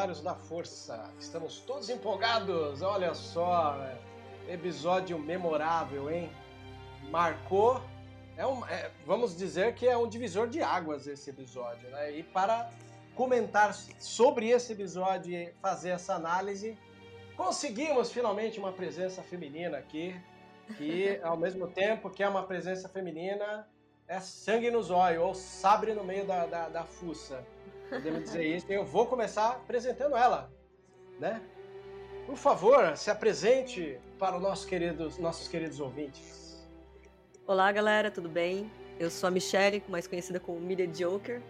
Usuários da Força. Estamos todos empolgados. Olha só, episódio memorável, hein? Marcou. É um, é, vamos dizer que é um divisor de águas esse episódio, né? E para comentar sobre esse episódio e fazer essa análise, conseguimos finalmente uma presença feminina aqui, que ao mesmo tempo que é uma presença feminina, é sangue nos olhos, ou sabre no meio da, da, da fuça. Podemos dizer isso. Eu vou começar apresentando ela, né? Por favor, se apresente para os nossos queridos, nossos queridos ouvintes. Olá, galera, tudo bem? Eu sou a Michelle, mais conhecida como Media Joker,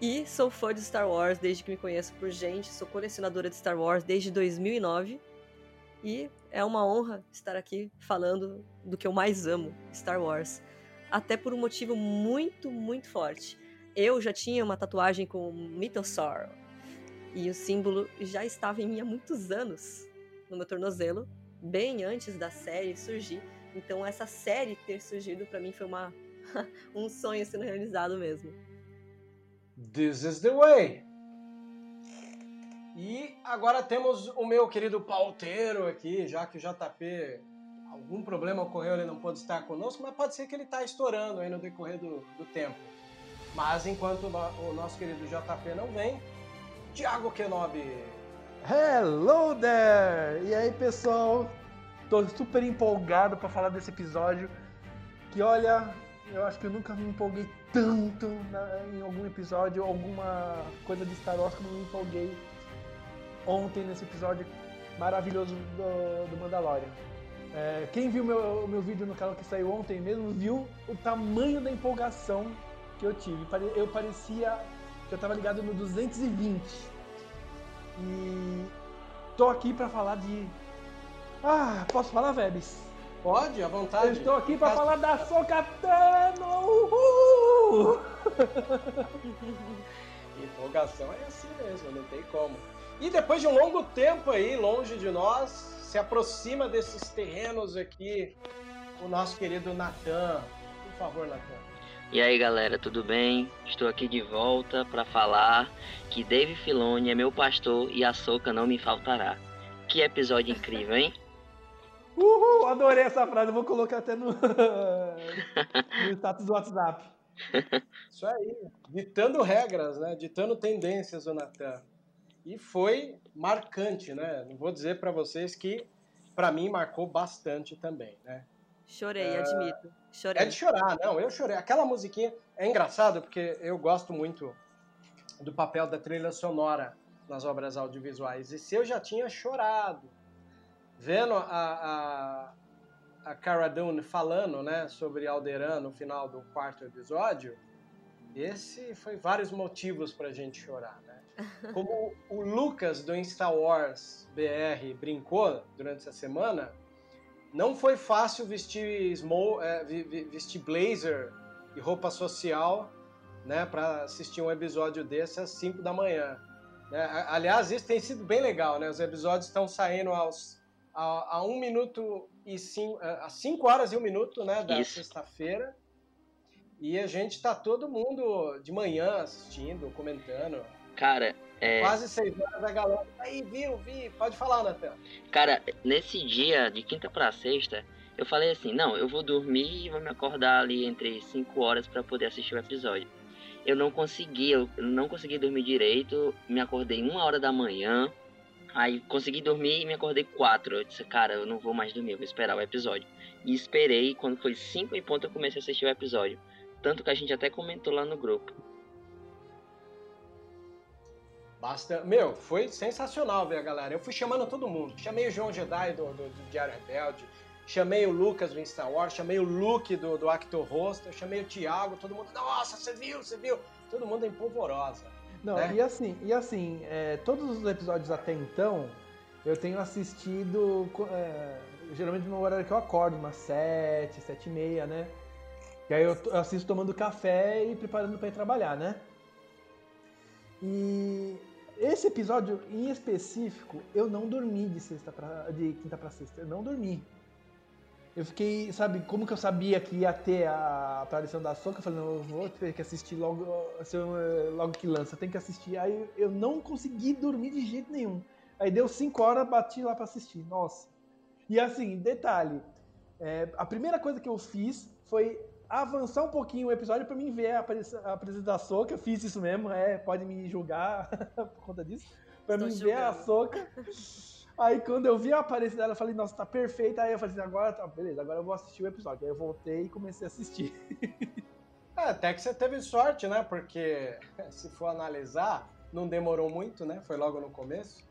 e sou fã de Star Wars desde que me conheço por gente. Sou colecionadora de Star Wars desde 2009 e é uma honra estar aqui falando do que eu mais amo, Star Wars. Até por um motivo muito, muito forte. Eu já tinha uma tatuagem com Mythosaur e o símbolo já estava em mim há muitos anos no meu tornozelo, bem antes da série surgir. Então essa série ter surgido para mim foi uma um sonho sendo realizado mesmo. This is the way. E agora temos o meu querido pauteiro aqui, já que o JP algum problema ocorreu, ele não pôde estar conosco, mas pode ser que ele está estourando aí no decorrer do, do tempo. Mas enquanto o nosso querido JP não vem, Thiago Kenobi. Hello there! E aí, pessoal? Tô super empolgado para falar desse episódio. Que olha, eu acho que eu nunca me empolguei tanto na- em algum episódio, alguma coisa de Star Wars como me empolguei ontem nesse episódio maravilhoso do, do Mandalorian. É, quem viu meu, meu vídeo no canal que saiu ontem mesmo viu o tamanho da empolgação que eu tive. Eu parecia que eu tava ligado no 220. E tô aqui pra falar de. Ah, posso falar, Vebs? Pode, à vontade. Eu estou aqui pra Faça- falar da Sokatano! Uhul! Empolgação é assim mesmo, não tem como. E depois de um longo tempo aí, longe de nós, se aproxima desses terrenos aqui o nosso querido Natan. Por favor, Natan. E aí galera, tudo bem? Estou aqui de volta para falar que Dave Filoni é meu pastor e a soca não me faltará. Que episódio incrível, hein? Uhul! Adorei essa frase, vou colocar até no, no status do WhatsApp. Isso aí, ditando regras, né? Ditando tendências, o Natan. E foi marcante, né? Não vou dizer pra vocês que pra mim marcou bastante também, né? Chorei, admito. Chorei. É de chorar, não, eu chorei. Aquela musiquinha é engraçado porque eu gosto muito do papel da trilha sonora nas obras audiovisuais. E se eu já tinha chorado vendo a, a, a Cara Dune falando né, sobre Alderan no final do quarto episódio, esse foi vários motivos pra gente chorar, né? como o Lucas do Insta Wars BR brincou durante essa semana, não foi fácil vestir, small, é, vestir blazer e roupa social né, para assistir um episódio desse às 5 da manhã. Né? Aliás, isso tem sido bem legal, né? Os episódios estão saindo aos, a, a 1 minuto e 5, a 5 horas e 1 minuto né, da sexta-feira. E a gente tá todo mundo de manhã assistindo, comentando. Cara, é... Quase seis horas a galera. Aí, viu, vi. Pode falar, Natan. Cara, nesse dia, de quinta pra sexta, eu falei assim: não, eu vou dormir e vou me acordar ali entre 5 horas para poder assistir o episódio. Eu não consegui, eu não consegui dormir direito. Me acordei uma hora da manhã. Aí consegui dormir e me acordei quatro. Eu disse, cara, eu não vou mais dormir, eu vou esperar o episódio. E esperei, quando foi cinco em ponto eu comecei a assistir o episódio. Tanto que a gente até comentou lá no grupo. Basta... Meu, foi sensacional ver a galera. Eu fui chamando todo mundo. Chamei o João Jedi do, do, do Diário Rebelde, chamei o Lucas do Star Wars, chamei o Luke do, do Actor Roster, chamei o Thiago, todo mundo, nossa, você viu, você viu? Todo mundo em polvorosa. Não, né? e assim, e assim é, todos os episódios até então, eu tenho assistido é, geralmente no horário que eu acordo, umas sete, sete e meia, né? E aí eu, eu assisto tomando café e preparando para ir trabalhar, né? E esse episódio em específico, eu não dormi de sexta pra, de quinta para sexta, eu não dormi. Eu fiquei, sabe, como que eu sabia que ia ter a aparição da Soca? Eu falei, não, eu vou ter que assistir logo, logo que lança, tem que assistir. Aí eu não consegui dormir de jeito nenhum. Aí deu 5 horas, bati lá para assistir. Nossa. E assim, detalhe, é, a primeira coisa que eu fiz foi avançar um pouquinho o episódio para mim ver a, a presença da Soca. Eu fiz isso mesmo, é, pode me julgar por conta disso. Para mim julgando. ver a Soca. Aí quando eu vi a aparência dela, eu falei, nossa, tá perfeita. Aí eu falei assim, agora tá, beleza, agora eu vou assistir o episódio. Aí eu voltei e comecei a assistir. É, até que você teve sorte, né? Porque se for analisar, não demorou muito, né? Foi logo no começo.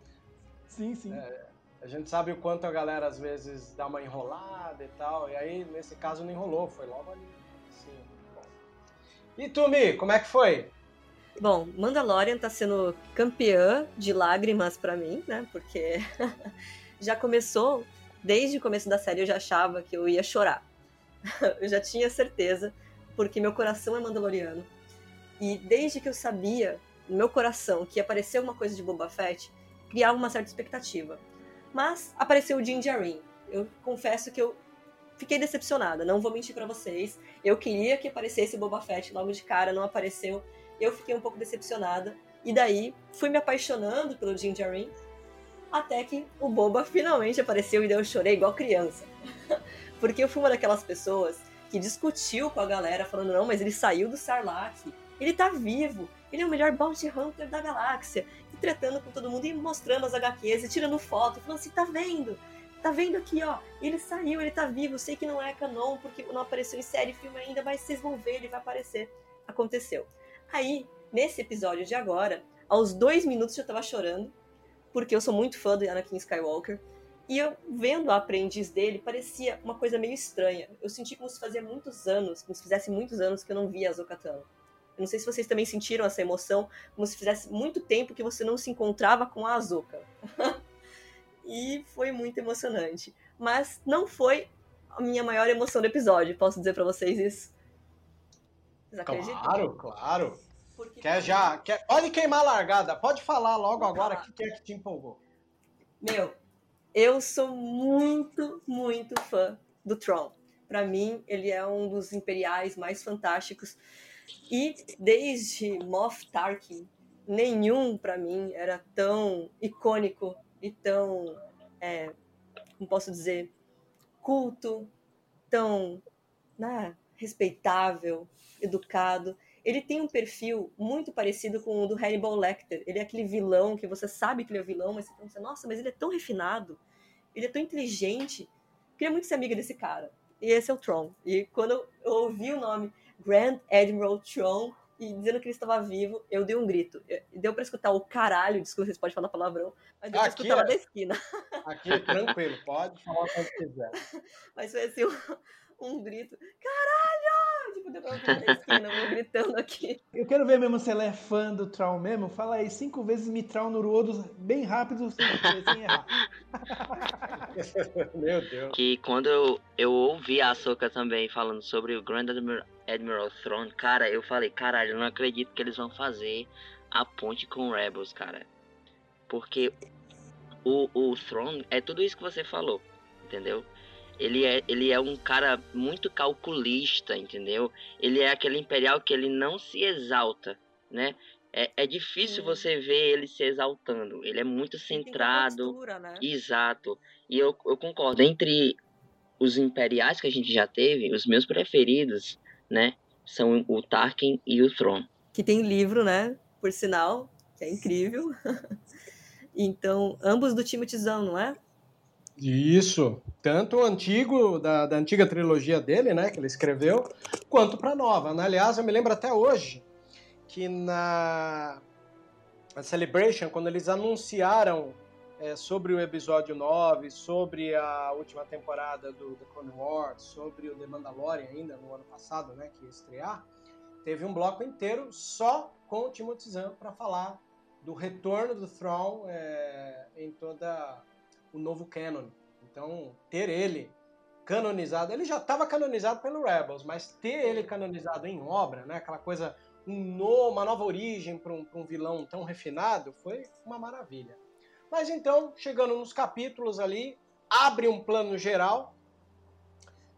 Sim, sim. É, a gente sabe o quanto a galera às vezes dá uma enrolada e tal. E aí, nesse caso, não enrolou, foi logo ali. E tu, Mi, como é que foi? Bom, Mandalorian tá sendo campeã de lágrimas para mim, né? Porque já começou, desde o começo da série eu já achava que eu ia chorar. eu já tinha certeza, porque meu coração é mandaloriano. E desde que eu sabia, no meu coração, que ia aparecer alguma coisa de Boba Fett, criava uma certa expectativa. Mas apareceu o Din Djarin. Eu confesso que eu fiquei decepcionada, não vou mentir para vocês. Eu queria que aparecesse Boba Fett logo de cara, não apareceu. Eu fiquei um pouco decepcionada. E daí fui me apaixonando pelo Din Djarin, até que o Boba finalmente apareceu e daí eu chorei igual criança. Porque eu fui uma daquelas pessoas que discutiu com a galera, falando: não, mas ele saiu do Sarlacc, ele tá vivo, ele é o melhor bounty hunter da galáxia. E tratando com todo mundo e mostrando as HQs e tirando foto, falando assim: tá vendo? Tá vendo aqui, ó? Ele saiu, ele tá vivo. Sei que não é canon, porque não apareceu em série filme ainda, mas vocês vão ver, ele vai aparecer. Aconteceu. Aí, nesse episódio de agora, aos dois minutos eu tava chorando, porque eu sou muito fã do Anakin Skywalker. E eu, vendo a aprendiz dele, parecia uma coisa meio estranha. Eu senti como se fazia muitos anos, como se fizesse muitos anos que eu não via a Zokatano. Eu não sei se vocês também sentiram essa emoção, como se fizesse muito tempo que você não se encontrava com a Azoka. e foi muito emocionante. Mas não foi a minha maior emoção do episódio, posso dizer para vocês isso. Vocês acreditam? Claro, claro. Porque quer já, quer, pode queimar a largada, pode falar logo agora o que é que te empolgou. Meu, eu sou muito, muito fã do Tron. Para mim, ele é um dos imperiais mais fantásticos. E desde Moff Tarkin, nenhum para mim era tão icônico e tão, é, como posso dizer, culto, tão né, respeitável, educado. Ele tem um perfil muito parecido com o do Hannibal Lecter. Ele é aquele vilão que você sabe que ele é vilão, mas você pensa, nossa, mas ele é tão refinado, ele é tão inteligente. Queria muito ser amiga desse cara. E esse é o Tron. E quando eu ouvi o nome Grand Admiral Tron, e dizendo que ele estava vivo, eu dei um grito. Deu para escutar o caralho, desculpa, vocês podem falar palavrão, mas deu pra escutar é, lá da esquina. Aqui é tranquilo, pode falar o que quiser. Mas foi assim, um, grito, caralho! Tipo fuder pra na esquina, eu vou gritando aqui. Eu quero ver mesmo se ela é fã do Traum mesmo. Fala aí, cinco vezes Mitral no Ruodo, bem rápido, sem, sem errar. Meu Deus. Que quando eu, eu ouvi a Ahsoka também falando sobre o Grand Admiral, Admiral Throne, cara, eu falei, caralho, eu não acredito que eles vão fazer a ponte com Rebels, cara. Porque o, o Throne é tudo isso que você falou, entendeu? Ele é, ele é um cara muito calculista, entendeu? Ele é aquele imperial que ele não se exalta, né? É, é difícil você ver ele se exaltando. Ele é muito centrado. compostura, né? Exato. E eu, eu concordo. Entre os imperiais que a gente já teve, os meus preferidos, né? São o Tarkin e o Throne. Que tem livro, né? Por sinal, que é incrível. então, ambos do Timothy Zahn, não é? Isso. Tanto o antigo, da, da antiga trilogia dele, né, que ele escreveu, quanto pra nova. Aliás, eu me lembro até hoje que na na Celebration, quando eles anunciaram é, sobre o episódio 9, sobre a última temporada do The Clone Wars, sobre o The Mandalorian ainda no ano passado, né, que ia estrear, teve um bloco inteiro só com o Timothy Zahn para falar do retorno do Thrawn é, em toda o novo canon. Então, ter ele canonizado, ele já estava canonizado pelo Rebels, mas ter ele canonizado em obra, né, aquela coisa, um no- uma nova origem para um, um vilão tão refinado, foi uma maravilha. Mas então, chegando nos capítulos ali, abre um plano geral,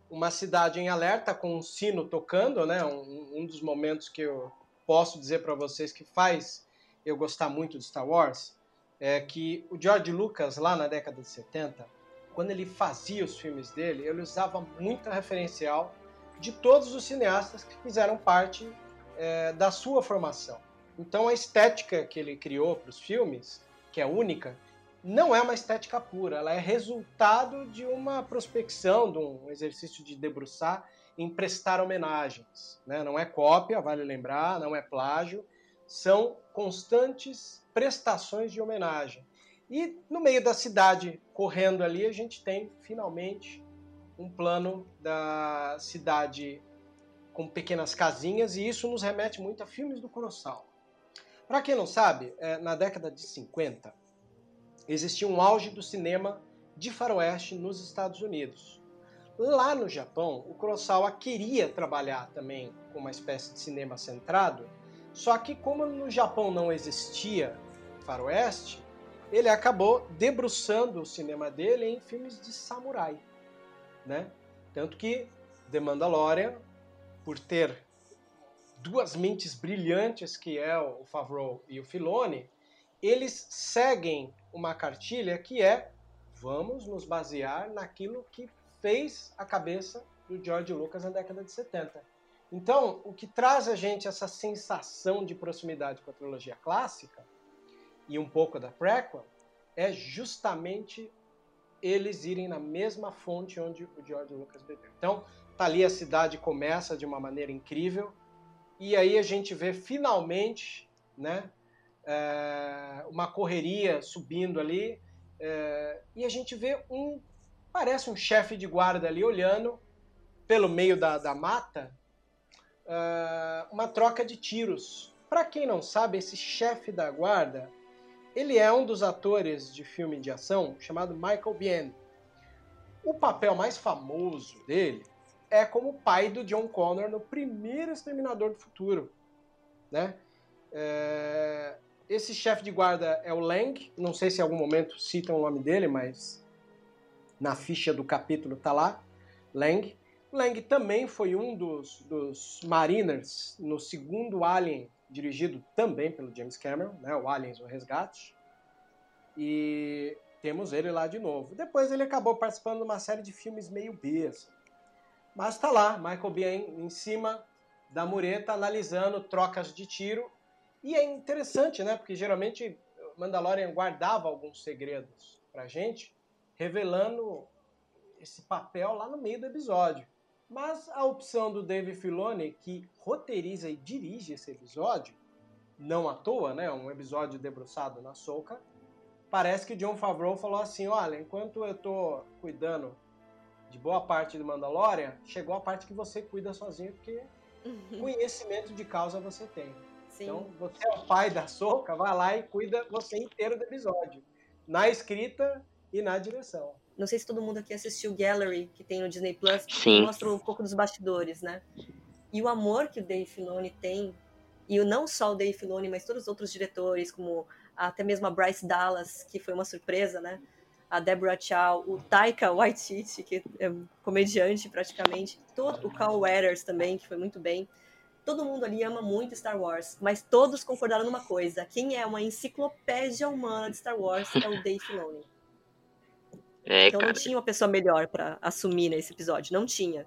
uma cidade em alerta com um sino tocando, né, um, um dos momentos que eu posso dizer para vocês que faz eu gostar muito de Star Wars, é que o George Lucas, lá na década de 70, quando ele fazia os filmes dele, ele usava muita referencial de todos os cineastas que fizeram parte é, da sua formação. Então a estética que ele criou para os filmes, que é única, não é uma estética pura, ela é resultado de uma prospecção, de um exercício de debruçar em prestar homenagens. Né? Não é cópia, vale lembrar, não é plágio, são constantes prestações de homenagem. E no meio da cidade, correndo ali, a gente tem finalmente um plano da cidade com pequenas casinhas, e isso nos remete muito a filmes do Kurosawa. Para quem não sabe, é, na década de 50, existia um auge do cinema de faroeste nos Estados Unidos. Lá no Japão, o Kurosawa queria trabalhar também com uma espécie de cinema centrado, só que como no Japão não existia faroeste, ele acabou debruçando o cinema dele em filmes de samurai, né? Tanto que The Mandalorian, por ter duas mentes brilhantes que é o Favreau e o Filoni, eles seguem uma cartilha que é vamos nos basear naquilo que fez a cabeça do George Lucas na década de 70. Então, o que traz a gente essa sensação de proximidade com a trilogia clássica e um pouco da prequel é justamente eles irem na mesma fonte onde o George Lucas bebeu. Então, tá ali a cidade começa de uma maneira incrível e aí a gente vê finalmente, né, é, uma correria subindo ali é, e a gente vê um parece um chefe de guarda ali olhando pelo meio da, da mata é, uma troca de tiros. Para quem não sabe, esse chefe da guarda ele é um dos atores de filme de ação chamado Michael Biehn. O papel mais famoso dele é como pai do John Connor no primeiro Exterminador do Futuro, né? É... Esse chefe de guarda é o Lang, não sei se em algum momento citam o nome dele, mas na ficha do capítulo tá lá, Lang. Lang também foi um dos, dos Mariners no segundo Alien, dirigido também pelo James Cameron, né, o Aliens, o Resgate. E temos ele lá de novo. Depois ele acabou participando de uma série de filmes meio B, assim. Mas tá lá, Michael Biehn em cima da mureta, analisando trocas de tiro. E é interessante, né? Porque geralmente Mandalorian guardava alguns segredos pra gente, revelando esse papel lá no meio do episódio. Mas a opção do Dave Filoni, que roteiriza e dirige esse episódio, não à toa, né? Um episódio debruçado na Soca. Parece que John Favreau falou assim: olha, enquanto eu tô cuidando de boa parte do Mandalorian, chegou a parte que você cuida sozinho, porque conhecimento de causa você tem. Sim. Então, você é o pai da Soca, vai lá e cuida você inteiro do episódio. Na escrita e na direção. Não sei se todo mundo aqui assistiu Gallery, que tem no Disney Plus, que mostra um pouco dos bastidores, né? E o amor que o Dave Filoni tem, e não só o Dave Filoni, mas todos os outros diretores, como até mesmo a Bryce Dallas, que foi uma surpresa, né? A Deborah Chow, o Taika Waititi, que é um comediante praticamente, todo, o Carl Weathers também, que foi muito bem. Todo mundo ali ama muito Star Wars, mas todos concordaram numa coisa: quem é uma enciclopédia humana de Star Wars é o Dave Filoni. É, Então não cara. tinha uma pessoa melhor pra assumir nesse episódio, não tinha.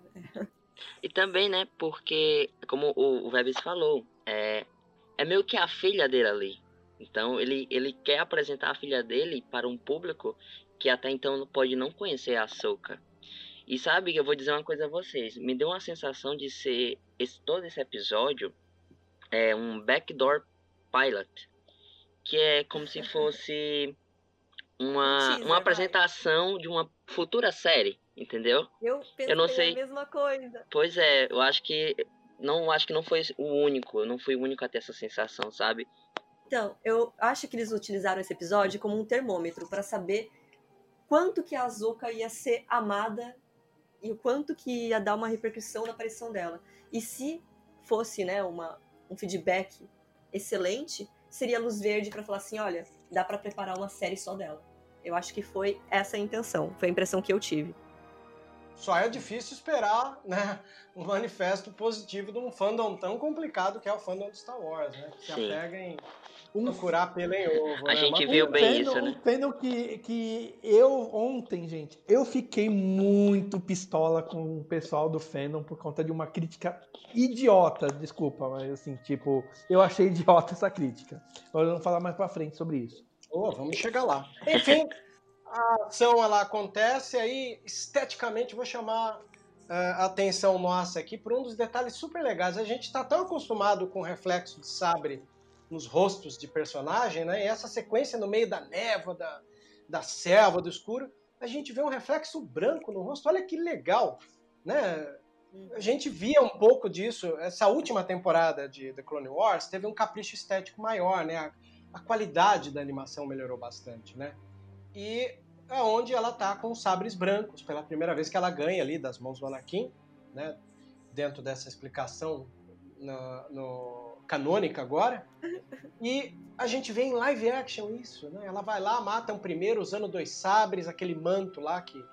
E também, né, porque, como o, o Vebs falou, é, é meio que a filha dele ali. Então, ele, ele quer apresentar a filha dele para um público que até então pode não conhecer a Ahsoka. E sabe, eu vou dizer uma coisa a vocês. Me deu uma sensação de ser esse, todo esse episódio é um backdoor pilot. Que é como se fosse uma, Teaser, uma vai. apresentação de uma futura série, entendeu? Eu pensei não sei. a mesma coisa. Pois é, eu acho que não acho que não foi o único, eu não fui o único a ter essa sensação, sabe? Então, eu acho que eles utilizaram esse episódio como um termômetro pra saber quanto que a Azoka ia ser amada e o quanto que ia dar uma repercussão na aparição dela. E se fosse, né, uma, um feedback excelente, seria luz verde pra falar assim, olha, dá pra preparar uma série só dela. Eu acho que foi essa a intenção, foi a impressão que eu tive. Só é difícil esperar né, um manifesto positivo de um fandom tão complicado que é o fandom de Star Wars, né? Que se Sim. apega em procurar pelo em ovo. A né? gente Mas- viu um bem fandom- isso, né? Um fandom que, que eu, ontem, gente, eu fiquei muito pistola com o pessoal do fandom por conta de uma crítica idiota, desculpa, mas assim, tipo, eu achei idiota essa crítica. Nós vamos falar mais pra frente sobre isso. Ô, vamos chegar lá. Enfim, a ação ela acontece aí esteticamente vou chamar eh, a atenção nossa aqui por um dos detalhes super legais. A gente está tão acostumado com o reflexo de sabre nos rostos de personagem, né? E essa sequência no meio da névoa, da, da selva, do escuro, a gente vê um reflexo branco no rosto. Olha que legal, né? A gente via um pouco disso. Essa última temporada de The Clone Wars teve um capricho estético maior, né? A, qualidade da animação melhorou bastante, né? E é onde ela tá com os sabres brancos, pela primeira vez que ela ganha ali das mãos do Anakin, né? Dentro dessa explicação no, no- canônica agora. E a gente vê em live action isso, né? Ela vai lá, mata um primeiro usando dois sabres, aquele manto lá que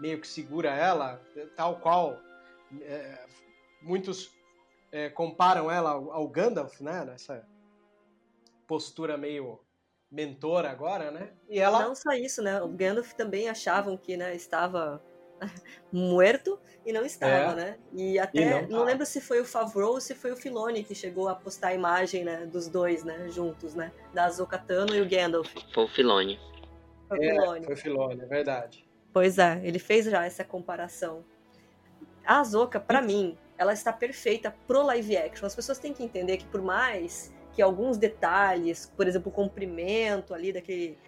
meio que segura ela, tal qual é, muitos é, comparam ela ao, ao Gandalf, né? Nessa postura meio mentora agora, né? E ela Não só isso, né? O Gandalf também achavam que né, estava morto e não estava, É. né? E até não não, tá. lembro se foi o Favreau ou se foi o Filoni que chegou a postar a imagem, né, dos dois, né, juntos, né, da Ahsoka Tano e o Gandalf. Foi o Filone. Foi o É, Filoni. foi Filone, é verdade. Pois é, ele fez já essa comparação. A Ahsoka, pra mim, ela está perfeita pro live action. As pessoas têm que entender que por mais que alguns detalhes, por exemplo, o comprimento ali daquele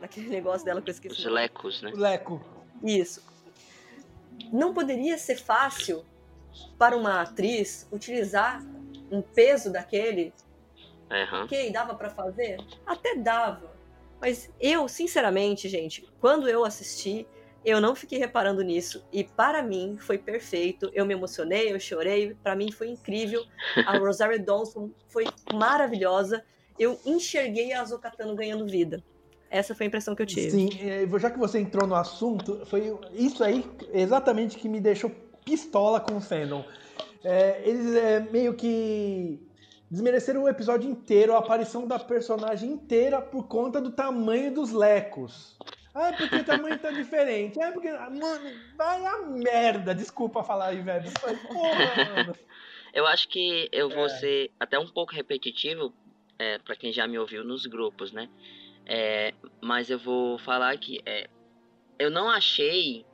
daquele negócio dela que eu esqueci. Os o lecos, né? Leco. Isso. Não poderia ser fácil para uma atriz utilizar um peso daquele. Ok, dava pra fazer? Até dava. Mas eu, sinceramente, gente, quando eu assisti, eu não fiquei reparando nisso. E para mim foi perfeito. Eu me emocionei, eu chorei. Pra mim foi incrível. A Rosario Dawson foi maravilhosa. Eu enxerguei a Azokatano ganhando vida. Essa foi a impressão que eu tive. Sim, é, já que você entrou no assunto, foi isso aí exatamente que me deixou pistola com o fandom. É, eles é, meio que desmereceram o episódio inteiro, a aparição da personagem inteira por conta do tamanho dos lecos. Ah, porque o tamanho tá diferente. Ah, porque. Mano, vai a merda. Desculpa falar aí, velho. Mas, Porra, mano. Eu acho que eu vou É. ser até um pouco repetitivo é, para quem já me ouviu nos grupos, né? É, mas eu vou falar que é, eu não achei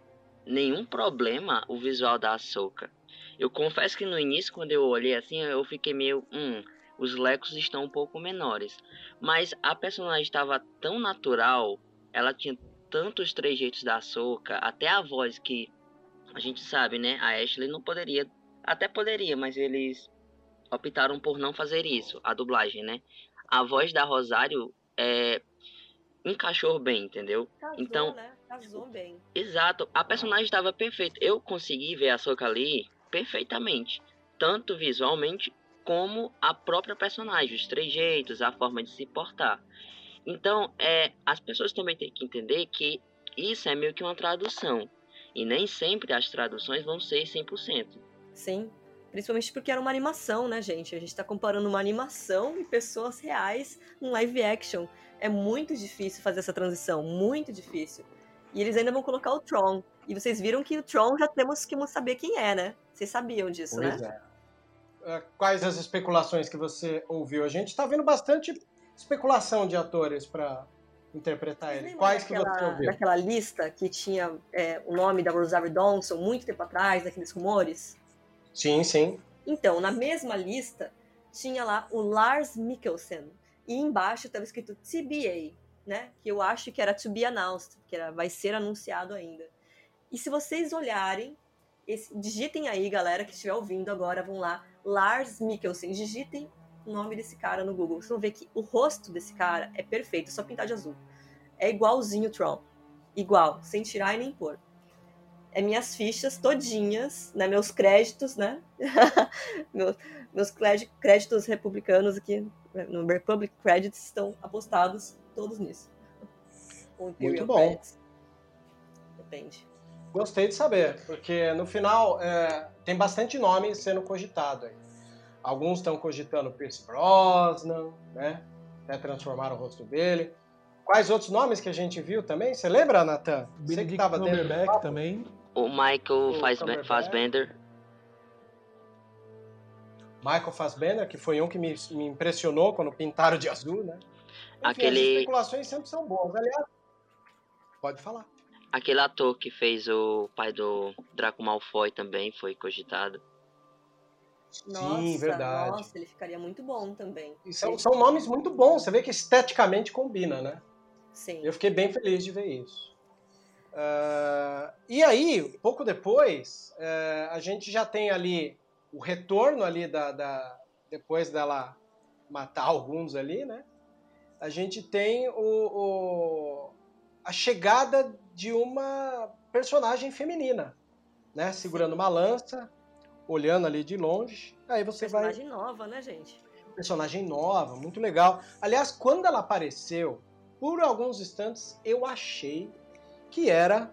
nenhum problema o visual da Ahsoka. Eu confesso que no início, quando eu olhei assim, eu fiquei meio. Hum, os lecos estão um pouco menores. Mas a personagem estava tão natural, ela tinha tantos trejeitos da Ahsoka, até a voz que a gente sabe, né? A Ashley não poderia Até poderia, mas eles optaram por não fazer isso, a dublagem, né? A voz da Rosário é, encaixou bem, entendeu? Casou, Então- né? Casou bem. Exato, a personagem estava perfeita. Eu consegui ver a Soca ali perfeitamente, tanto visualmente como a própria personagem, os trejeitos, a forma de se portar. Então, é, as pessoas também têm que entender que isso é meio que uma tradução. E nem sempre as traduções vão ser 100%. Sim. Principalmente porque era uma animação, né, gente? A gente tá comparando uma animação e pessoas reais num live action. É muito difícil fazer essa transição, muito difícil. E eles ainda vão colocar o Tron. E vocês viram que o Tron já temos que saber quem é, né? Vocês sabiam disso, Pois né? é. É, Quais as especulações que você ouviu? A gente tá vendo bastante especulação de atores pra interpretar ele. Quais que daquela, você ouviu? daquela lista que tinha é, o nome da Rosario Dawson muito tempo atrás, daqueles rumores? Sim, sim. Então, na mesma lista, tinha lá o Lars Mikkelsen. E embaixo estava escrito TBA, né? Que eu acho que era to be announced, que era, vai ser anunciado ainda. E se vocês olharem, esse- digitem aí, galera que estiver ouvindo agora, vão lá, Lars Mikkelsen, digitem o nome desse cara no Google. Vocês vão ver que o rosto desse cara é perfeito, é só pintar de azul. É igualzinho o Tron. Igual, sem tirar e nem pôr. É minhas fichas todinhas, né? Meus créditos, né? meus, meus crédi- créditos republicanos aqui né, no Republic Credits estão apostados todos nisso. O Imperial bom. Credits. Depende. Gostei de saber, porque no final é, tem bastante nome sendo cogitado aí. Alguns estão cogitando Pierce Brosnan, né? Até transformaram o rosto dele. Quais outros nomes que a gente viu também? Você lembra, Nathan? Você que Benedict tava dentro do também. O Michael O. Fassbender, Michael Fassbender, que foi um que me, me impressionou quando pintaram de azul, né? Enfim, Aquele- As especulações sempre são boas. Aliás, pode falar. aquele ator que fez o pai do Draco Malfoy também foi cogitado. Nossa, verdade. Nossa, ele ficaria muito bom também. E são, são nomes muito bons. Você vê que esteticamente combina, né? Sim. Eu fiquei bem feliz de ver isso. Ah, e aí, pouco depois, eh, a gente já tem ali o retorno ali da, da- depois dela matar alguns ali, né? A gente tem o, o- a chegada de uma personagem feminina, né? Segurando uma lança, olhando ali de longe. Aí você vai Personagem nova, né, gente? personagem nova, muito legal. Aliás, quando ela apareceu, por alguns instantes eu achei que era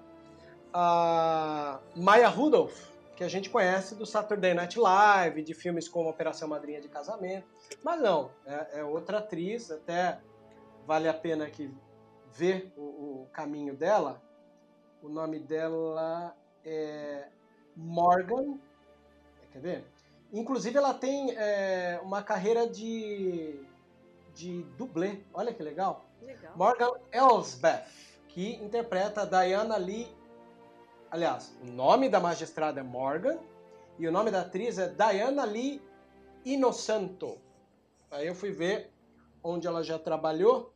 a Maya Rudolph, que a gente conhece do Saturday Night Live, de filmes como Operação Madrinha de Casamento. Mas não, é, é outra atriz, até vale a pena aqui ver o, o caminho dela. O nome dela é Morgan. Quer ver? Inclusive, ela tem é, uma carreira de, de dublê. Olha que legal. Legal. Morgan Elsbeth, que interpreta Diana Lee. Aliás, o nome da magistrada é Morgan e o nome da atriz é Diana Lee Innocento. Aí eu fui ver onde ela já trabalhou.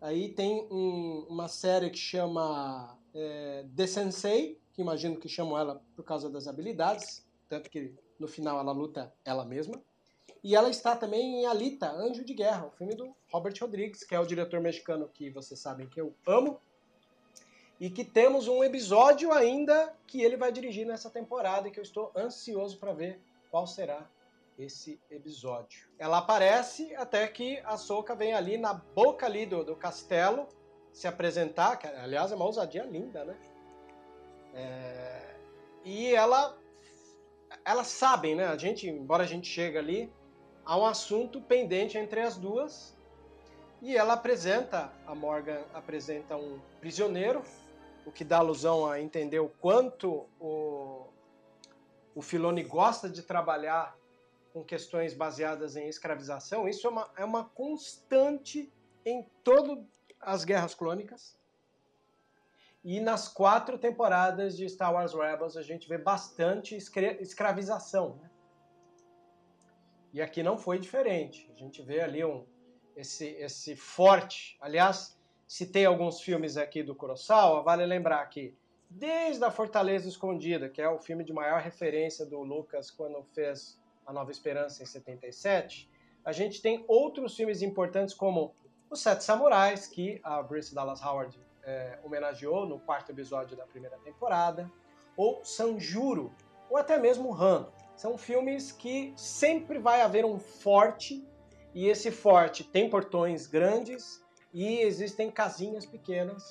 Aí tem um- uma série que chama é, The Sensei, que imagino que chamam ela por causa das habilidades, tanto que no final ela luta ela mesma. E ela está também em Alita, Anjo de Guerra, o filme do Robert Rodrigues, que é o diretor mexicano que vocês sabem que eu amo. E que temos um episódio ainda que ele vai dirigir nessa temporada e que eu estou ansioso para ver qual será esse episódio. Ela aparece até que a Soca vem ali na boca ali do, do castelo se apresentar, que aliás é uma ousadia linda, né? É, e ela elas sabem, né? A gente, embora a gente chegue ali, há um assunto pendente entre as duas. E ela apresenta, a Morgan apresenta um prisioneiro, o que dá alusão a entender o quanto o, o Filoni gosta de trabalhar com questões baseadas em escravização. Isso é uma, é uma constante em todas as guerras clônicas. E nas quatro temporadas de Star Wars Rebels a gente vê bastante escra- escravização. né? E aqui não foi diferente. A gente vê ali um, esse, esse forte. Aliás, citei alguns filmes aqui do Kurosawa, vale lembrar que desde a Fortaleza Escondida, que é o filme de maior referência do Lucas quando fez A Nova Esperança em 77, a gente tem outros filmes importantes como Os Sete Samurais, que a Bruce Dallas Howard é, homenageou no quarto episódio da primeira temporada, ou Sanjuro, ou até mesmo Han. São filmes que sempre vai haver um forte, e esse forte tem portões grandes e existem casinhas pequenas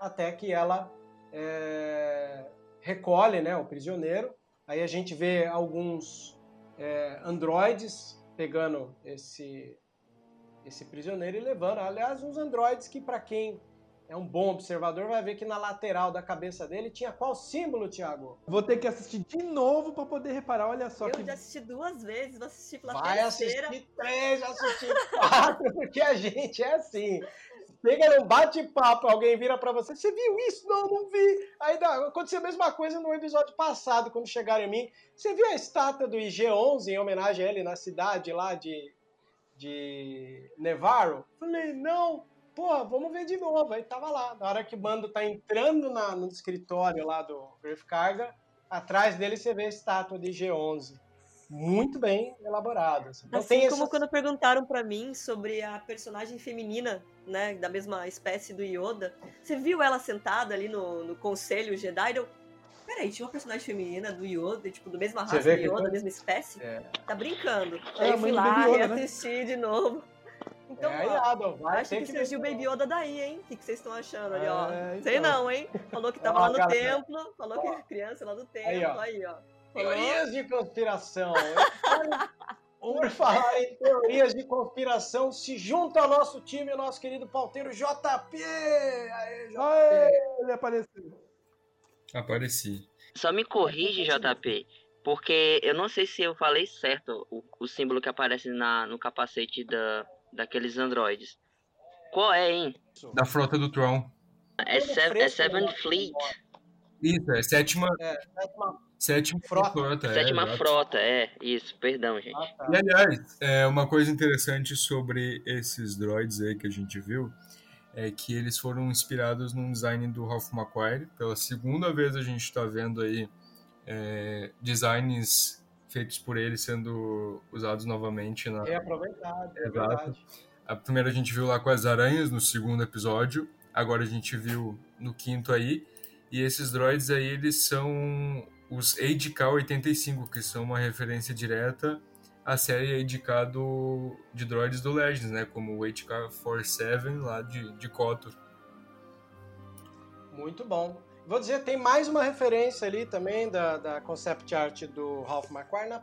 até que ela é, recolhe né, o prisioneiro. Aí a gente vê alguns é, androides pegando esse, esse prisioneiro e levando. Aliás, uns androides que, para quem é um bom observador, vai ver que na lateral da cabeça dele tinha qual símbolo, Thiago? Vou ter que assistir de novo para poder reparar. Olha só Eu que. já assisti duas vezes, vou assistir pela Vai terceira. assistir três, assistir quatro, porque a gente é assim. Chega num bate-papo, alguém vira pra você, você viu isso? Não, não vi. Aí dá, aconteceu a mesma coisa no episódio passado, quando chegaram em mim. Você viu a estátua do IG-11 em homenagem a ele na cidade lá de, de Nevarro? Falei, não, pô, vamos ver de novo. Aí tava lá. Na hora que o bando tá entrando na- no escritório lá do Griff Carga, atrás dele você vê a estátua de IG-11. Muito bem elaborada. Então Assim tem como essas- quando perguntaram pra mim sobre a personagem feminina, né, da mesma espécie do Yoda. Você viu ela sentada ali no, no conselho Jedi? Eu, peraí, tinha uma personagem feminina do Yoda, tipo, do mesma raça do Yoda, da mesma espécie? É. Tá brincando. É, Aí eu fui lá, Yoda, né? reassisti de novo. Então, é, ó, vai acho que que surgiu o. Baby Yoda daí, hein? O que, que vocês estão achando ali, ó? É, Sei então. não, hein? Falou que tava Ó, lá no galera. templo, falou que era criança lá do templo, Aí, ó. aí, ó. Teorias de conspiração. Por falar em teorias de conspiração, se junta ao nosso time o nosso querido pauteiro JP. Aê, JP. Aê, ele apareceu. Apareci. Só me corrige, JP, porque eu não sei se eu falei certo o, o símbolo que aparece na, no capacete da, daqueles androides. Qual é, hein? Da frota do Tron. É, Sev é Seven né? Fleet, Isso, é sétima, É, sétima sétima Frota. frota. é, sétima exato. frota, é, isso, perdão, gente. Ah, tá. E aliás, é, uma coisa interessante sobre esses droids aí que a gente viu é que eles foram inspirados num design do Ralph McQuarrie. Pela segunda vez a gente está vendo aí é, designs feitos por ele sendo usados novamente na, Reaproveitado, é Exato. verdade. A primeira a gente viu lá com as aranhas no segundo episódio, agora a gente viu no quinto aí. E esses droids aí, eles são os ADK-85, que são uma referência direta à série ADK do, de droids do Legends, né? Como o ADK-47 lá de, de KOTOR. Muito bom. Vou dizer, tem mais uma referência ali também da, da concept art do Ralph McQuarrie na,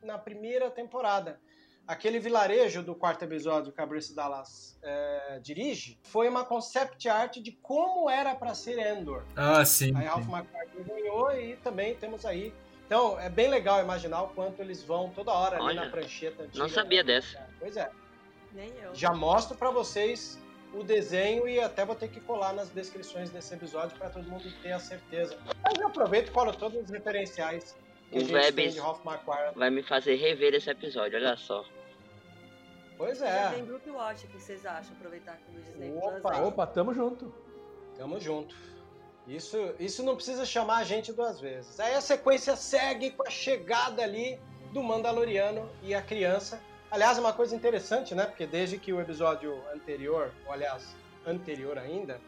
na primeira temporada. Aquele vilarejo do quarto episódio que a Bruce Dallas é, dirige foi uma concept art de como era para ser Endor. Ah, sim. Aí Ralph. McQuarrie ganhou e também temos aí. Então é bem legal imaginar o quanto eles vão toda hora ali Olha, na prancheta antiga. Não sabia dessa. Pois é. Nem eu. Já mostro para vocês o desenho e até vou ter que colar nas descrições desse episódio para todo mundo ter a certeza. Mas eu aproveito e colo todos os referenciais que O a gente de Ralph McQuarrie. Vai me fazer rever esse episódio, olha só. Pois Já é, tem Group Watch, o que vocês acham? Aproveitar que no Disney Opa, Plus. Opa, tamo junto. tamo junto. Isso, isso não precisa chamar a gente duas vezes. Aí a sequência segue com a chegada ali do Mandaloriano e a criança. Aliás, uma coisa interessante, né? Porque desde que o episódio anterior, ou aliás, anterior ainda,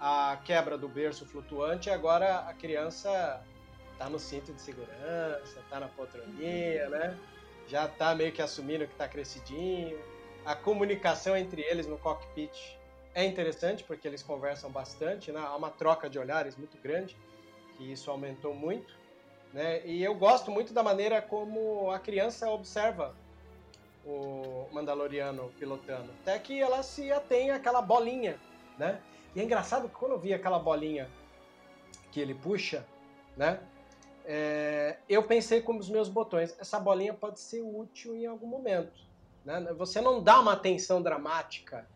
a quebra do berço flutuante, agora a criança tá no cinto de segurança, tá na poltroninha, né? Já tá meio que assumindo que tá crescidinho. A comunicação entre eles no cockpit é interessante porque eles conversam bastante, né? Há uma troca de olhares muito grande, que isso aumentou muito, né? E eu gosto muito da maneira como a criança observa o Mandaloriano pilotando, até que ela se atém àquela bolinha, né? E é engraçado que quando eu vi aquela bolinha que ele puxa, né? É, eu pensei com os meus botões, essa bolinha pode ser útil em algum momento. Né? Você não dá uma atenção dramática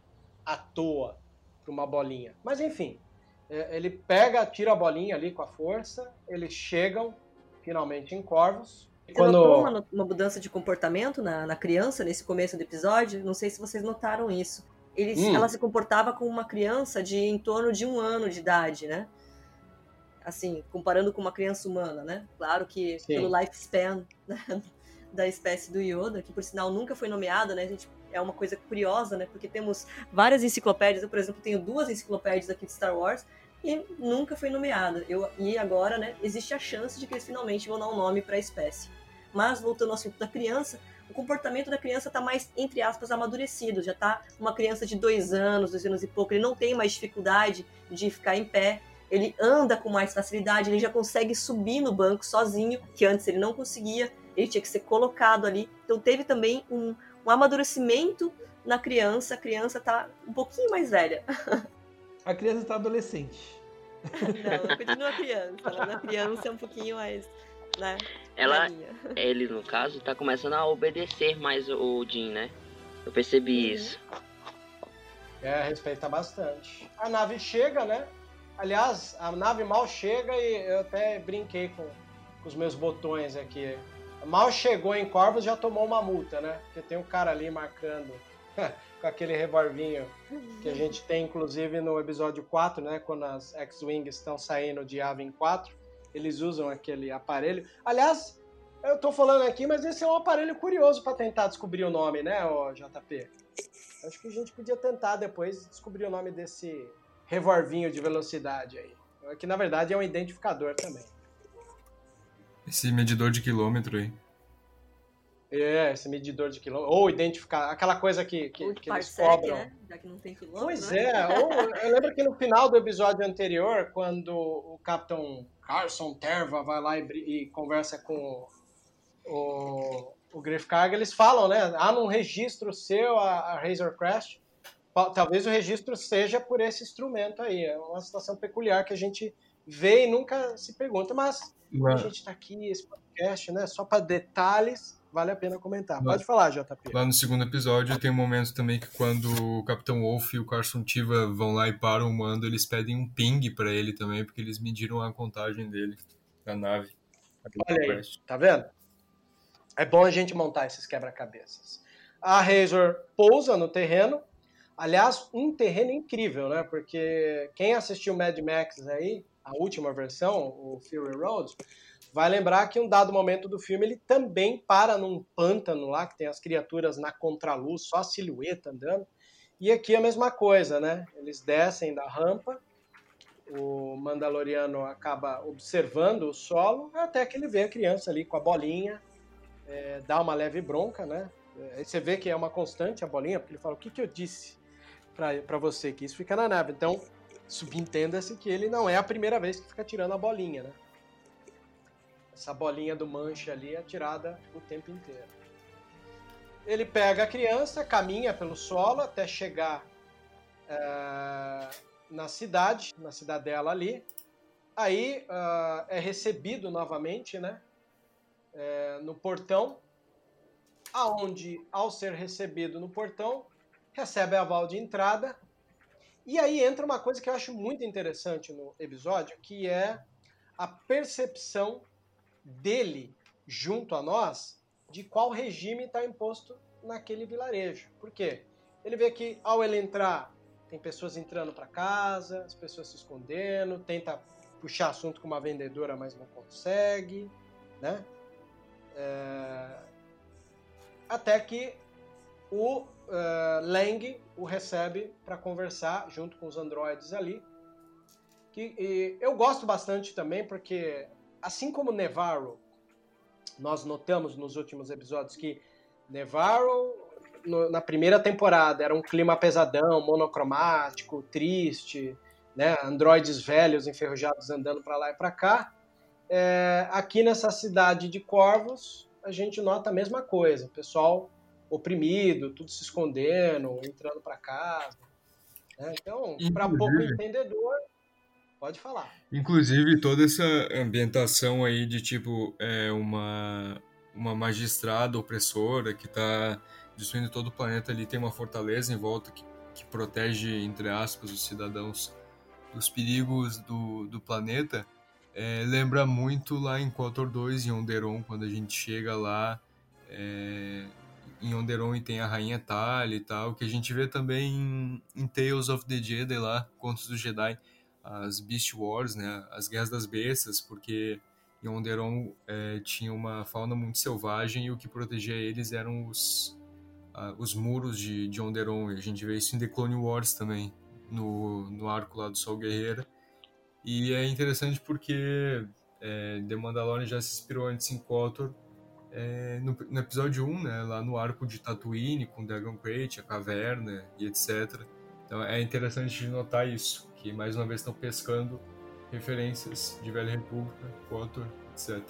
à toa para uma bolinha. Mas enfim, é, ele pega, tira a bolinha ali com a força, eles chegam finalmente em Corvos. Você notou uma, uma mudança de comportamento na, na criança nesse começo do episódio? Não sei se vocês notaram isso. Eles, Hum. Ela se comportava como uma criança de em torno de um ano de idade, né? assim, comparando com uma criança humana, né? Claro que Sim. pelo lifespan né, da espécie do Yoda, que por sinal nunca foi nomeada, né? A gente é uma coisa curiosa, né? Porque temos várias enciclopédias. Eu, por exemplo, tenho duas enciclopédias aqui de Star Wars e nunca foi nomeada. Eu, e agora, né, existe a chance de que eles finalmente vão dar um nome para a espécie. Mas, voltando ao assunto da criança, o comportamento da criança está mais, entre aspas, amadurecido. Já está uma criança de dois anos, dois anos e pouco, ele não tem mais dificuldade de ficar em pé, ele anda com mais facilidade, ele já consegue subir no banco sozinho, que antes ele não conseguia, ele tinha que ser colocado ali. Então teve também um, um amadurecimento na criança, a criança está um pouquinho mais velha. A criança está adolescente. Não, continua criança. Ela é criança é um pouquinho mais, né? Ela, ele no caso, tá começando a obedecer mais o Jim, né? Eu percebi uhum. isso. É, respeita bastante. A nave chega, né? Aliás, a nave mal chega e eu até brinquei com, com os meus botões aqui. Mal chegou em Corvus já tomou uma multa, né? Porque tem um cara ali marcando com aquele revolvinho que a gente tem, inclusive, no episódio 4, né? Quando as X-Wings estão saindo de Avin 4, eles usam aquele aparelho. Aliás, eu tô falando aqui, mas esse é um aparelho curioso para tentar descobrir o nome, né, o JP? Acho que a gente podia tentar depois descobrir o nome desse revolvinho de velocidade aí. Que na verdade é um identificador também. Esse medidor de quilômetro aí. É, esse medidor de quilômetro. Ou identificar, aquela coisa que, que, que eles cobram. Né? Já que não tem quilômetro. Pois né? é, ou, eu lembro que no final do episódio anterior, quando o Capitão Carson Terva vai lá e, e conversa com o, o Griff Carga, eles falam, né? Há num registro seu a, a Razor Crest. Talvez o registro seja por esse instrumento aí. É uma situação peculiar que a gente vê e nunca se pergunta, mas a gente está aqui, esse podcast, né? Só para detalhes vale a pena comentar. Pode falar, JP. Lá no segundo episódio tem um momento também que quando o Capitão Wolf e o Carson Tiva vão lá e param o mando, eles pedem um ping para ele também, porque eles mediram a contagem dele da nave. Olha aí, tá vendo? É bom a gente montar esses quebra-cabeças. A Razor pousa no terreno. Aliás, um terreno incrível, né? Porque quem assistiu Mad Max aí, a última versão, o Fury Road, vai lembrar que em um dado momento do filme ele também para num pântano lá, que tem as criaturas na contraluz, só a silhueta andando. E aqui é a mesma coisa, né? Eles descem da rampa, o Mandaloriano acaba observando o solo, até que ele vê a criança ali com a bolinha, é, dá uma leve bronca, né? É, aí você vê que é uma constante a bolinha, porque ele fala: O que, que eu disse para você? Que isso fica na nave. Então, subentenda-se que ele não é a primeira vez que fica tirando a bolinha, né? Essa bolinha do manche ali é tirada o tempo inteiro. Ele pega a criança, caminha pelo solo até chegar é, na cidade, na cidadela ali. Aí uh, é recebido novamente, né? É, no portão, aonde, ao ser recebido no portão, recebe aval de entrada. E aí entra uma coisa que eu acho muito interessante no episódio, que é a percepção dele junto a nós de qual regime está imposto naquele vilarejo. Por quê? Ele vê que ao ele entrar, tem pessoas entrando para casa, as pessoas se escondendo, tenta puxar assunto com uma vendedora, mas não consegue, né? É... Até que o uh, Lang o recebe para conversar junto com os androides ali. Que, eu gosto bastante também porque assim como Nevarro, nós notamos nos últimos episódios que Nevarro, no, na primeira temporada, era um clima pesadão, monocromático, triste, né? androides velhos enferrujados andando para lá e para cá. É, aqui nessa cidade de Corvos, a gente nota a mesma coisa, pessoal oprimido, tudo se escondendo, entrando para casa. Né? Então, para pouco entendedor, Pode falar. Inclusive, toda essa ambientação aí de tipo é, uma, uma magistrada opressora que está destruindo todo o planeta ali, tem uma fortaleza em volta que, que protege, entre aspas, os cidadãos dos perigos do, do planeta. É, lembra muito lá em Kotor 2, em Onderon, quando a gente chega lá é, em Onderon e tem a Rainha Talia e tal, que a gente vê também em, em Tales of the Jedi lá, Contos do Jedi as Beast Wars, né, as Guerras das Bestas, porque em Onderon é, tinha uma fauna muito selvagem e o que protegia eles eram os, uh, os muros de, de Onderon. E a gente vê isso em The Clone Wars também, no, no arco lá do Sol Guerreira. E é interessante porque é, The Mandalorian já se inspirou antes em KOTOR é, no, no, episódio 1, né, lá no arco de Tatooine, com Dragon Crate, a caverna e etc. Então é interessante de notar isso, que mais uma vez estão pescando referências de Velha República, KOTOR, etc.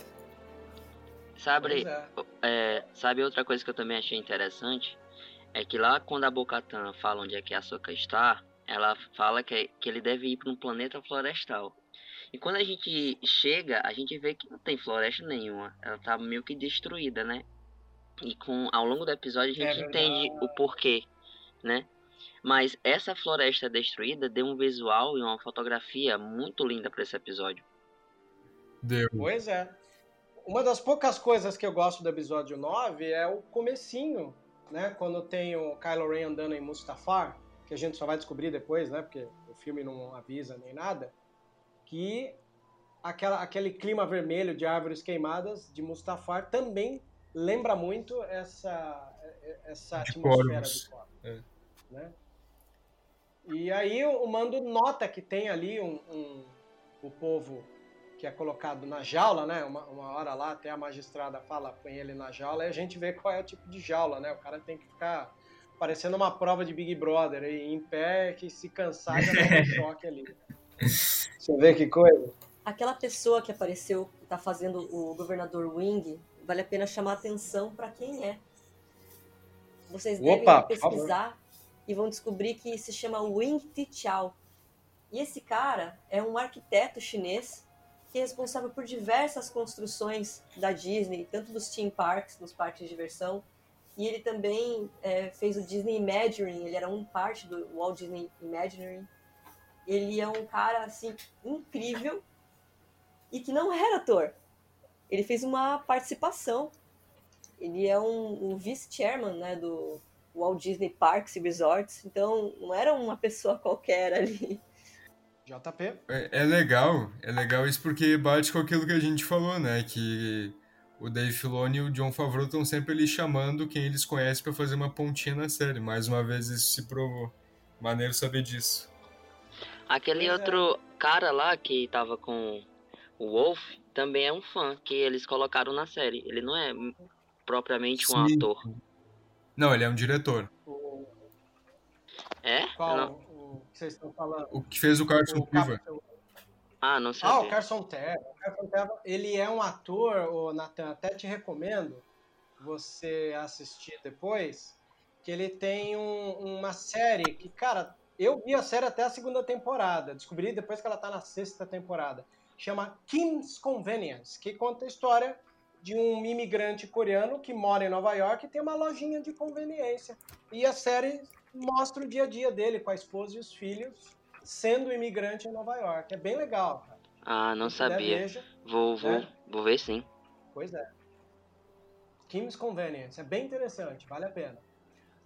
Sabe, é. É, sabe outra coisa que eu também achei interessante? É que lá quando a Bocatan fala onde é que a Soka está, ela fala que, que ele deve ir para um planeta florestal. E quando a gente chega, a gente vê que não tem floresta nenhuma. Ela tá meio que destruída, né? E com ao longo do episódio a gente é entende o porquê, né? Mas essa floresta destruída deu um visual e uma fotografia muito linda para esse episódio. Deu. Pois é. Uma das poucas coisas que eu gosto do episódio 9 é o comecinho, né? Quando tem o Kylo Ren andando em Mustafar, que a gente só vai descobrir depois, né? Porque o filme não avisa nem nada que aquela, aquele clima vermelho de árvores queimadas de Mustafar também lembra muito essa, essa atmosfera de Corvus. É. Né? E aí o Mando nota que tem ali um, um, o povo que é colocado na jaula, né? Uma, uma hora lá até a magistrada fala, põe ele na jaula, e a gente vê qual é o tipo de jaula, né? O cara tem que ficar parecendo uma prova de Big Brother, e em pé, que se cansar já dá um choque ali. Você vê que coisa. Aquela pessoa que apareceu, que tá fazendo o governador Wing, vale a pena chamar atenção para quem é. Vocês devem Opa, pesquisar e vão descobrir que se chama Wing Tichao. E esse cara é um arquiteto chinês que é responsável por diversas construções da Disney, tanto dos theme parks, dos parques de diversão, e ele também é, fez o Disney Imagineering, ele era um parte do Walt Disney Imagineering, ele é um cara assim incrível e que não era ator. Ele fez uma participação. Ele é um, um vice-chairman né, do Walt Disney Parks e Resorts, então não era uma pessoa qualquer ali. JP. É, é legal, é legal isso porque bate com aquilo que a gente falou, né? Que o Dave Filoni e o John Favreau estão sempre ali chamando quem eles conhecem para fazer uma pontinha na série. Mais uma vez isso se provou. Maneiro saber disso. Aquele pois outro é. cara lá que tava com o Wolf também é um fã que eles colocaram na série. Ele não é propriamente um Sim. ator. Não, ele é um diretor. O... É? Qual não... o que vocês estão falando? O que fez o Carson Piva. Ah, não sei. Ah, o Carson Terra. O Carson Terra, ele é um ator, o Nathan, até te recomendo você assistir depois, que ele tem um, uma série que, cara, eu vi a série até a segunda temporada. Descobri depois que ela tá na sexta temporada. Chama Kim's Convenience, que conta a história de um imigrante coreano que mora em Nova York e tem uma lojinha de conveniência. E a série mostra o dia a dia dele com a esposa e os filhos, sendo imigrante em Nova York. É bem legal, cara. Ah, não sabia. Veja, vou, vou, é. vou ver sim. Pois é. Kim's Convenience. É bem interessante, vale a pena.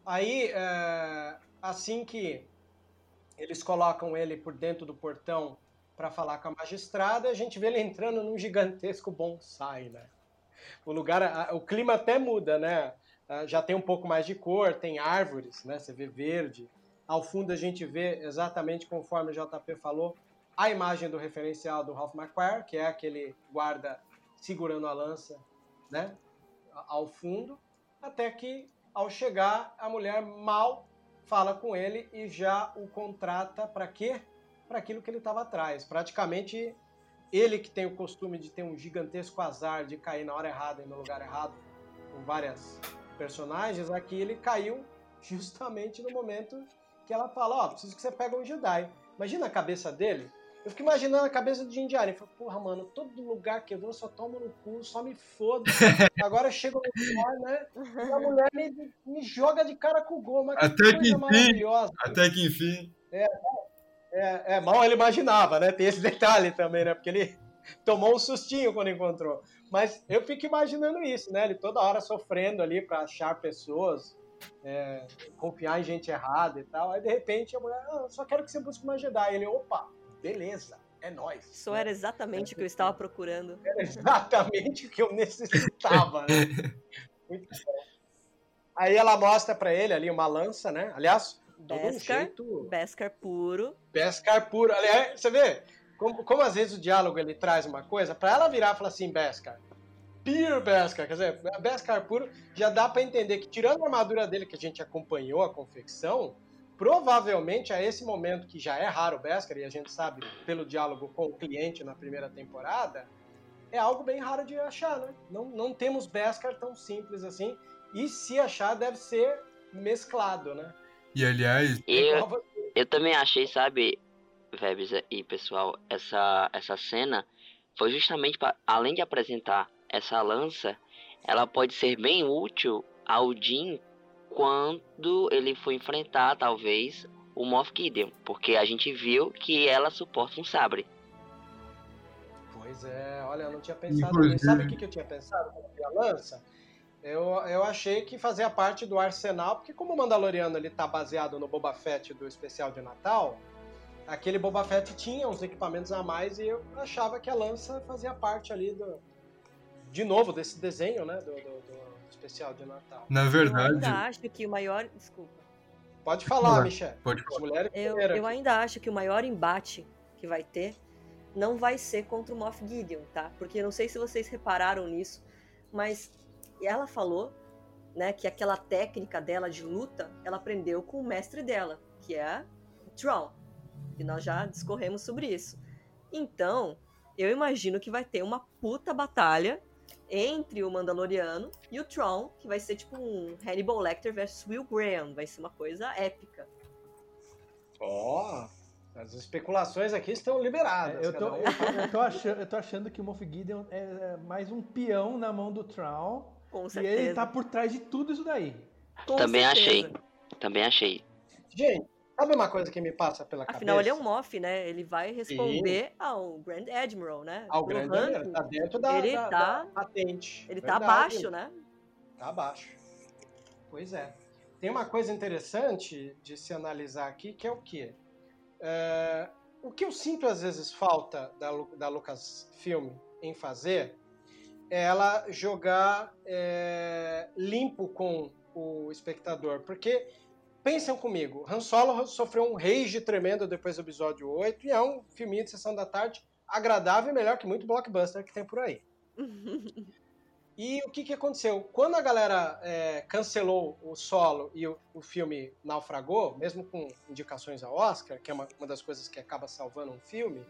Aí, é, assim que eles colocam ele por dentro do portão para falar com a magistrada, a gente vê ele entrando num gigantesco bonsai, né? O lugar, o clima até muda, né? Ah, já tem um pouco mais de cor, tem árvores, né? Você vê verde. Ao fundo a gente vê exatamente conforme o JP falou, a imagem do referencial do Ralph McQuarrie, que é aquele guarda segurando a lança, né? Ao fundo, até que ao chegar a mulher mal fala com ele e já o contrata para quê? Para aquilo que ele estava atrás. Praticamente ele que tem o costume de ter um gigantesco azar de cair na hora errada e no lugar errado, com várias personagens, aqui ele caiu justamente no momento que ela fala, ó, oh, preciso que você pegue um Jedi. Imagina a cabeça dele, eu fico imaginando a cabeça do Jinjari. Falei, porra, mano, todo lugar que eu vou só tomo no cu, só me foda. Agora chega no lugar, né? E a mulher me, me joga de cara com o gol. Mas até que, que enfim. Até que enfim. É, é, é, mal ele imaginava, né? Tem esse detalhe também, né? Porque ele tomou um sustinho quando encontrou. Mas eu fico imaginando isso, né? Ele toda hora sofrendo ali para achar pessoas, é, confiar em gente errada e tal. Aí de repente a mulher, ah, só quero que você busque uma Jedi. Ele, opa, beleza, é nóis. Isso né? era exatamente o que eu estava procurando. Era exatamente o que eu necessitava, né? Muito bom. Aí ela mostra pra ele ali uma lança, né? Aliás, todo um Beskar, jeito Beskar puro. Beskar puro. Aliás, você vê como, como às vezes o diálogo ele traz uma coisa, pra ela virar e falar assim, Beskar, Pure Beskar, quer dizer, Beskar puro, já dá pra entender que tirando a armadura dele que a gente acompanhou a confecção, provavelmente a esse momento que já é raro o Beskar, e a gente sabe pelo diálogo com o cliente na primeira temporada, é algo bem raro de achar, né? Não, não temos Beskar tão simples assim, e se achar deve ser mesclado, né? E aliás, Eu, eu também achei, sabe, Vebs e pessoal, essa, essa cena foi justamente para, além de apresentar essa lança, ela pode ser bem útil ao Jin quando ele for enfrentar, talvez, o Moff Gideon, porque a gente viu que ela suporta um sabre. Pois é, olha, eu não tinha pensado Inclusive-. Sabe o que, que eu tinha pensado quando eu vi a lança? Eu, eu achei que fazia parte do arsenal, porque como o Mandaloriano ele tá baseado no Boba Fett do especial de Natal, aquele Boba Fett tinha uns equipamentos a mais e eu achava que a lança fazia parte ali do. De novo, desse desenho, né? Do, do- do especial de Natal. na Eu verdade, ainda acho que o maior. Desculpa. Pode falar, Michel. pode As mulheres Eu, eu ainda acho que o maior embate que vai ter não vai ser contra o Moff Gideon, tá? Porque eu não sei se vocês repararam nisso, mas ela falou, né, que aquela técnica dela de luta, ela aprendeu com o mestre dela, que é o Tron. E nós já discorremos sobre isso. Então, eu imagino que vai ter uma puta batalha entre o Mandaloriano e o Tron, que vai ser tipo um Hannibal Lecter versus Will Graham. Vai ser uma coisa épica. Ó, as especulações aqui estão liberadas. É, eu, tô, um eu, tô, eu tô achando, eu tô achando que o Moff Gideon é é mais um peão na mão do Traum. Com E certeza. ele tá por trás de tudo isso daí. Com Também certeza. achei. Também achei. Gente, sabe uma coisa que me passa pela Afinal, cabeça? ele é um Moff, né? Ele vai responder ao Grand Admiral, né? Ao No ranking, Admiral, tá dentro da, ele da- tá- da patente. Ele tá Verdade. abaixo, né? Tá abaixo. Pois é. Tem uma coisa interessante de se analisar aqui, que é o quê? É, o que eu sinto às vezes falta da, da Lucasfilm em fazer é ela jogar é, limpo com o espectador. Porque, pensem comigo, Han Solo sofreu um rage tremendo depois do episódio 8 e é um filminho de sessão da tarde agradável e melhor que muito blockbuster que tem por aí. E o que, que aconteceu? Quando a galera é, cancelou o solo e o, o filme naufragou, mesmo com indicações ao Oscar, que é uma, uma das coisas que acaba salvando um filme,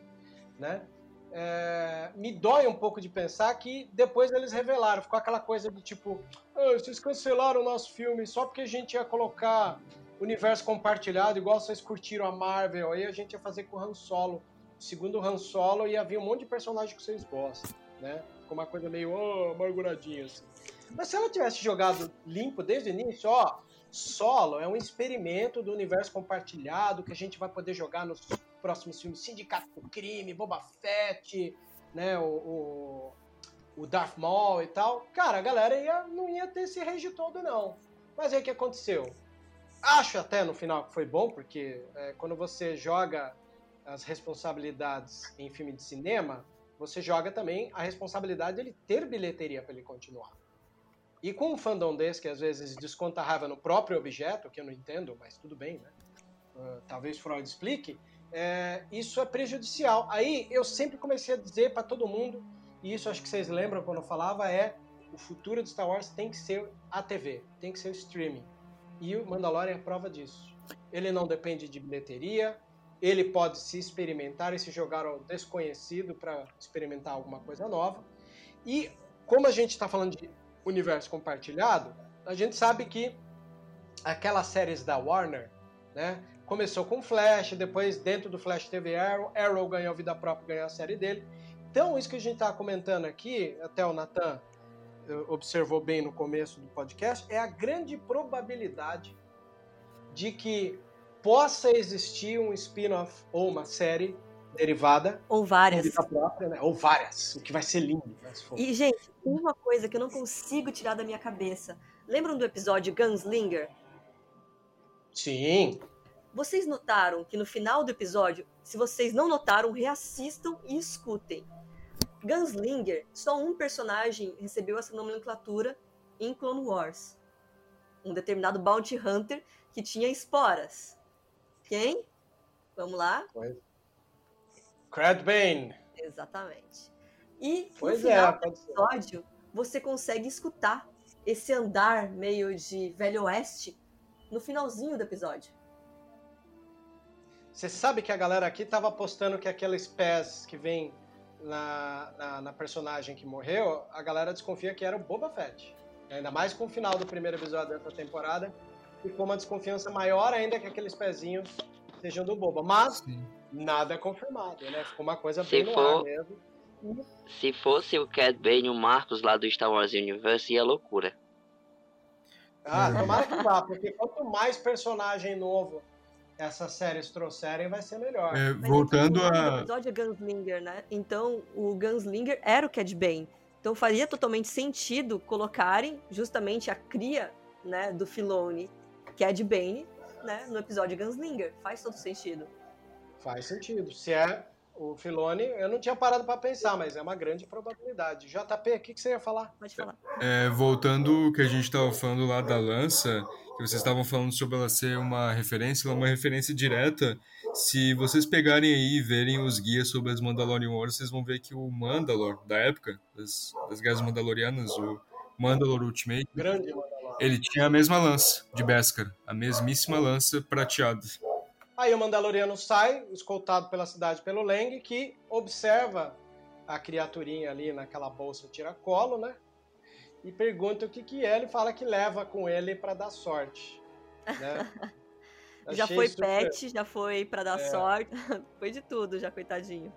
né? É, me dói um pouco de pensar que depois eles revelaram, ficou aquela coisa do tipo, "Ah, vocês cancelaram o nosso filme só porque a gente ia colocar universo compartilhado, igual vocês curtiram a Marvel, aí a gente ia fazer com o Han Solo. Segundo o Han Solo, ia vir um monte de personagem que vocês gostam, né? Ficou uma coisa meio oh, amarguradinha assim. Mas se ela tivesse jogado limpo desde o início, ó, Solo é um experimento do universo compartilhado que a gente vai poder jogar nos próximos filmes Sindicato do Crime, Boba Fett, né, o, o, o Darth Maul e tal. Cara, a galera ia, não ia ter esse rage todo, não. Mas aí o que aconteceu? Acho até no final que foi bom, porque é, quando você joga as responsabilidades em filme de cinema, você joga também a responsabilidade de ele ter bilheteria para ele continuar. E com um fandom desse, que às vezes desconta a raiva no próprio objeto, que eu não entendo, mas tudo bem, né? Uh, talvez Freud explique, é, isso é prejudicial. Aí eu sempre comecei a dizer para todo mundo, e isso acho que vocês lembram quando eu falava, é o futuro de Star Wars tem que ser a TV, tem que ser o streaming. E o Mandalorian é prova disso. Ele não depende de bilheteria, ele pode se experimentar e se jogar ao desconhecido para experimentar alguma coisa nova. E como a gente está falando de universo compartilhado, a gente sabe que aquelas séries da Warner, né, começou com Flash, depois dentro do Flash teve Arrow, Arrow ganhou vida própria, ganhou a série dele. Então, isso que a gente está comentando aqui, até o Nathan eh, observou bem no começo do podcast, é a grande probabilidade de que possa existir um spin-off ou uma série derivada Ou várias. vida própria, né? ou várias, o que vai ser lindo. Né, se. E, gente, tem uma coisa que eu não consigo tirar da minha cabeça. Lembram do episódio Gunslinger? Sim, Vocês notaram que no final do episódio Se vocês não notaram, reassistam e escutem. Gunslinger, só um personagem recebeu essa nomenclatura em Clone Wars. Um determinado Bounty Hunter que tinha esporas. Quem? Vamos lá? Crad Bane. Exatamente. E Pois no é, final do pode ser. episódio, você consegue escutar esse andar meio de Velho Oeste no finalzinho do episódio. Você sabe que a galera aqui tava apostando que aquela espécie que vem na, na, na personagem que morreu, a galera desconfia que era o Boba Fett. Ainda mais com o final do primeiro episódio dessa temporada, ficou uma desconfiança maior ainda que aqueles pezinhos sejam do Boba. Mas nada é confirmado, né? Ficou uma coisa Se bem no for- ar mesmo. Se fosse o Cad Bane e o Marcos lá do Star Wars Universe, ia loucura. Ah, tomara que vá, porque quanto mais personagem novo essas séries trouxerem, vai ser melhor. É, voltando o a. episódio é Gunslinger, né? Então, o Gunslinger era o Cad Bane. Então, faria totalmente sentido colocarem justamente a cria né, do Filone, Cad Bane, né, no episódio Gunslinger. Faz todo sentido. Faz sentido. Se é o Filone, eu não tinha parado pra pensar, mas é uma grande probabilidade. JP, o que, que você ia falar? Pode falar. É, voltando o que a gente estava falando lá da lança, que vocês estavam falando sobre ela ser uma referência, ela é uma referência direta. Se vocês pegarem aí e verem os guias sobre as Mandalorian Wars, vocês vão ver que o Mandalor, da época, das, das guerras mandalorianas, o Mandalor Ultimate, Grande ele tinha a mesma lança de Beskar, a mesmíssima lança prateada. Aí o Mandaloriano sai, escoltado pela cidade pelo Leng, que observa a criaturinha ali naquela bolsa tiracolo, né? E pergunta o que que é, ele fala que leva com ele pra dar sorte, né? já foi super- pet, já foi pra dar É. sorte, foi de tudo já, coitadinho.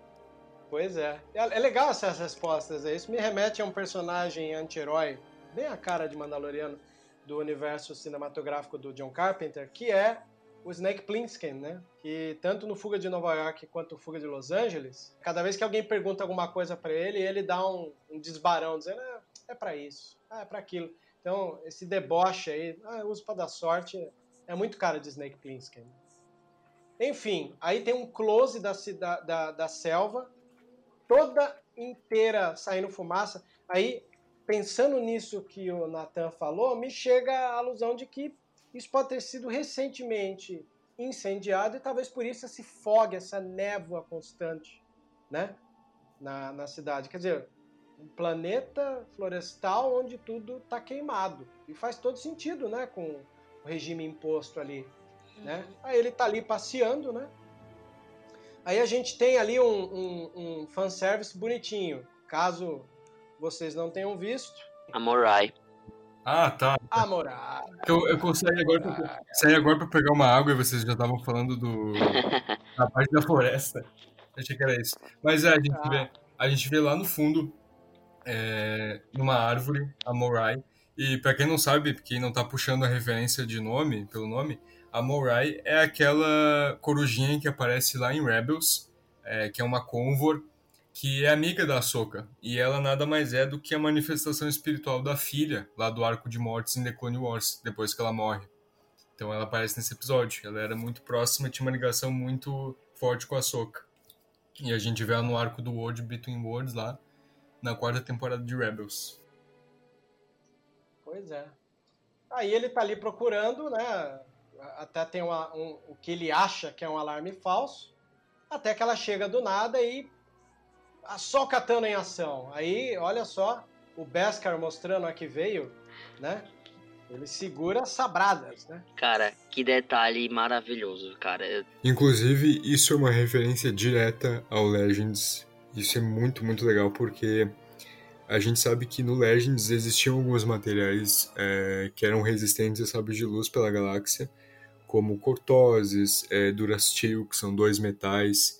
Pois é. É é legal essas respostas. aí. Isso me remete a um personagem anti-herói, bem a cara de Mandaloriano, do universo cinematográfico do John Carpenter, que é o Snake Plissken, né? Que tanto no Fuga de Nova York quanto no Fuga de Los Angeles, cada vez que alguém pergunta alguma coisa pra ele, ele dá um, um desbarão, dizendo, ah, é pra isso, ah, é pra aquilo. Então, esse deboche aí, ah, eu uso pra dar sorte, é muito cara de Snake Plissken. Enfim, aí tem um close da, da, da selva, toda inteira saindo fumaça. Aí, pensando nisso que o Nathan falou, me chega a alusão de que isso pode ter sido recentemente incendiado e talvez por isso esse fog, essa névoa constante, né? Na, na cidade. Quer dizer, um planeta florestal onde tudo está queimado. E faz todo sentido, né? Com o regime imposto ali, né? Aí ele tá ali passeando, né? Aí a gente tem ali um, um, um fanservice bonitinho. Caso vocês não tenham visto. A Morai. Ah, tá. A moral. Eu, eu saí agora, pra, saí agora pra pegar uma água e vocês já estavam falando do, da parte da floresta. Eu achei que era isso. Mas é, a gente, Ah. vê, a gente vê lá no fundo, é, numa árvore, a Morai. E pra quem não sabe, quem não tá puxando a referência de nome, pelo nome, a Morai é aquela corujinha que aparece lá em Rebels, é, que é uma Convor, que é amiga da Ahsoka. E ela nada mais é do que a manifestação espiritual da filha, lá do Arco de Mortes em The Clone Wars, depois que ela morre. Então ela aparece nesse episódio. Ela era muito próxima, tinha uma ligação muito forte com a Ahsoka. E a gente vê ela no arco do World Between Worlds lá, na quarta temporada de Rebels. Pois é. Aí ele tá ali procurando, né? Até tem uma- um, o que ele acha que é um alarme falso. Até que ela chega do nada e. a Só catando em ação. Aí, olha só, o Beskar mostrando a que veio, né? Ele segura sabradas, né? Cara, que detalhe maravilhoso, cara. Inclusive, isso é uma referência direta ao Legends. Isso é muito, muito legal porque a gente sabe que no Legends existiam alguns materiais é, que eram resistentes a sabres de luz pela galáxia, como cortoses, é, durasteel, que são dois metais,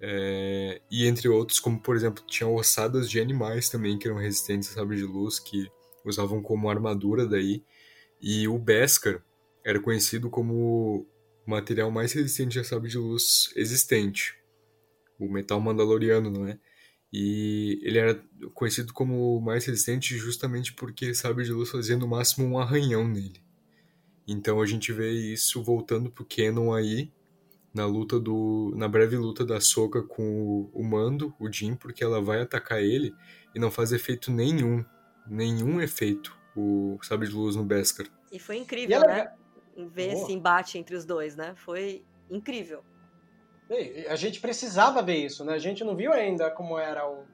é, e entre outros, como por exemplo, tinha ossadas de animais também que eram resistentes a sabres de luz, que usavam como armadura daí. E o Beskar era conhecido como o material mais resistente a sabre de luz existente. O metal mandaloriano, não é? E ele era conhecido como o mais resistente justamente porque sabre de luz fazia no máximo um arranhão nele. Então a gente vê isso voltando pro canon aí, na luta do. na breve luta da Soca com o, Mando, o Jin, porque ela vai atacar ele e não faz efeito nenhum. Nenhum efeito o sabre de luz no Beskar. E foi E incrível, ela- né? Ver Boa. esse embate entre os dois, né? Foi incrível. A gente precisava ver isso, né? A gente não viu ainda como era o,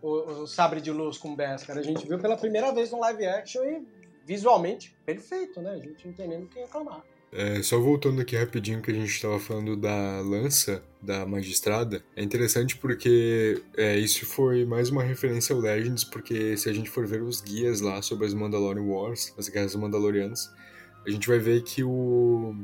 o, o sabre de luz com Beskar. A gente viu pela primeira vez no live action e visualmente perfeito, né? A gente não tem nem o que reclamar. É, só voltando aqui rapidinho que a gente estava falando da lança da magistrada, é interessante porque é, isso foi mais uma referência ao Legends, porque se a gente for ver os guias lá sobre as Mandalorian Wars, as guerras mandalorianas, a gente vai ver que o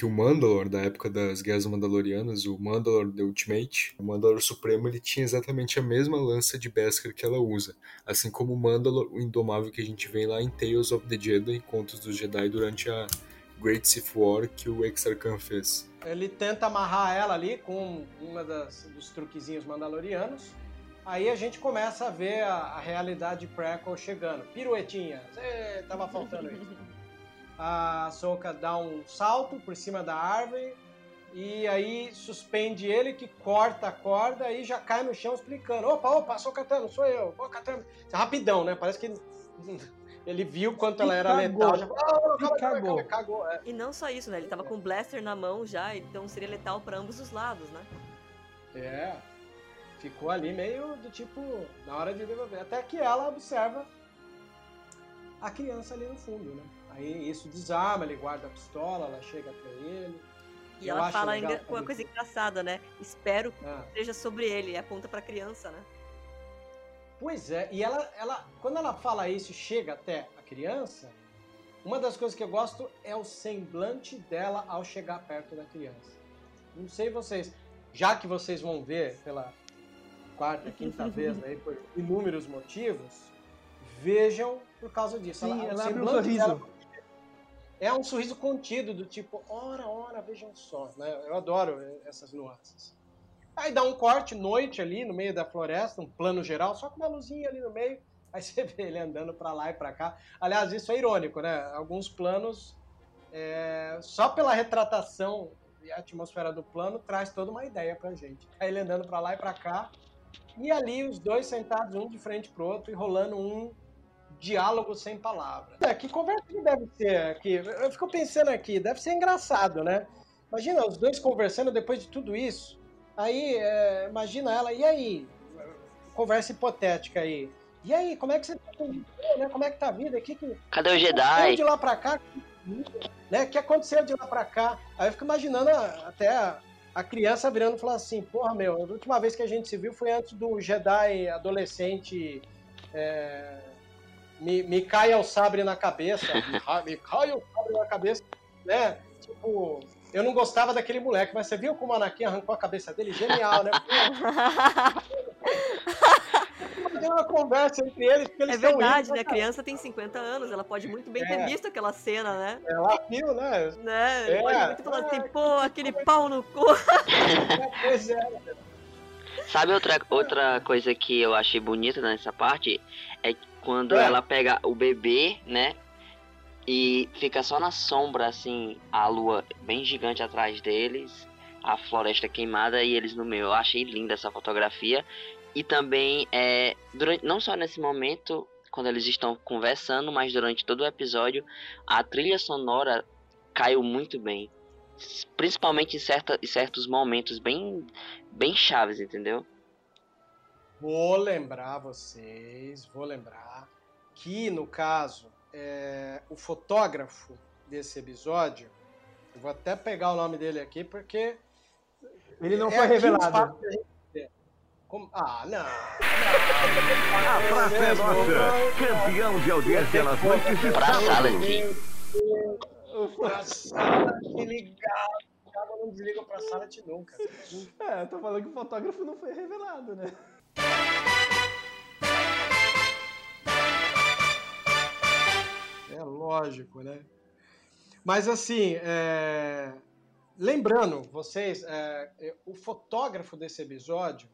que o Mandalor da época das guerras mandalorianas, o Mandalor The Ultimate, o Mandalor Supremo, ele tinha exatamente a mesma lança de Beskar que ela usa, assim como o Mandalor, o indomável que a gente vê lá em Tales of the Jedi, Contos dos Jedi durante a Great Sith War que o Exar Khan fez. Ele tenta amarrar ela ali com das, dos truquezinhos mandalorianos. Aí a gente começa a ver a, a realidade prequel chegando. Piruetinha. Cê, tava faltando isso. A Soka dá um salto por cima da árvore e aí suspende ele que corta a corda e já cai no chão explicando. Opa, opa, sou Katana, sou eu. Ô, Katana. Rapidão, né? Parece que ele viu quanto ela E era cagou. letal. Já... "Ah, calma, E cagou. calma, cagou. É. E não só isso, né? Ele tava com o blaster na mão já, então seria letal pra ambos os lados, né? É. Ficou ali meio do tipo, na hora de devolver. Até que ela observa a criança ali no fundo, né? Isso desarma, ele guarda a pistola, ela chega até ele. E Eu ela fala legal engra- uma coisa engraçada, né? Espero que Ah. seja sobre ele, e aponta pra criança, né? Pois é, e ela, ela, quando ela fala isso e chega até a criança, uma das coisas que eu gosto é o semblante dela ao chegar perto da criança. Não sei vocês, já que vocês vão ver pela quarta, quinta vez aí por inúmeros motivos, vejam por causa disso. Sim, o ela abre um semblante sorriso. dela é um sorriso contido, do tipo, ora, ora, vejam só, né? Eu adoro essas nuances. Aí dá um corte, noite ali, no meio da floresta, um plano geral, só com uma luzinha ali no meio. Aí você vê ele andando pra lá e pra cá. Aliás, isso é irônico, né? Alguns planos, é, só pela retratação e a atmosfera do plano, traz toda uma ideia pra gente. Aí ele andando pra lá e pra cá, e ali os dois sentados um de frente pro outro e rolando um diálogo sem palavras. É, que conversa que deve ser aqui? Eu fico pensando aqui, deve ser engraçado, né? Imagina os dois conversando depois de tudo isso. Aí, é, imagina ela, e aí? Conversa hipotética aí. E aí, como é que você tá né? Como é que tá a vida? Que que Cadê o Jedi? de lá pra cá? Né? O que aconteceu de lá pra cá? Aí eu fico imaginando a- até a, a criança virando e falando assim, porra, meu, a última vez que a gente se viu foi antes do Jedi adolescente é, me, me caia o sabre na cabeça. me, me caia o sabre na cabeça, né? Tipo, eu não gostava daquele moleque, mas você viu como o Anakin arrancou a cabeça dele? Genial, né? Tem uma conversa entre eles, porque eles É verdade, rindo, né? A criança tem 50 anos, ela pode muito bem É. ter visto aquela cena, né? Ela viu, né? né? É. Pode muito falar assim, pô, aquele pau no cu. Pois é. Sabe outra, outra coisa que eu achei bonita nessa parte? É quando É. ela pega o bebê, né? E fica só na sombra, assim, a lua bem gigante atrás deles, a floresta queimada e eles no meio. Eu achei linda essa fotografia. E também, é, durante, não só nesse momento, quando eles estão conversando, mas durante todo o episódio, a trilha sonora caiu muito bem. Principalmente em, certa, em certos momentos bem, bem chaves, entendeu? Vou lembrar vocês, vou lembrar que no caso é, o fotógrafo desse episódio, eu vou até pegar o nome dele aqui porque Ele não é foi revelado. que. Como- Ah, não. A praça é nossa. Campeão de audiência nas noites de Pra sábado. sala de Pra sala te ligado. O cara não desliga pra sala te nunca. É, eu tô falando que o fotógrafo não foi revelado, né? É lógico, né? Mas assim, é, lembrando vocês, é, é, o fotógrafo desse episódio,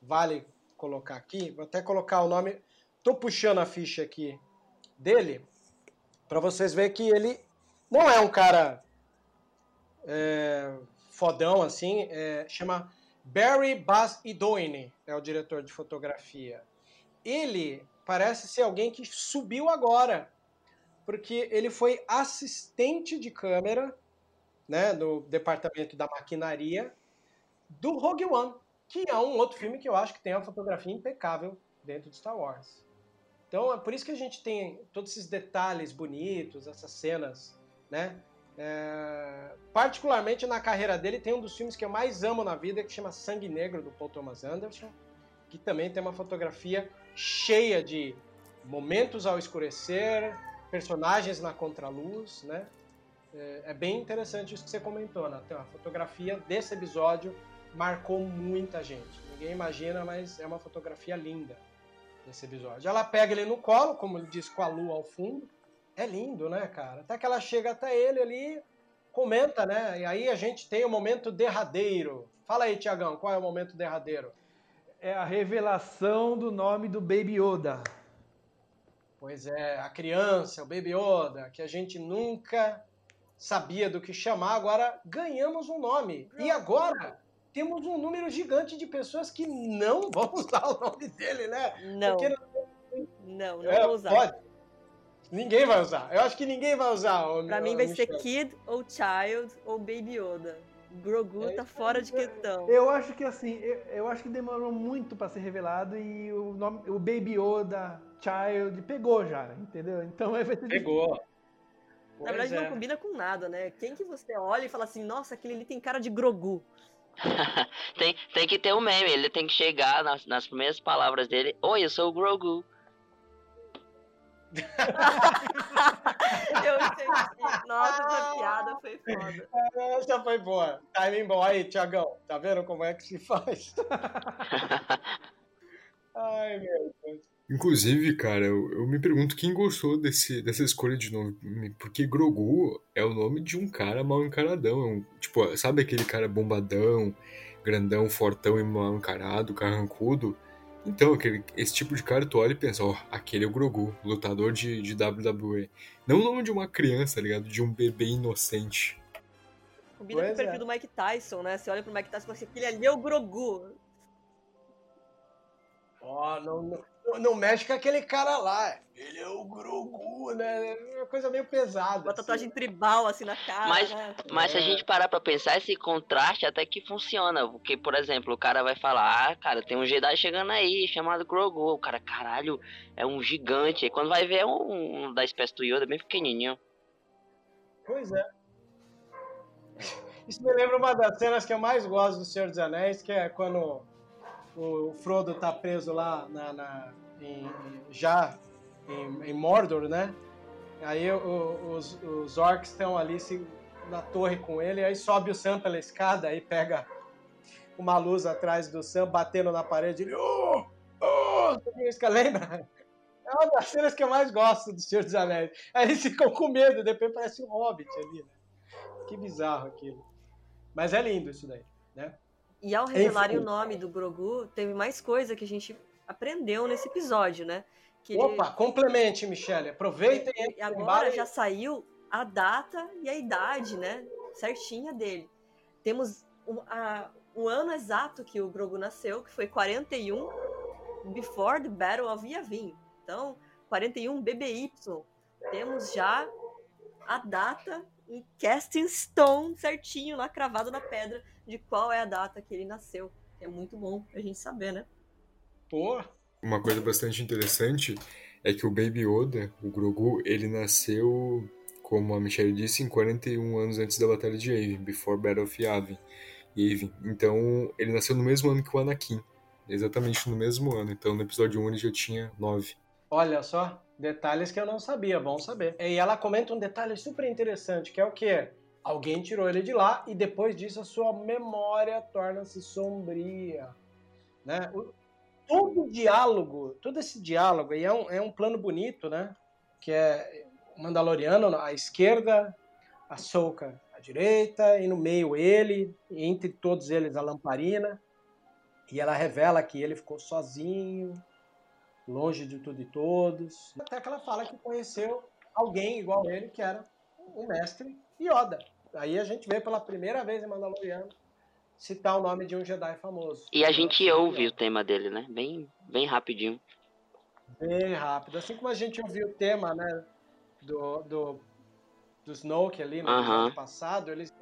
vale colocar aqui, vou até colocar o nome, tô puxando a ficha aqui dele, para vocês verem que ele não é um cara é, fodão assim, é, chama Barry Baz Idoine, é o diretor de fotografia. Ele parece ser alguém que subiu agora, porque ele foi assistente de câmera, né, no departamento da maquinaria do Rogue One, que é um outro filme que eu acho que tem uma fotografia impecável dentro de Star Wars. Então é por isso que a gente tem todos esses detalhes bonitos, essas cenas, né? É... Particularmente na carreira dele, tem um dos filmes que eu mais amo na vida, que chama Sangue Negro, do Paul Thomas Anderson, que também tem uma fotografia cheia de momentos ao escurecer, personagens na contraluz, né? É, é bem interessante isso que você comentou, né? A fotografia desse episódio marcou muita gente. Ninguém imagina, mas é uma fotografia linda desse episódio. Ela pega ele no colo, como ele disse, com a lua ao fundo. É lindo, né, cara? Até que ela chega até ele ali, comenta, né? E aí a gente tem o momento derradeiro. Fala aí, Tiagão, qual é o momento derradeiro? É a revelação do nome do Baby Yoda. Pois é, a criança, o Baby Yoda, que a gente nunca sabia do que chamar, agora ganhamos um nome. E agora temos um número gigante de pessoas que não vão usar o nome dele, né? Não. Porque não, não, é, vou usar. Pode. Ninguém vai usar. Eu acho que ninguém vai usar. O, pra o, mim vai ser Kid ou Child ou Baby Yoda. Grogu é, tá fora de questão. Eu acho que assim, eu, eu acho que demorou muito para ser revelado e o nome, o Baby Yoda, Child, pegou já, entendeu? Então vai ser Pegou. Na verdade, é. não combina com nada, né? Quem que você olha e fala assim, nossa, aquele ali tem cara de Grogu. tem, tem que ter um meme, ele tem que chegar nas, nas primeiras palavras dele, Oi, eu sou o Grogu. Eu entendi. Nossa, essa piada foi foda. Essa foi boa. Timing bom. Aí, Tiagão, tá vendo como é que se faz? Ai, meu Deus. Inclusive, cara, eu, eu, me pergunto quem gostou desse, dessa escolha de nome. Porque Grogu é o nome de um cara mal encaradão. É um, tipo, sabe aquele cara bombadão, grandão, fortão e mal encarado, carrancudo? Então, aquele, esse tipo de cara, tu olha e pensa, ó, oh, aquele é o Grogu, lutador de, de WWE. Não o nome de uma criança, tá ligado? De um bebê inocente. Combina com o perfil é. do Mike Tyson, né? Você olha pro Mike Tyson e fala assim, aquele ali é o Grogu. Ó, oh, não, não, não mexe com aquele cara lá. Ele é o Grogu, né? É uma coisa meio pesada. Uma tatuagem assim. tribal assim na cara. Mas, né? mas é. se a é. gente parar pra pensar, esse contraste até que funciona. Porque, por exemplo, o cara vai falar: Ah, cara, tem um Jedi chegando aí chamado Grogu. O cara, caralho, é um gigante. E quando vai ver, é um, um da espécie do Yoda, bem pequenininho. Pois é. Isso me lembra uma das cenas que eu mais gosto do Senhor dos Anéis, que é quando o Frodo tá preso lá na, na em, já em, em, Mordor, né? Aí o, os, os orcs estão ali se, na torre com ele, aí sobe o Sam pela escada, aí pega uma luz atrás do Sam, batendo na parede, ele... Oh! Oh! Música, lembra? É uma das cenas que eu mais gosto do Senhor dos Anéis. Aí eles ficam com medo, depois parece um hobbit ali, né? Que bizarro aquilo. Mas é lindo isso daí, né? E ao revelarem o nome do Grogu, teve mais coisa que a gente aprendeu nesse episódio, né? Que Opa, ele... complemente, Michele. Aproveitem. E agora já saiu a data e a idade, né? Certinha dele. Temos o, a, o ano exato que o Grogu nasceu, que foi 41 Before the Battle of Yavin. Então, 41 BBY. Temos já a data em casting stone certinho lá cravado na pedra de qual é a data que ele nasceu. É muito bom a gente saber, né? Pô. Uma coisa bastante interessante é que o Baby Yoda, o Grogu, ele nasceu, como a Michelle disse, em 41 anos antes da Batalha de Yavin, Before Battle of Yavin. Yavin. Então, ele nasceu no mesmo ano que o Anakin. Exatamente no mesmo ano. Então, no episódio 1 ele já tinha 9. Olha só, detalhes que eu não sabia, bom saber. E ela comenta um detalhe super interessante, que é o quê? Alguém tirou ele de lá e depois disso a sua memória torna-se sombria. Né? O, todo o diálogo, todo esse diálogo aí é um, é um plano bonito, né? Que é o Mandaloriano à esquerda, a Soca à direita, e no meio ele, e entre todos eles a lamparina. E ela revela que ele ficou sozinho, longe de tudo e todos. Até que ela fala que conheceu alguém igual ele, que era o mestre Yoda. Aí a gente vê pela primeira vez em Mandaloriano citar o nome de um Jedi famoso. E a gente ouve o tema dele, né? Bem, bem rapidinho. Bem rápido. Assim como a gente ouviu o tema, né? Do, do, do Snoke ali no Aham. episódio passado, eles,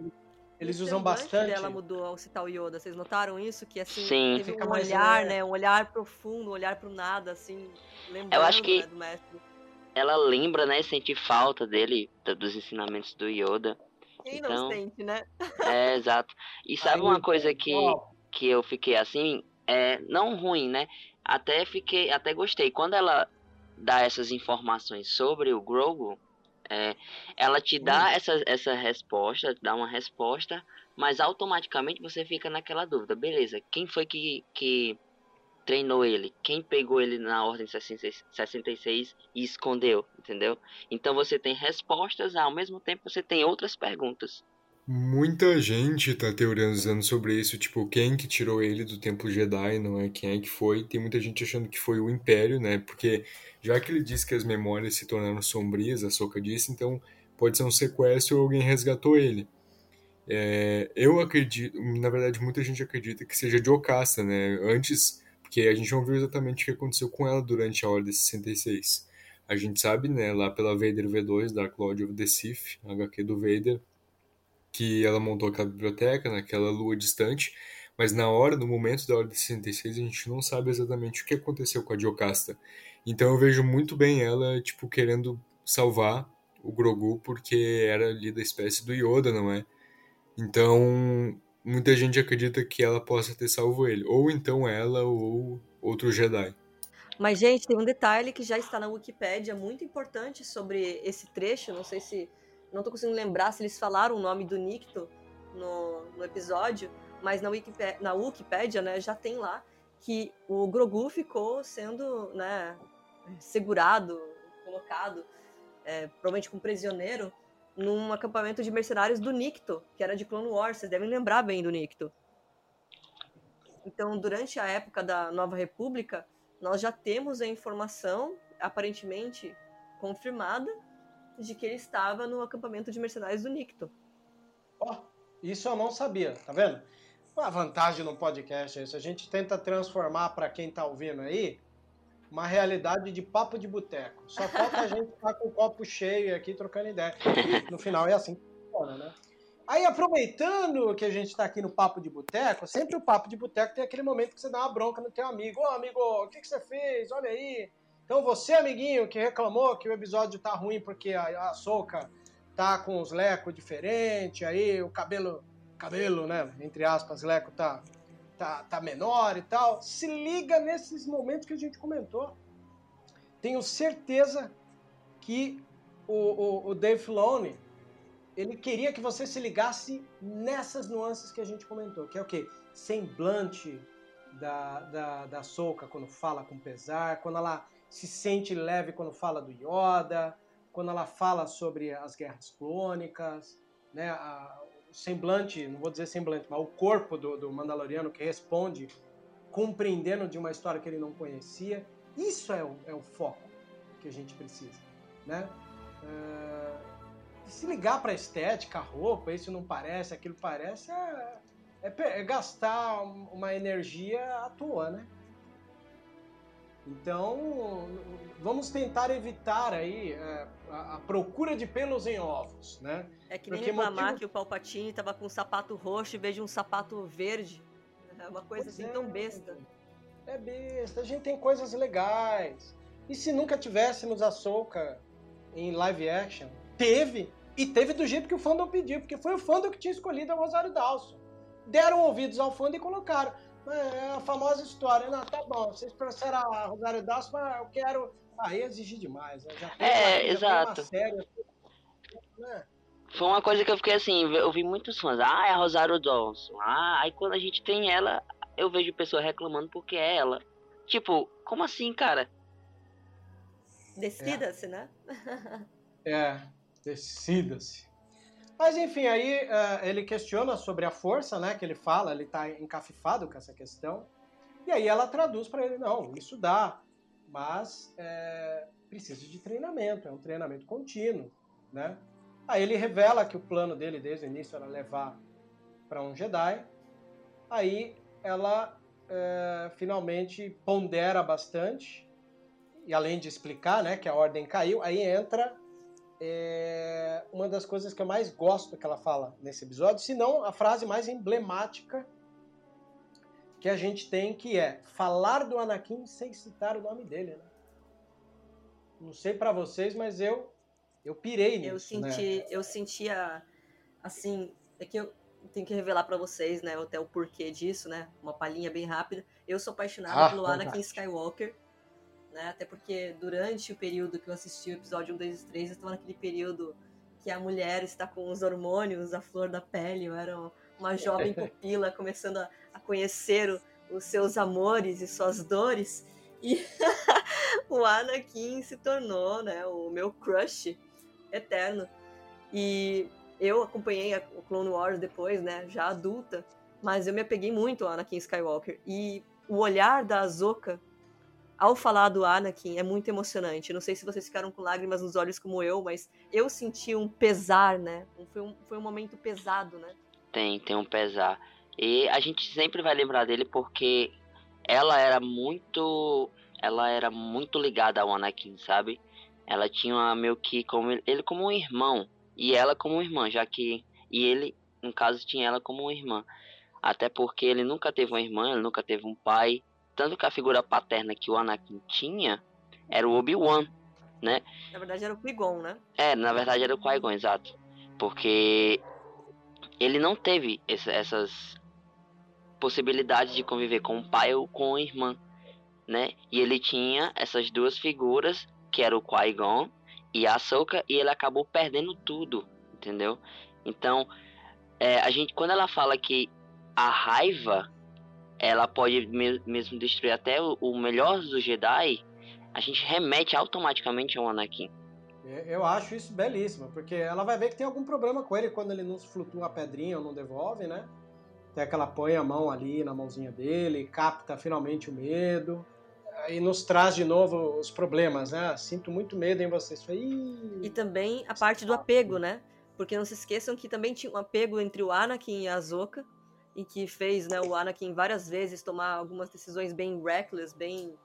eles usam semblante bastante. dela mudou ao citar o Yoda. Vocês notaram isso? Que assim, Sim. teve Fica um olhar, né? Um olhar profundo, um olhar pro nada, assim, lembrando Eu acho que- né, do mestre. Ela lembra, né? Sente falta dele, dos ensinamentos do Yoda. Quem Então- não sente, né? É, exato. E sabe Aí, uma coisa que, ó, que eu fiquei assim, é, não ruim, né? Até fiquei, até gostei. Quando ela dá essas informações sobre o Grogu, é, ela te dá essa, essa resposta, dá uma resposta, mas automaticamente você fica naquela dúvida. Beleza, quem foi que, que treinou ele? Quem pegou ele na Ordem 66 66 e escondeu, entendeu? Então você tem respostas, ao mesmo tempo você tem outras perguntas. Muita gente tá teorizando sobre isso, tipo, quem que tirou ele do Templo Jedi, não é? Quem é que foi? Tem muita gente achando que foi o Império, né? Porque já que ele disse que as memórias se tornaram sombrias, a Soka disse, então pode ser um sequestro ou alguém resgatou ele. É, eu acredito, na verdade, muita gente acredita que seja de Ocasta, né? Antes, porque a gente não viu exatamente o que aconteceu com ela durante a Ordem 66. A gente sabe, né, lá pela Vader V2, Dark Lord of the Sith, HQ do Vader, que ela montou aquela biblioteca naquela lua distante, mas na hora, no momento da Ordem 66, a gente não sabe exatamente o que aconteceu com a Jocasta. Então eu vejo muito bem ela, tipo, querendo salvar o Grogu, porque era ali da espécie do Yoda, não é? Então, muita gente acredita que ela possa ter salvo ele. Ou então ela, ou outro Jedi. Mas, gente, tem um detalhe que já está na Wikipédia muito importante sobre esse trecho. Não sei se. Não tô conseguindo lembrar se eles falaram o nome do Nicto no, no episódio, mas na Wikipédia, na Wikipédia, né, já tem lá que o Grogu ficou sendo, né, segurado, colocado, é, provavelmente como prisioneiro, num acampamento de mercenários do Nicto, que era de Clone Wars. Vocês devem lembrar bem do Nicto. Então, durante a época da Nova República, nós já temos a informação, aparentemente confirmada, de que ele estava no acampamento de mercenários do Nicto. Ó, isso eu não sabia, tá vendo? A vantagem no podcast é isso. A gente tenta transformar para quem tá ouvindo aí uma realidade de papo de boteco. Só falta a gente estar com o copo cheio aqui trocando ideia. No final é assim que funciona, né? Aí, aproveitando que a gente está aqui no papo de boteco, sempre o papo de boteco tem aquele momento que você dá uma bronca no teu amigo. Ô, amigo, o que, que você fez? Olha aí. Então, você, amiguinho, que reclamou que o episódio tá ruim porque a, a Soca tá com os lecos diferentes, aí o cabelo, cabelo, né, entre aspas, leco tá, tá, tá menor e tal. Se liga nesses momentos que a gente comentou. Tenho certeza que o, o, o Dave Filoni, ele queria que você se ligasse nessas nuances que a gente comentou, que é o quê? Semblante da, da, da Soca quando fala com pesar, quando ela se sente leve quando fala do Yoda, quando ela fala sobre as guerras clônicas, né, a, semblante, não vou dizer semblante, mas o corpo do, do Mandaloriano que responde compreendendo de uma história que ele não conhecia. Isso é o, é o foco que a gente precisa, né? E se ligar para estética, roupa, isso não parece, aquilo parece, é, é, é gastar uma energia à toa, né? Então, vamos tentar evitar aí é, a, a, procura de pelos em ovos, né? É que nem Porque reclamar motivo... que o Palpatine tava com um sapato roxo em vez de um sapato verde. É uma coisa pois assim é, tão besta. É besta. A gente tem coisas legais. E se nunca tivéssemos a Soca em live action? Teve. E teve do jeito que o fandom pediu, porque foi o fandom que tinha escolhido a Rosário Dawson. Deram ouvidos ao fandom e colocaram. É a famosa história, não, tá bom, vocês trouxeram a Rosário Dawson, mas eu quero. Aí exigir demais. Né? Já tem, é, já exato. Série, né? Foi uma coisa que eu fiquei assim, eu vi muitos fãs, ah, é a Rosário Dawson. Ah, aí quando a gente tem ela, eu vejo pessoas reclamando porque é ela. Tipo, como assim, cara? Decida-se, é. né? é, decida-se. Mas enfim, aí uh, ele questiona sobre a força, né? Que ele fala, ele tá encafifado com essa questão. E aí ela traduz para ele, não, isso dá, mas é, precisa de treinamento, é um treinamento contínuo, né? Aí ele revela que o plano dele desde o início era levar para um Jedi. Aí ela é, finalmente pondera bastante e além de explicar, né, que a ordem caiu, aí entra é, uma das coisas que eu mais gosto que ela fala nesse episódio, se não a frase mais emblemática que a gente tem, que é falar do Anakin sem citar o nome dele, né? Não sei para vocês, mas eu eu pirei nisso. Eu senti, né? eu sentia assim, é que eu tenho que revelar para vocês, né, até o porquê disso, né? Uma palhinha bem rápida. Eu sou apaixonada Ah, pelo fantástico. Anakin Skywalker, né? Até porque durante o período que eu assisti o episódio 1, 2 e 3, eu estava naquele período que a mulher está com os hormônios, a flor da pele, eu era uma jovem pupila começando a, a conhecer o- os seus amores e suas dores. E o Anakin se tornou, né, o meu crush eterno. E eu acompanhei a- o Clone Wars depois, né, já adulta, mas eu me apeguei muito ao Anakin Skywalker. E o olhar da Ahsoka ao falar do Anakin é muito emocionante. Não sei se vocês ficaram com lágrimas nos olhos como eu, mas eu senti um pesar, né? Foi um, foi um momento pesado, né? Tem, tem um pesar. E a gente sempre vai lembrar dele porque ela era muito. Ela era muito ligada ao Anakin, sabe? Ela tinha uma, meio que como ele, como um irmão. E ela como irmã, já que. E ele, no caso, tinha ela como irmã. Até porque ele nunca teve uma irmã, ele nunca teve um pai. Tanto que a figura paterna que o Anakin tinha era o Obi-Wan, né? Na verdade era o Qui-Gon, né? É, na verdade era o Qui-Gon, exato. Porque ele não teve essas possibilidades de conviver com o pai ou com a irmã, né? E ele tinha essas duas figuras, que era o Qui-Gon e a Ahsoka, e ele acabou perdendo tudo, entendeu? Então, é, a gente, quando ela fala que a raiva, ela pode me- mesmo destruir até o, o melhor dos Jedi, a gente remete automaticamente ao Anakin. Eu acho isso belíssimo, porque ela vai ver que tem algum problema com ele quando ele não flutua a pedrinha ou não devolve, né? Até que ela põe a mão ali na mãozinha dele, capta finalmente o medo, e nos traz de novo os problemas, né? Sinto muito medo em vocês. "Ih, E também a parte do apego, né? Porque não se esqueçam que também tinha um apego entre o Anakin e a Ahsoka, e que fez né, o Anakin várias vezes tomar algumas decisões bem reckless, bem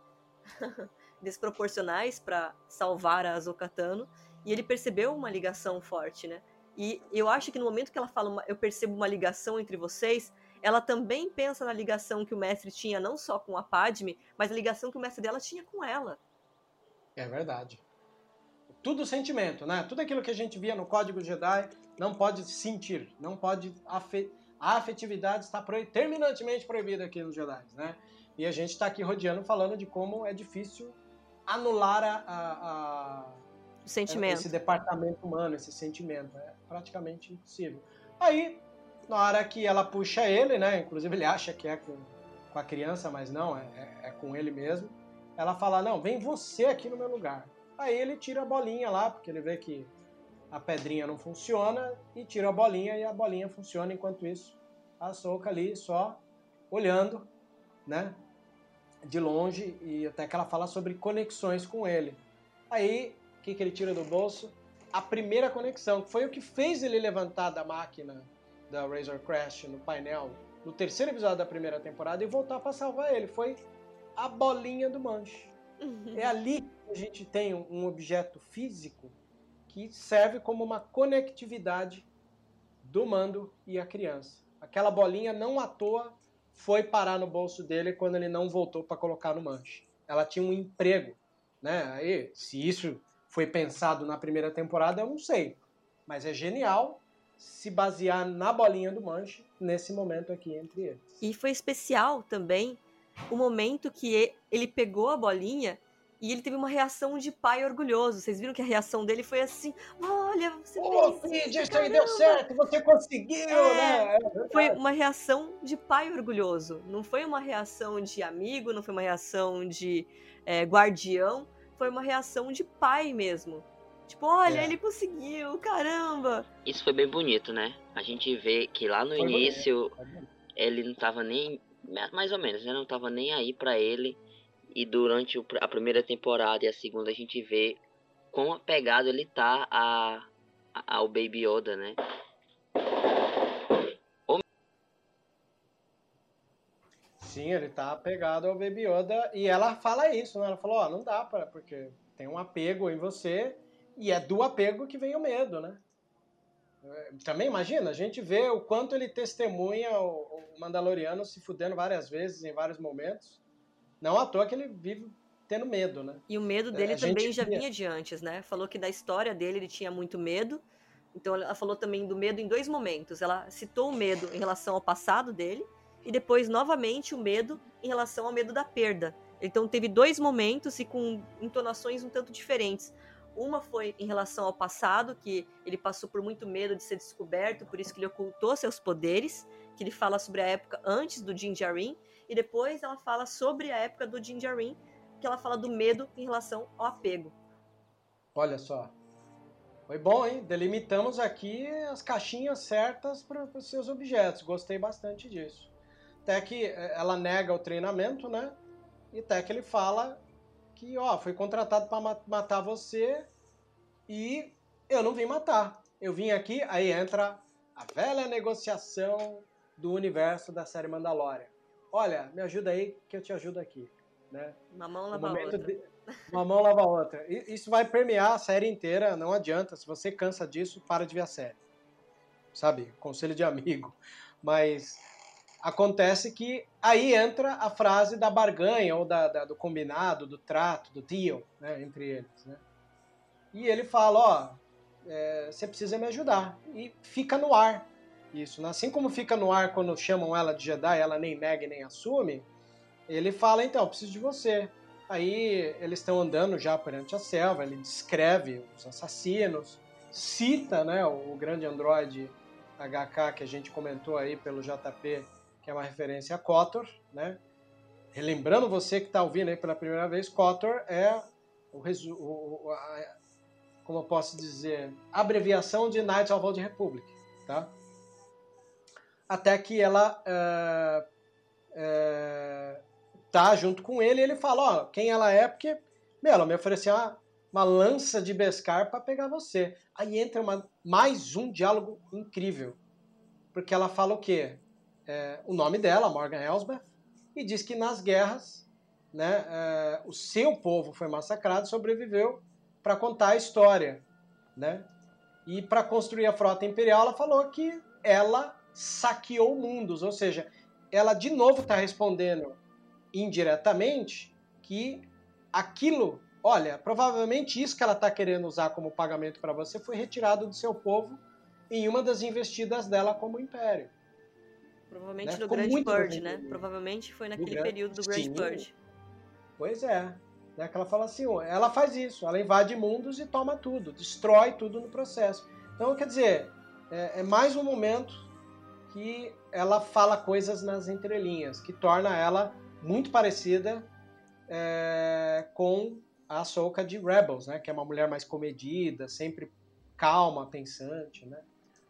desproporcionais para salvar a Ahsoka Tano, e ele percebeu uma ligação forte, né? E eu acho que no momento que ela fala, uma- eu percebo uma ligação entre vocês, ela também pensa na ligação que o mestre tinha não só com a Padme, mas a ligação que o mestre dela tinha com ela. É verdade. Tudo sentimento, né? Tudo aquilo que a gente via no Código Jedi não pode sentir, não pode afe... a afetividade está proib... terminantemente proibida aqui nos Jedi, né? E a gente está aqui rodeando falando de como é difícil anular a, a- a- O sentimento. esse departamento humano, esse sentimento, é praticamente impossível. Aí, na hora que ela puxa ele, né? Inclusive ele acha que é com, com a criança, mas não, é, é- é com ele mesmo. Ela fala, não, vem você aqui no meu lugar. Aí ele tira a bolinha lá, porque ele vê que a pedrinha não funciona, e tira a bolinha e a bolinha funciona. Enquanto isso, a Soca ali só olhando, né? De longe, e até que ela fala sobre conexões com ele. Aí, o que, que ele tira do bolso? A primeira conexão, que foi o que fez ele levantar da máquina da Razor Crash no painel no terceiro episódio da primeira temporada e voltar para salvar ele. Foi a bolinha do manche. É ali que a gente tem um- um objeto físico que serve como uma conectividade do mando e a criança. Aquela bolinha não à toa foi parar no bolso dele quando ele não voltou para colocar no manche. Ela tinha um emprego, né? Aí, se isso foi pensado na primeira temporada, eu não sei. Mas é genial se basear na bolinha do manche nesse momento aqui entre eles. E foi especial também o momento que ele pegou a bolinha e ele teve uma reação de pai orgulhoso. Vocês viram que a reação dele foi assim: Olha, você Ô, fez Cid, isso, aí deu caramba!" certo, você conseguiu, É, né? É. Foi uma reação de pai orgulhoso. Não foi uma reação de amigo, não foi uma reação de é, guardião. Foi uma reação de pai mesmo. Tipo, olha, É. ele conseguiu, caramba! Isso foi bem bonito, né? A gente vê que lá no Foi início bonito. ele não tava nem. Mais ou menos, né? Não tava nem aí pra ele. E durante a primeira temporada e a segunda a gente vê quão apegado ele tá a, ao Baby Yoda, né? Sim, ele tá apegado ao Baby Yoda e ela fala isso, né? Ela falou, ó, não dá para porque tem um apego em você e é do apego que vem o medo, né? É, também imagina, a gente vê o quanto ele testemunha o Mandaloriano se fudendo várias vezes, em vários momentos. Não à toa que ele vive tendo medo, né? E o medo É, dele a também já vinha de antes, né? Falou que da história dele ele tinha muito medo. Então ela falou também do medo em dois momentos. Ela citou o medo em relação ao passado dele e depois novamente o medo em relação ao medo da perda. Então teve dois momentos e com entonações um tanto diferentes. Uma foi em relação ao passado, que ele passou por muito medo de ser descoberto, por isso que ele ocultou seus poderes, que ele fala sobre a época antes do Din Djarin, e depois ela fala sobre a época do Din Djarin, que ela fala do medo em relação ao apego. Olha só. Foi bom, hein? Delimitamos aqui as caixinhas certas para os seus objetos. Gostei bastante disso. Até que eh, ela nega o treinamento, né? E até que ele fala que, ó, foi contratado para matar você e eu não vim matar. Eu vim aqui, aí entra a velha negociação do universo da série Mandalorian. Olha, me ajuda aí que eu te ajudo aqui, né? Uma mão lava a outra. de- Uma mão lava a outra. Isso vai permear a série inteira, não adianta. Se você cansa disso, para de ver a série. Sabe? Conselho de amigo. Mas acontece que aí entra a frase da barganha, ou da, da- do combinado, do trato, do deal, né, entre eles. Né? E ele fala, ó, é, você precisa me ajudar. E fica no ar isso. Né? Assim como fica no ar quando chamam ela de Jedi, ela nem nega nem assume, ele fala, então, preciso de você. Aí eles estão andando já perante a selva, ele descreve os assassinos, cita né, o, grande androide HK que a gente comentou aí pelo JP, que é uma referência a Kotor, né? Relembrando você que está ouvindo aí pela primeira vez, Kotor é o, resu- o- a- como eu posso dizer, abreviação de Knights of Old Republic, tá? Até que ela é, é, tá junto com ele e ele fala, ó, quem ela é, porque, meu, ela me ofereceu uma, uma lança de Beskar para pegar você. Aí entra uma, mais um diálogo incrível, porque ela fala o quê? É, o nome dela, Morgan Elsbeth, e diz que nas guerras, né, é, o seu povo foi massacrado, sobreviveu para contar a história, né? E para construir a frota imperial, ela falou que ela saqueou mundos, ou seja, ela de novo está respondendo indiretamente que aquilo, olha, provavelmente isso que ela está querendo usar como pagamento para você foi retirado do seu povo em uma das investidas dela como império. Provavelmente Né? no Ficou muito Purge, né? Provavelmente foi naquele período do Grande Sim. Purge. Pois é. Né, que ela fala assim, ela faz isso, ela invade mundos e toma tudo, destrói tudo no processo. Então, quer dizer, é, é mais um momento que ela fala coisas nas entrelinhas, que torna ela muito parecida é, com a Ahsoka de Rebels, né? Que é uma mulher mais comedida, sempre calma, pensante, né?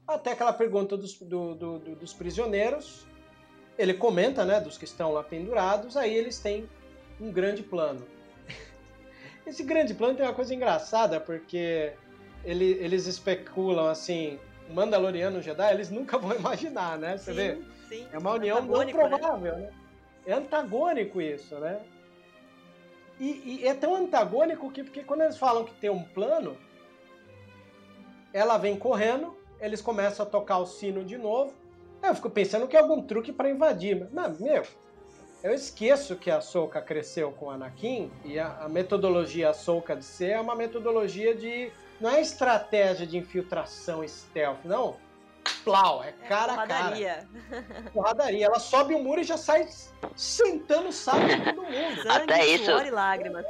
Até que ela pergunta dos, do- do- do- dos prisioneiros, ele comenta, né, dos que estão lá pendurados, aí eles têm um grande plano. Esse grande plano tem uma coisa engraçada, porque ele- eles especulam assim, Mandaloriano Jedi, eles nunca vão imaginar, né? Você vê? Sim, sim. É uma união não né? provável, né? É antagônico isso, né? E, e é tão antagônico que porque quando eles falam que tem um plano, ela vem correndo, eles começam a tocar o sino de novo. Eu fico pensando que é algum truque para invadir, mas não, meu, eu esqueço que a Ahsoka cresceu com o Anakin e a, a metodologia Ahsoka de ser é uma metodologia de não é estratégia de infiltração stealth, não. Plau, é cara a cara Porradaria. Ela sobe o muro e já sai sentando o saco de todo mundo. Até isso- suor e lágrimas.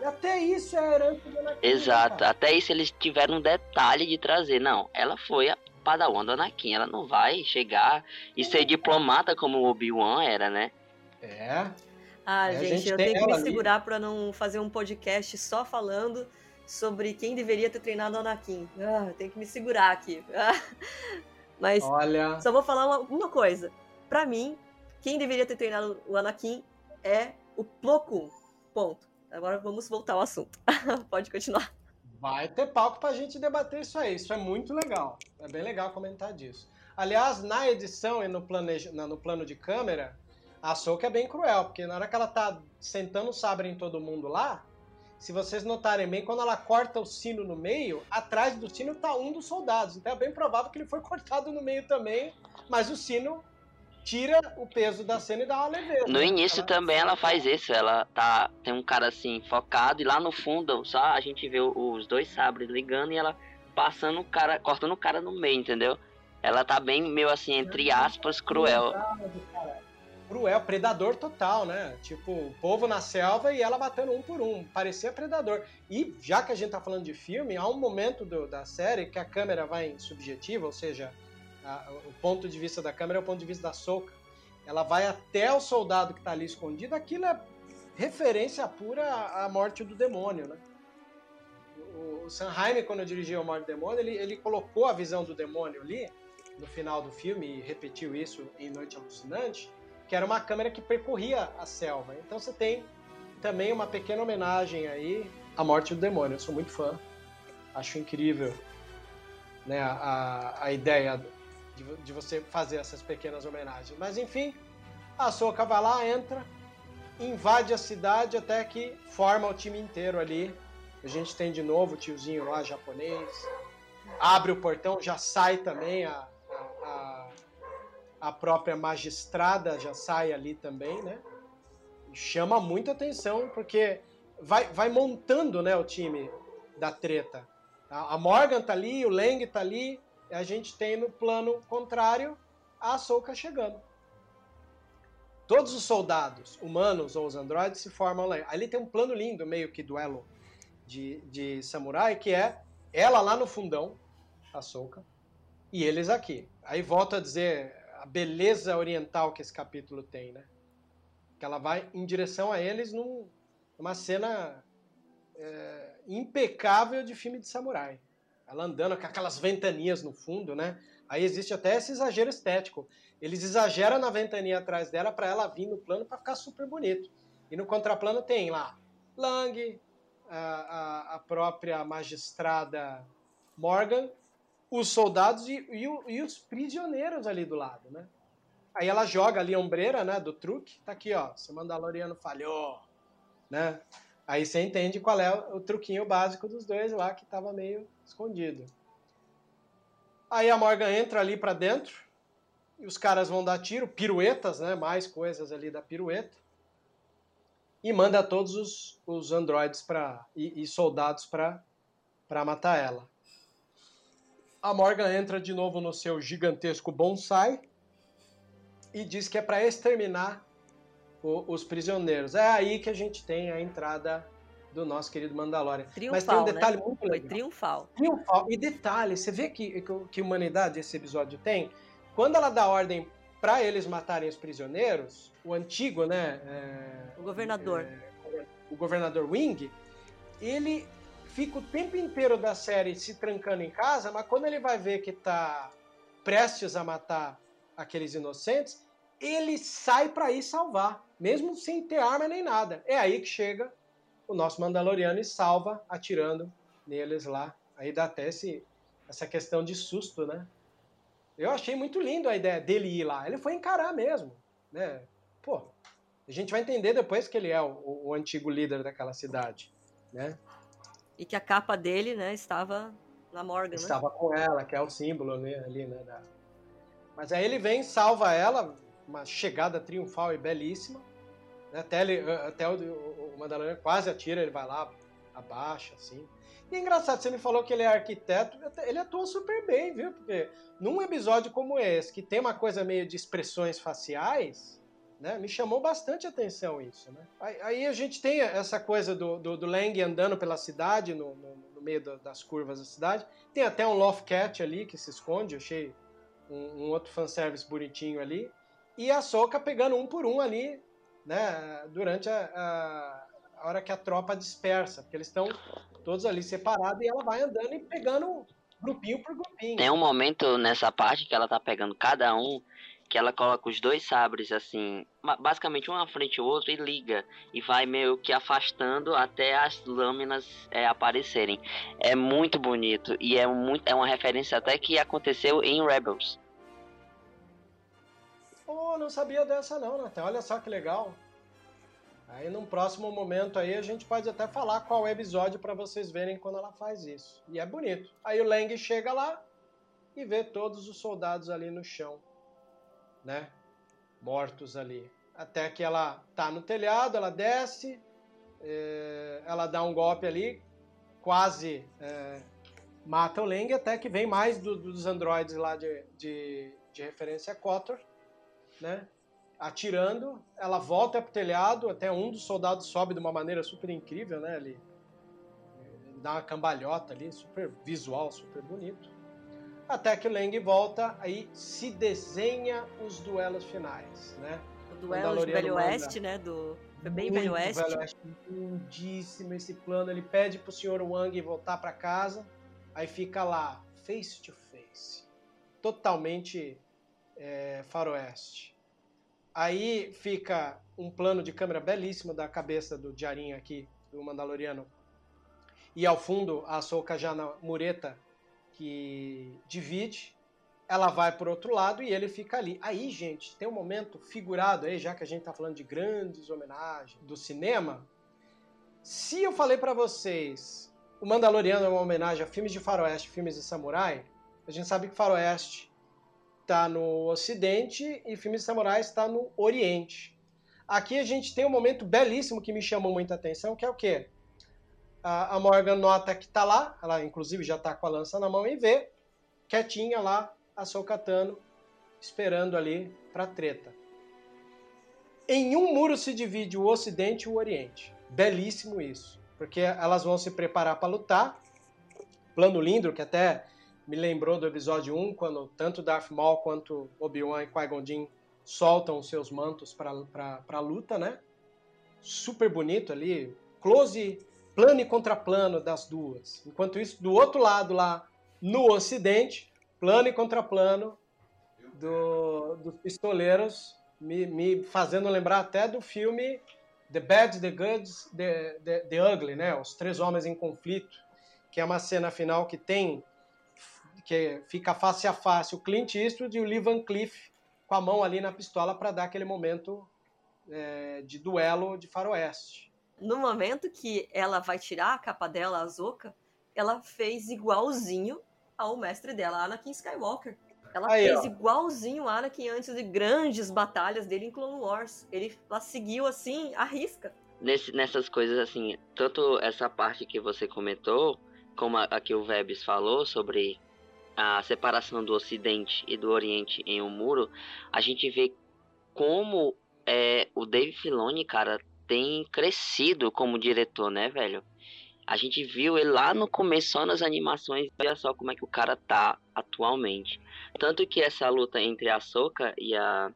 E até isso é a herança do Anakin. Exato, cara. até isso eles tiveram um detalhe de trazer. Não, ela foi a padawan do Anakin, ela não vai chegar e ser diplomata como o Obi-Wan era, né? É. Ah, É, gente, gente eu tenho que me ali. segurar pra não fazer um podcast só falando sobre quem deveria ter treinado o Anakin. Ah, tenho que me segurar aqui. Ah, Mas Olha. só vou falar uma, uma coisa. Pra mim, quem deveria ter treinado o Anakin é o Plo Koon. Ponto. Agora vamos voltar ao assunto. Pode continuar. Vai ter palco pra gente debater isso aí. Isso é muito legal. É bem legal comentar disso. Aliás, na edição e no, no plano de câmera, a Soca é bem cruel, porque na hora que ela tá sentando o sabre em todo mundo lá, se vocês notarem bem, quando ela corta o sino no meio, atrás do sino tá um dos soldados. Então é bem provável que ele foi cortado no meio também, mas o sino tira o peso da cena e dá uma leveza. No início ela... também ela faz isso, ela tá tem um cara assim focado e lá no fundo só a gente vê os dois sabres ligando e ela passando o cara, cortando o cara no meio, entendeu? Ela tá bem meio assim entre aspas cruel. Cruel, predador total, né? Tipo, o povo na selva e ela batendo um por um. Parecia predador. E já que a gente tá falando de filme, há um momento do, da série que a câmera vai em subjetiva, ou seja, a, o ponto de vista da câmera é o ponto de vista da Soca. Ela vai até o soldado que está ali escondido. Aquilo é referência pura à morte do demônio, né? O, o Sanheim, quando dirigiu a Morte do Demônio, ele, ele colocou a visão do demônio ali no final do filme e repetiu isso em Noite Alucinante, que era uma câmera que percorria a selva. Então você tem também uma pequena homenagem aí à Morte do Demônio. Eu sou muito fã, acho incrível né, a, a ideia de, de você fazer essas pequenas homenagens. Mas enfim, a Soca vai lá, entra, invade a cidade até que forma o time inteiro ali. A gente tem de novo o tiozinho lá japonês. Abre o portão, já sai também a, a, a própria magistrada, já sai ali também, né? chama muita atenção porque vai, vai montando né, o time da treta. A Morgan tá ali, o Leng tá ali, a gente tem no plano contrário a Ahsoka chegando. Todos os soldados, humanos ou os androides, se formam lá. Ali tem um plano lindo, meio que duelo de, de samurai, que é ela lá no fundão, a Ahsoka, e eles aqui. Aí volto a dizer a beleza oriental que esse capítulo tem, né? Que ela vai em direção a eles num, numa cena é, impecável de filme de samurai. Ela andando com aquelas ventanias no fundo, né? Aí existe até esse exagero estético. Eles exageram na ventania atrás dela para ela vir no plano para ficar super bonito. E no contraplano tem lá Lang, a, a, a própria magistrada Morgan, os soldados e, e, e, os prisioneiros ali do lado, né? Aí ela joga ali a ombreira, né, do truque, tá aqui, ó, seu Mandaloriano falhou, né? Aí você entende qual é o truquinho básico dos dois lá que tava meio escondido. Aí a Morgan entra ali para dentro e os caras vão dar tiro, piruetas, né? Mais coisas ali da pirueta. E manda todos os, os androides pra, e, e soldados para matar ela. A Morgan entra de novo no seu gigantesco bonsai e diz que é para exterminar o, os prisioneiros. É aí que a gente tem a entrada do nosso querido Mandalorian. Triunfal, Mas tem um detalhe né? muito legal. Foi triunfal. Triunfal. E detalhe, você vê que, que, que humanidade esse episódio tem? Quando ela dá ordem para eles matarem os prisioneiros, o antigo, né? É, o governador. É, o governador Wing, ele fica o tempo inteiro da série se trancando em casa, mas quando ele vai ver que tá prestes a matar aqueles inocentes, ele sai para ir salvar, mesmo sem ter arma nem nada. É aí que chega o nosso Mandaloriano e salva atirando neles lá. Aí dá até esse, essa questão de susto, né? Eu achei muito lindo a ideia dele ir lá. Ele foi encarar mesmo, né? Pô, a gente vai entender depois que ele é o, o antigo líder daquela cidade, né? E que a capa dele, né, estava na Morgan, né? Estava com ela, que é o símbolo né, ali, né? Da... Mas aí ele vem, salva ela, uma chegada triunfal e belíssima. Né? Até, ele, até o, o Mandalorian quase atira, ele vai lá, abaixa, assim. E é engraçado, você me falou que ele é arquiteto, ele atua super bem, viu? Porque num episódio como esse, que tem uma coisa meio de expressões faciais, né? Me chamou bastante atenção isso, né? Aí, a gente tem essa coisa do, do, do Lang andando pela cidade, no, no, no meio das curvas da cidade. Tem até um Loft Cat ali que se esconde, achei um, um outro fanservice bonitinho ali. E a Soca pegando um por um ali né, durante a, a, a hora que a tropa dispersa, porque eles estão todos ali separados e ela vai andando e pegando grupinho por grupinho. Tem um momento nessa parte que ela tá pegando cada um que ela coloca os dois sabres assim, basicamente um na frente do outro e liga e vai meio que afastando até as lâminas é, aparecerem. É muito bonito e é muito é uma referência até que aconteceu em Rebels. Pô, não sabia dessa não, Nathan. Olha só que legal. Aí num próximo momento aí a gente pode até falar qual é o episódio para vocês verem quando ela faz isso. E é bonito. Aí o Lang chega lá e vê todos os soldados ali no chão, né? Mortos ali. Até que ela tá no telhado, ela desce, é, ela dá um golpe ali, quase é, mata o Lang, até que vem mais do- dos androides lá de, de, de referência a né? Atirando, ela volta pro telhado, até um dos soldados sobe de uma maneira super incrível, né? Ele dá uma cambalhota ali, super visual, super bonito. Até que o Lang volta, aí se desenha os duelos finais, né? O duelo de Velho. Oeste, né? Do... Foi bem Velho Oeste. Velho Oeste, lindíssimo esse plano. Ele pede pro senhor Wang voltar para casa, aí fica lá, face to face, totalmente é, faroeste. Aí fica um plano de câmera belíssimo da cabeça do Djarin aqui, do Mandaloriano. E ao fundo, a Ahsoka já na mureta que divide. Ela vai por outro lado e ele fica ali. Aí, gente, tem um momento figurado aí, já que a gente tá falando de grandes homenagens do cinema. Se eu falei pra vocês, o Mandaloriano é uma homenagem a filmes de faroeste, filmes de samurai, a gente sabe que faroeste está no Ocidente e filmes de samurai está no Oriente. Aqui a gente tem um momento belíssimo que me chamou muita atenção, que é o quê? A, a Morgan nota que tá lá, ela inclusive já tá com a lança na mão e vê, quietinha lá, a Sokatano, esperando ali pra treta. Em um muro se divide o Ocidente e o Oriente. Belíssimo isso, porque elas vão se preparar para lutar. Plano lindo, que até me lembrou do episódio 1, quando tanto Darth Maul quanto Obi-Wan e Qui-Gon Jinn soltam seus mantos para a luta, né? Super bonito ali, close, plano e contraplano das duas. Enquanto isso, do outro lado lá, no ocidente, plano e contraplano do, dos pistoleiros, me, me fazendo lembrar até do filme The Bad, The Good, The, The, The Ugly, né? Os Três Homens em Conflito, que é uma cena final que tem que fica face a face o Clint Eastwood e o Lee Van Cleef com a mão ali na pistola para dar aquele momento é, de duelo de faroeste. No momento que ela vai tirar a capa dela, a Azoka, ela fez igualzinho ao mestre dela, Anakin Skywalker. Ela Aí, fez ó. igualzinho o Anakin antes de grandes batalhas dele em Clone Wars. Ele, ela seguiu assim, a risca. Nesse, nessas coisas assim, tanto essa parte que você comentou, como a, a que o Vebs falou sobre a separação do Ocidente e do Oriente em um muro, a gente vê como é, o Dave Filoni, cara, tem crescido como diretor, né, velho? A gente viu ele lá no começo, só nas animações, e olha só como é que o cara tá atualmente. Tanto que essa luta entre a Soka e a.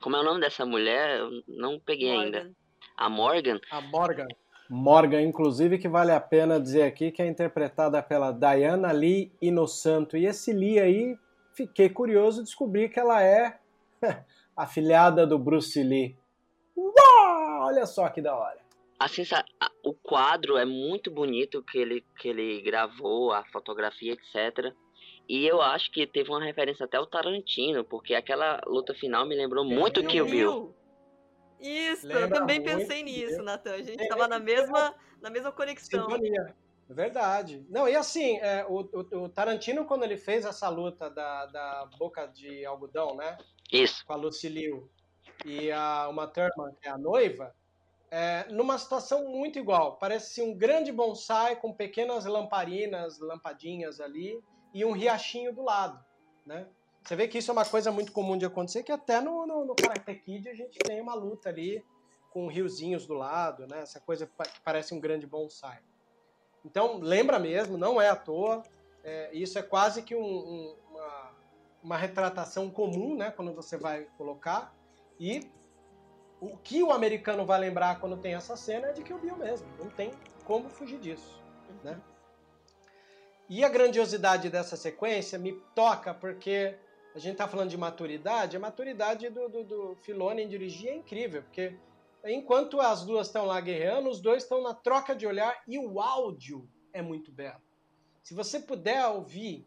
Como é o nome dessa mulher? Eu não peguei ainda. Morgan. A Morgan. A Morgan. Morgan, inclusive, que vale a pena dizer aqui que é interpretada pela Diana Lee Inosanto. E esse Lee aí, fiquei curioso de descobrir que ela é afilhada do Bruce Lee. Uau! Olha só que da hora. A sensa... a- O quadro é muito bonito que ele, que ele gravou, a fotografia, etc. E eu acho que teve uma referência até ao Tarantino, porque aquela luta final me lembrou muito Kill Kill Bill. Isso, Lembra eu também pensei nisso, Natan. A gente É, tava na mesma, na mesma conexão. Sintonia. É verdade. Não, e assim, é, o, o- o Tarantino, quando ele fez essa luta da, da boca de algodão, né? Isso. com a Lucille e a Uma Thurman, que é a noiva, é, numa situação muito igual. Parece um grande bonsai com pequenas lamparinas, lampadinhas ali e um riachinho do lado, né? Você vê que isso é uma coisa muito comum de acontecer, que até no, no, no Karate Kid a gente tem uma luta ali com riozinhos do lado, né? Essa coisa que parece um grande bonsai. Então, lembra mesmo, não é à toa. É, isso é quase que um- um- uma, uma retratação comum, né? Quando você vai colocar. E o que o americano vai lembrar quando tem essa cena é de Kill Bill mesmo. Não tem como fugir disso, né? E a grandiosidade dessa sequência me toca porque a gente tá falando de maturidade, a maturidade do, do, do Filoni em dirigir é incrível, porque enquanto as duas estão lá guerreando, os dois estão na troca de olhar e o áudio é muito belo. Se você puder ouvir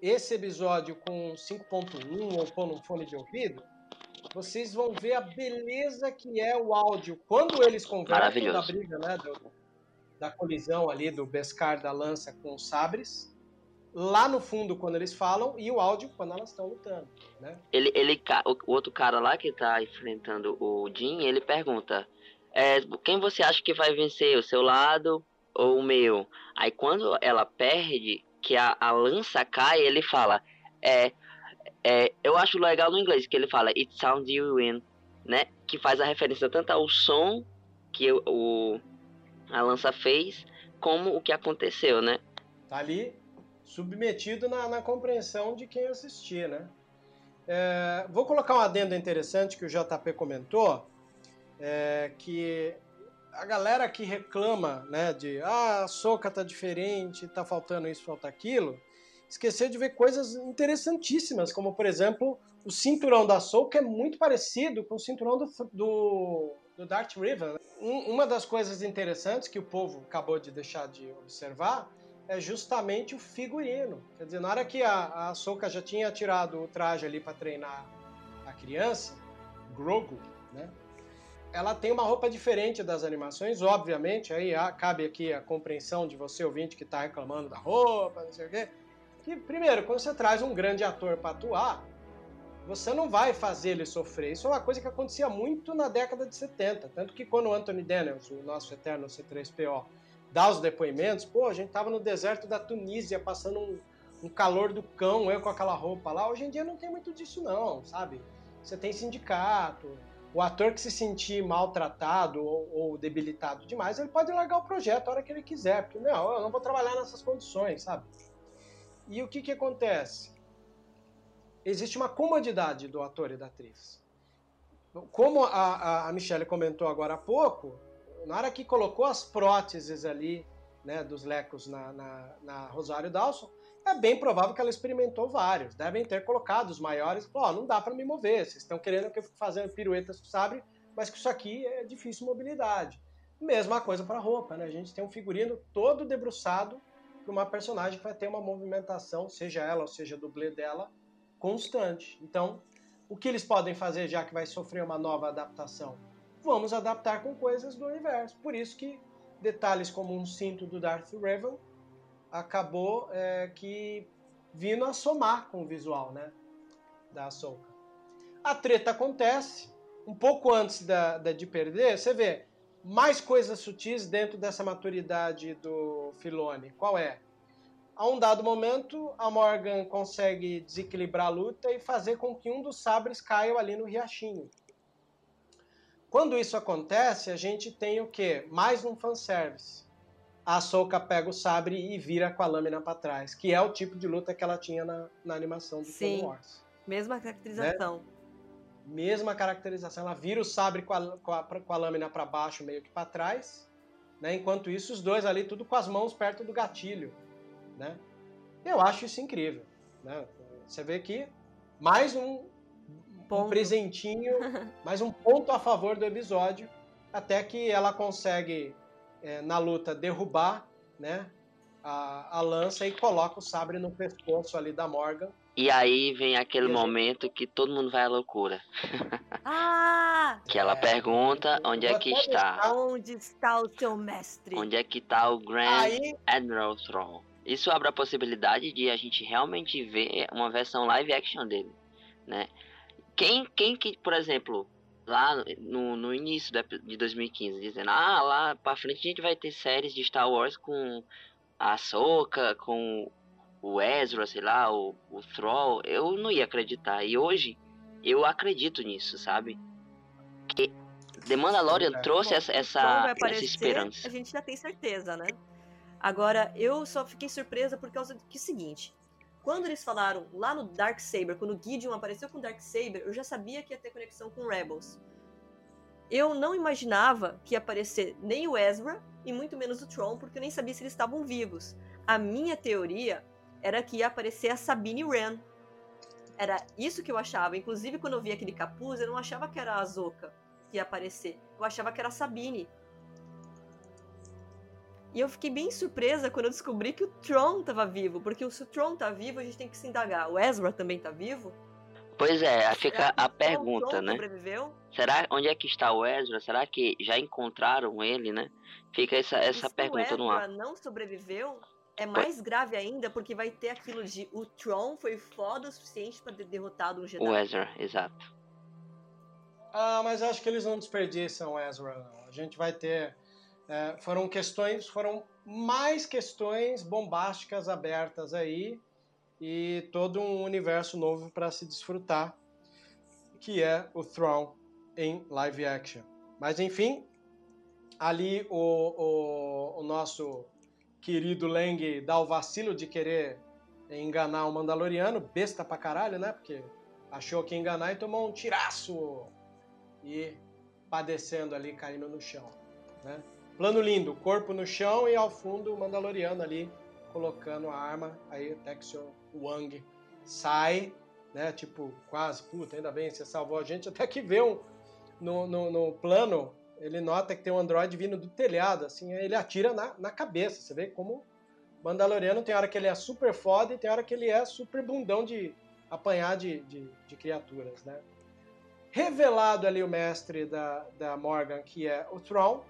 esse episódio com 5.1 ou pôr num fone de ouvido, vocês vão ver a beleza que é o áudio. Quando eles conversam da briga, né, do- da colisão ali do Beskar da lança com os sabres, lá no fundo quando eles falam e o áudio quando elas estão lutando, né? Ele, ele, o outro cara lá que tá enfrentando o Jin, ele pergunta: é, quem você acha que vai vencer, o seu lado ou o meu? Aí quando ela perde, que a, a lança cai, ele fala: é, é, eu acho legal no inglês que ele fala It sounds you win, né? Que faz a referência tanto ao som que o, a lança fez, como o que aconteceu, né? Tá ali submetido na, na compreensão de quem assistir, né? É, vou colocar um adendo interessante que o JP comentou, é, que a galera que reclama, né, de ah, a soca tá diferente, tá faltando isso, falta aquilo, esqueceu de ver coisas interessantíssimas, como por exemplo, o cinturão da Soca é muito parecido com o cinturão do, do, do Darth Riven. Um- uma das coisas interessantes que o povo acabou de deixar de observar é justamente o figurino. Quer dizer, na hora que a, a Soka já tinha tirado o traje ali para treinar a criança, Grogu, né? Ela tem uma roupa diferente das animações, obviamente, aí cabe aqui a compreensão de você ouvinte que está reclamando da roupa, não sei o quê. Que, primeiro, quando você traz um grande ator para atuar, você não vai fazer ele sofrer. Isso é uma coisa que acontecia muito na década de 70. Tanto que quando o Anthony Daniels, o nosso eterno C3PO, dá os depoimentos, pô, a gente tava no deserto da Tunísia, passando um, um calor do cão, eu com aquela roupa lá. Hoje em dia não tem muito disso não, sabe? Você tem sindicato, o ator que se sentir maltratado ou, ou debilitado demais, ele pode largar o projeto a hora que ele quiser, porque não, eu não vou trabalhar nessas condições, sabe? E o que que acontece? Existe uma comodidade do ator e da atriz. Como a, a, Michelle comentou agora há pouco, na hora que colocou as próteses ali, né, dos lecos na, na, na Rosário Dawson, é bem provável que ela experimentou vários. Devem ter colocado os maiores. Ó, não dá para me mover. Vocês estão querendo que eu fique fazendo piruetas com sabre, mas que isso aqui é difícil mobilidade. Mesma coisa para roupa, né? A gente tem um figurino todo debruçado para uma personagem que vai ter uma movimentação, seja ela ou seja dublê dela, constante. Então, o que eles podem fazer já que vai sofrer uma nova adaptação? Vamos adaptar com coisas do universo. Por isso que detalhes como um cinto do Darth Revan acabou é, que vindo a somar com o visual, né, da Ahsoka. A treta acontece um pouco antes da, da de perder. Você vê mais coisas sutis dentro dessa maturidade do Filone. Qual é? A um dado momento, a Morgan consegue desequilibrar a luta e fazer com que um dos sabres caia ali no riachinho. Quando isso acontece, a gente tem o quê? Mais um fanservice. A Ahsoka pega o sabre e vira com a lâmina para trás, que é o tipo de luta que ela tinha na, na animação do Sim. Clone Wars. Mesma caracterização. Mesma caracterização, ela vira o sabre com a, com a, com a lâmina para baixo, meio que para trás, né? Enquanto isso, os dois ali tudo com as mãos perto do gatilho, né? Eu acho isso incrível, né? Você vê que mais um, um presentinho, mais um ponto a favor do episódio, até que ela consegue é, na luta derrubar, né? A, a lança e coloca o sabre no pescoço ali da Morgan. E aí vem aquele E momento que todo mundo vai à loucura. Ah! Que ela É, pergunta onde é que está. Onde está o seu mestre? Onde é que tá o Grand Aí Admiral Thrawn? Isso abre a possibilidade de a gente realmente ver uma versão live action dele, né? Quem, quem que, por exemplo, lá no, no início de 2015, dizendo, ah, lá pra frente a gente vai ter séries de Star Wars com a Ahsoka, com o Ezra, sei lá, o, o Thrall, eu não ia acreditar. E hoje, eu acredito nisso, sabe? Que The Mandalorian É. trouxe Bom, essa, essa, vai essa aparecer, esperança. A gente já tem certeza, né? Agora, eu só fiquei surpresa por causa que é o seguinte. Quando eles falaram lá no Dark Saber, quando o Gideon apareceu com o Dark Saber, eu já sabia que ia ter conexão com Rebels. Eu não imaginava que ia aparecer nem o Ezra e muito menos o Tron, porque eu nem sabia se eles estavam vivos. A minha teoria era que ia aparecer a Sabine Wren. Era isso que eu achava. Inclusive, quando eu vi aquele capuz, eu não achava que era a Azoka que ia aparecer. Eu achava que era a Sabine. E eu fiquei bem surpresa quando eu descobri que o Tron tava vivo. Porque se o Tron tá vivo, a gente tem que se indagar. O Ezra também tá vivo? Pois é, fica a O pergunta, né? sobreviveu? Será onde é que está o Ezra? Será que já encontraram ele, né? Fica essa, essa pergunta o no ar. Ezra não sobreviveu, é mais grave ainda, porque vai ter aquilo de o Tron foi foda o suficiente pra ter derrotado um Jedi. O Ezra, exato. Ah, mas acho que eles não desperdiçam Ezra, não. A gente vai ter. é, foram questões, foram mais questões bombásticas abertas aí e todo um universo novo para se desfrutar, que é o Throne em live action. Mas enfim, ali o, o, o nosso querido Lang dá o vacilo de querer enganar o Mandaloriano, besta pra caralho, né? Porque achou que ia enganar e tomou um tiraço e padecendo ali, caindo no chão. Né? Plano lindo, corpo no chão e ao fundo o Mandaloriano ali colocando a arma. Aí o senhor Wang sai, né? Tipo, quase, puta, ainda bem, você salvou a gente. Até que vê um, no, no, no plano, ele nota que tem um androide vindo do telhado, assim, ele atira na, na cabeça. Você vê como Mandaloriano tem hora que ele é super foda e tem hora que ele é super bundão de apanhar de, de, de criaturas, né? Revelado ali o mestre da, da Morgan, que é o Tron.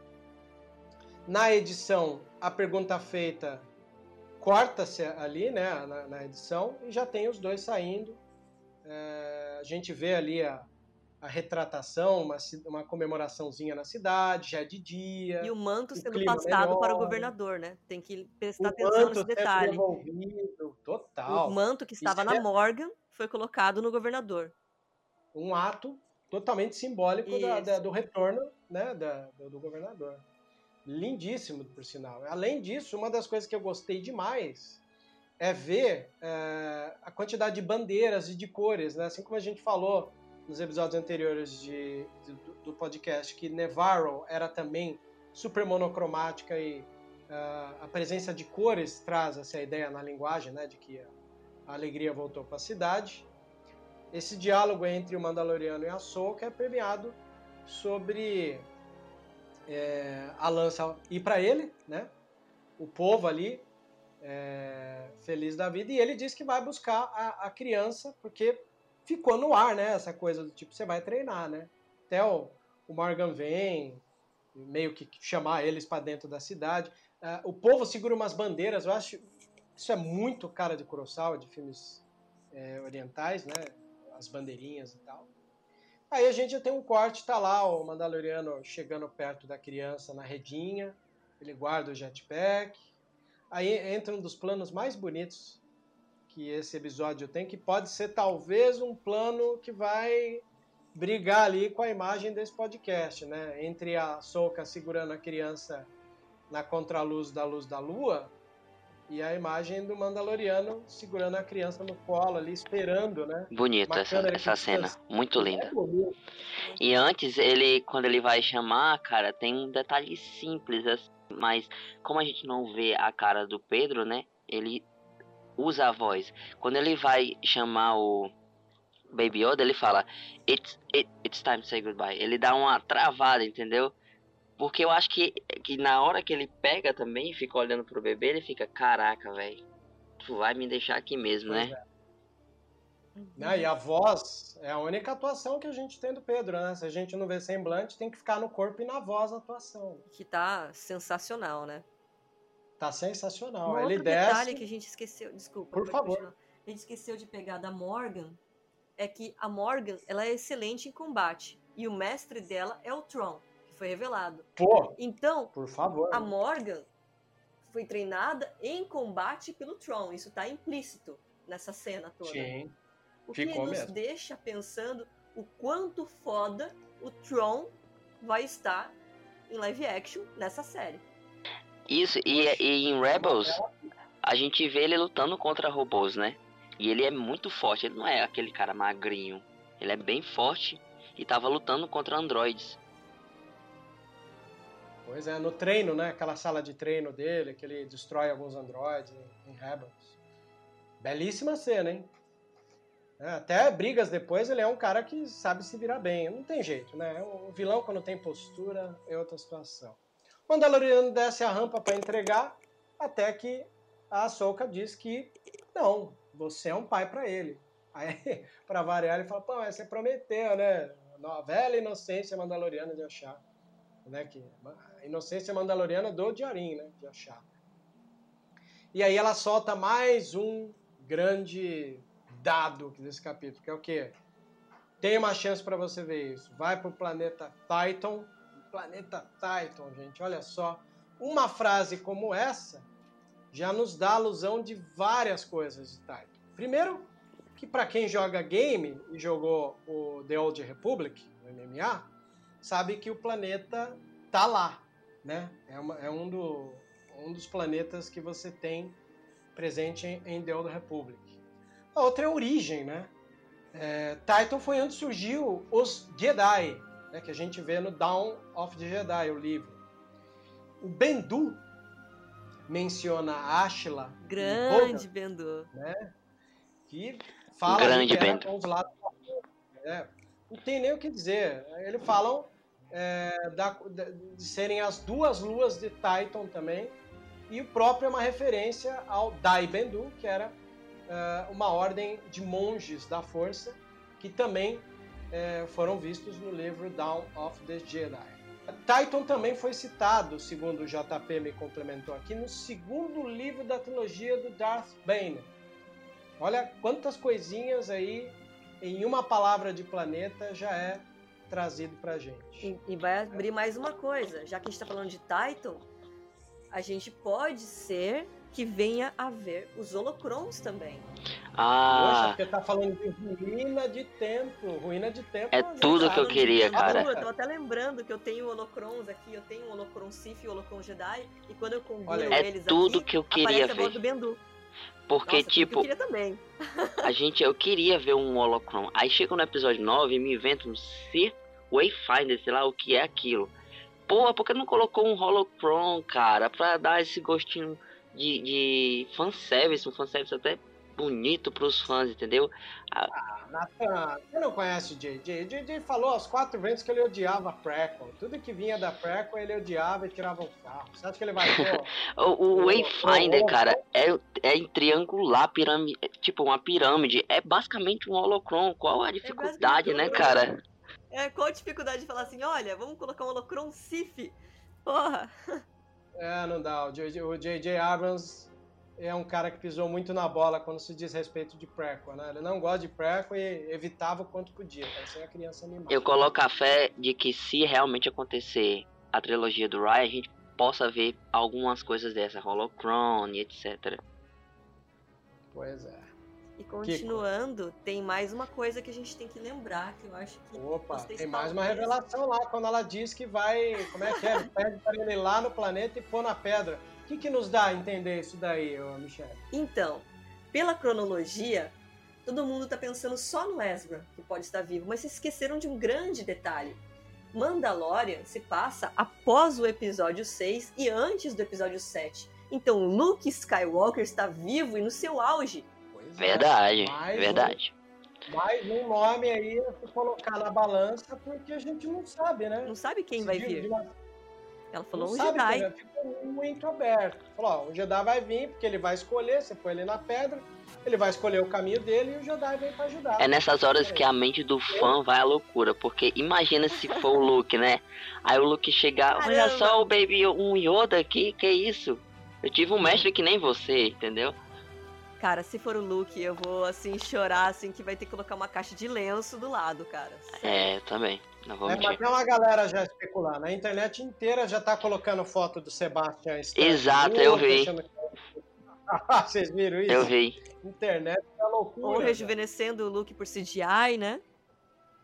Na edição, a pergunta feita corta-se ali, né, na, na edição, e já tem os dois saindo. É, a gente vê ali a, a retratação, uma, uma comemoraçãozinha na cidade, já é de dia. E o manto o sendo passado melhor. para o governador, né? Tem que prestar o atenção nesse detalhe. devolvido, total. O manto que estava Isso na é Morgan foi colocado no governador. um ato totalmente simbólico da- da- do retorno né, da- do, do governador. Lindíssimo, por sinal. Além disso, uma das coisas que eu gostei demais é ver é, a quantidade de bandeiras e de cores, né? Assim como a gente falou nos episódios anteriores de, de- do, podcast, que Nevarro era também super monocromática e ah, a presença de cores traz essa ideia na linguagem, né? De que a, alegria voltou para a cidade esse diálogo entre o Mandaloriano e a Ahsoka é permeado sobre é, a lança ir para ele, né? O povo ali é, feliz da vida e ele diz que vai buscar a, a criança porque ficou no ar, né? Essa coisa do tipo você vai treinar, né? Até o, o Morgan vem meio que chamar eles para dentro da cidade. Ah, o povo segura umas bandeiras. Eu acho isso é muito cara de Kurosawa, de filmes é, orientais, né? As bandeirinhas e tal. Aí a gente já tem um corte, tá lá o Mandaloriano chegando perto da criança na redinha, ele guarda o jetpack. Aí entra um dos planos mais bonitos que esse episódio tem, que pode ser talvez um plano que vai brigar ali com a imagem desse podcast, né? Entre a Soca segurando a criança na contraluz da luz da lua e a imagem do Mandaloriano segurando a criança no colo ali, esperando, né? Bonito essa, essa cena, muito linda. É. E antes, ele, quando ele vai chamar, cara, tem um detalhe simples, assim, mas como a gente não vê a cara do Pedro, né? Ele usa a voz. Quando ele vai chamar o Baby Yoda, ele fala It's, it, it's time to say goodbye. Ele dá uma travada, entendeu? Porque eu acho que, que na hora que ele pega também e fica olhando pro bebê, ele fica, caraca, velho, tu vai me deixar aqui mesmo, Pois né? Né? E a voz é a única atuação que a gente tem do Pedro, né? Se a gente não vê semblante, tem que ficar no corpo e na voz a atuação. Que tá sensacional, né? Tá sensacional. Um Ele outro desce. detalhe que a gente esqueceu, desculpa. Por favor. continuar. A gente esqueceu de pegar da Morgan, é que a Morgan, ela é excelente em combate. E o mestre dela é o Tron, que foi revelado. Pô, Então, por favor. a Morgan foi treinada em combate pelo Tron. Isso tá implícito nessa cena toda. Sim. O que nos mesmo. deixa pensando o quanto foda o Tron vai estar em live action nessa série. Isso, e, e em Rebels, a gente vê ele lutando contra robôs, né? E ele é muito forte, ele não é aquele cara magrinho. Ele é bem forte e tava lutando contra androides. Pois é, no treino, né? Aquela sala de treino dele, que ele destrói alguns androides em, Rebels. Belíssima cena, hein? É, até brigas depois, ele é um cara que sabe se virar bem. Não tem jeito, né? O vilão, quando tem postura, é outra situação. O Mandaloriano desce a rampa para entregar, até que a Ahsoka diz que não, você é um pai para ele. Aí, para variar, ele fala: pô, mas você prometeu, né? A velha inocência mandaloriana de achar. Né? Que, inocência mandaloriana do Diarim, né? De achar. E aí ela solta mais um grande dado desse capítulo, que é o quê? Tem uma chance para você ver isso. Vai pro planeta Titan. Planeta Titan, gente, olha só. Uma frase como essa já nos dá alusão de várias coisas de Titan. Primeiro, que para quem joga game e jogou o The Old Republic, o MMA, sabe que o planeta tá lá, né? É, uma, é um, do, um dos planetas que você tem presente em, em The Old Republic. A outra é a origem, né? É, Titan foi onde surgiu os Jedi, né, que a gente vê no Dawn of the Jedi, o livro. O Bendu menciona Ashla. Grande Bendu. Né, que fala Grande que Bendu. os lados é, Não tem nem o que dizer. Eles falam é, da, de serem as duas luas de Titan também. E o próprio é uma referência ao Dai Bendu, que era uh, uma ordem de monges da força que também uh, foram vistos no livro Dawn of the Jedi. Titan também foi citado, segundo o JP me complementou aqui, no segundo livro da trilogia do Darth Bane. Olha quantas coisinhas aí em uma palavra de planeta já é trazido pra gente. E, e vai abrir mais uma coisa, já que a gente tá falando de Titan, a gente pode ser que venha a ver os holocrons também. Ah. Poxa, porque tá falando de ruína de tempo. Ruína de tempo. É tudo que eu queria, cara. Eu tô até lembrando que eu tenho holocrons aqui, eu tenho um holocron Sith e um holocron Jedi, e quando eu combino é eles tudo aqui, que eu queria ver. do Bendu. Porque, Nossa, tipo. Eu queria também. a gente, eu queria ver um holocron. Aí chega no episódio 9 e me inventa um ser Wayfinder, sei lá o que é aquilo. Pô, por que não colocou um holocron, cara? Pra dar esse gostinho de, de fanservice, um fanservice até bonito pros fãs, entendeu? Ah, Nathan, você não conhece o JJ? O JJ falou aos quatro ventos que ele odiava a prequel. Tudo que vinha da prequel ele odiava e tirava o carro. Você acha que ele vai... o o Wayfinder, cara, é, é em triangular, pirâmide, tipo uma pirâmide. É basicamente um holocron. Qual a dificuldade, é né, cara? É, qual a dificuldade de falar assim, olha, vamos colocar um holocron Sif? Porra! É, não dá. O J.J. Abrams é um cara que pisou muito na bola quando se diz respeito de prequel, né? Ele não gosta de prequel e evitava o quanto podia, parecia uma criança animada. Eu coloco a fé de que se realmente acontecer a trilogia do Ryan, a gente possa ver algumas coisas dessa, Holocron e etc. Pois é. E continuando, Kiko. tem mais uma coisa que a gente tem que lembrar, que eu acho que. Opa, tem mais uma revelação lá, quando ela diz que vai. Como é que é? Pede para ele ir lá no planeta e pôr na pedra. O que, que nos dá a entender isso daí, Michel? Então, pela cronologia, todo mundo tá pensando só no Ezra, que pode estar vivo, mas se esqueceram de um grande detalhe. Mandalorian se passa após o episódio 6 e antes do episódio 7. Então Luke Skywalker está vivo e no seu auge. Verdade, mais verdade. Um, mais um nome aí a se colocar na balança, porque a gente não sabe, né? Não sabe quem Se vai vir. Uma... Ela falou não um sabe Jedi. Quem, ficou muito aberto. Falou, ó, o Jedi vai vir, porque ele vai escolher, você põe ele na pedra, ele vai escolher o caminho dele e o Jedi vem pra ajudar. É nessas horas que a mente do fã vai à loucura, porque imagina se for o Luke, né? Aí o Luke chegar, olha Caramba. só o Baby, um Yoda aqui, que isso? Eu tive um mestre que nem você, entendeu? Cara, se for o Luke, eu vou assim chorar assim que vai ter que colocar uma caixa de lenço do lado, cara. É, também. Não vou É, mentir. mas tem uma galera já especulando. A internet inteira já tá colocando foto do Sebastian Stan. Exato, eu vi. Ah, Vocês viram isso? Eu vi. Internet é loucura. Ou cara. rejuvenescendo o Luke por CGI, né?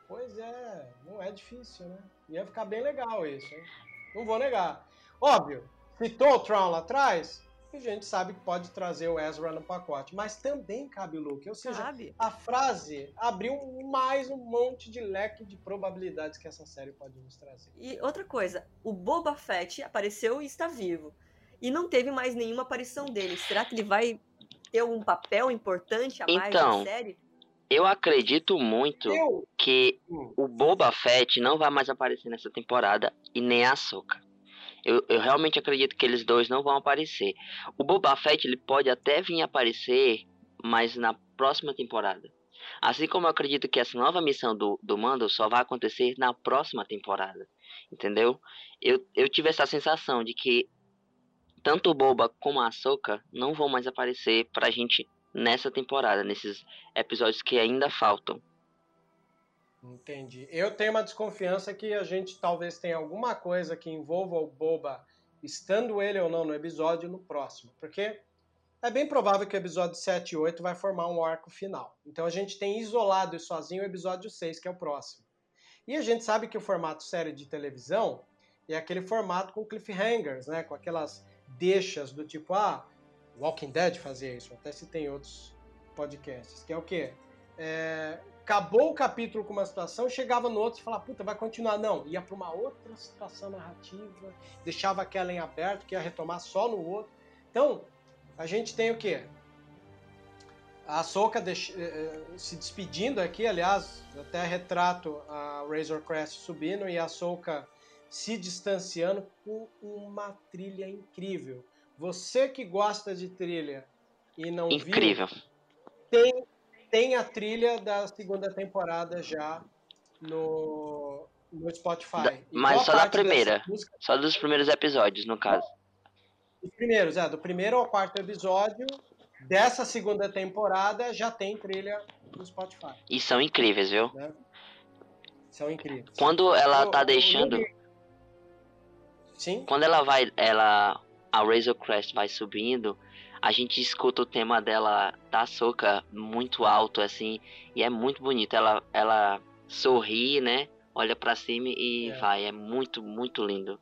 Pois é, não é difícil, né? Ia ficar bem legal isso, hein? Não vou negar. Óbvio, citou o Tron lá atrás, a gente sabe que pode trazer o Ezra no pacote, mas também cabe o Luke. Ou seja, Sabe? a frase abriu mais um monte de leque de probabilidades que essa série pode nos trazer. E outra coisa, o Boba Fett apareceu e está vivo. E não teve mais nenhuma aparição dele. Será que ele vai ter um papel importante a mais Então, na série? Eu acredito muito Eu. que Hum. o Boba Fett não vai mais aparecer nessa temporada e nem a Ahsoka. Eu, eu realmente acredito que eles dois não vão aparecer. O Boba Fett ele pode até vir aparecer, mas na próxima temporada. Assim como eu acredito que essa nova missão do, do Mando só vai acontecer na próxima temporada. Entendeu? Eu, eu tive essa sensação de que tanto o Boba como a Ahsoka não vão mais aparecer pra gente nessa temporada, nesses episódios que ainda faltam. Entendi. Eu tenho uma desconfiança que a gente talvez tenha alguma coisa que envolva o Boba, estando ele ou não no episódio, no próximo. Porque é bem provável que o episódio 7 e 8 vai formar um arco final. Então a gente tem isolado e sozinho o episódio 6, que é o próximo. E a gente sabe que o formato série de televisão é aquele formato com cliffhangers, né? Com aquelas deixas do tipo, ah, Walking Dead fazia isso, até se tem outros podcasts, que é o quê? É, acabou o capítulo com uma situação, chegava no outro e falava, puta, vai continuar. Não, ia para uma outra situação narrativa, deixava aquela em aberto, que ia retomar só no outro. Então, a gente tem o quê? A Soka se despedindo aqui, aliás, até retrato a Razor Crest subindo e a Soka se distanciando com uma trilha incrível. Você que gosta de trilha e não Incrível. viu, tem, tem a trilha da segunda temporada já no, no Spotify. E mas só da primeira. música- Só dos primeiros episódios, no caso. Os primeiros, é, do primeiro ao quarto episódio dessa segunda temporada já tem trilha no Spotify. E são incríveis, viu? Né? São incríveis. Quando ela O- tá deixando. Sim. Quando ela vai. Ela. A Razor Crest vai subindo. A gente escuta o tema dela da Soca muito alto, assim. E é muito bonito. Ela, ela sorri, né? Olha pra cima e É. vai. É muito, muito lindo.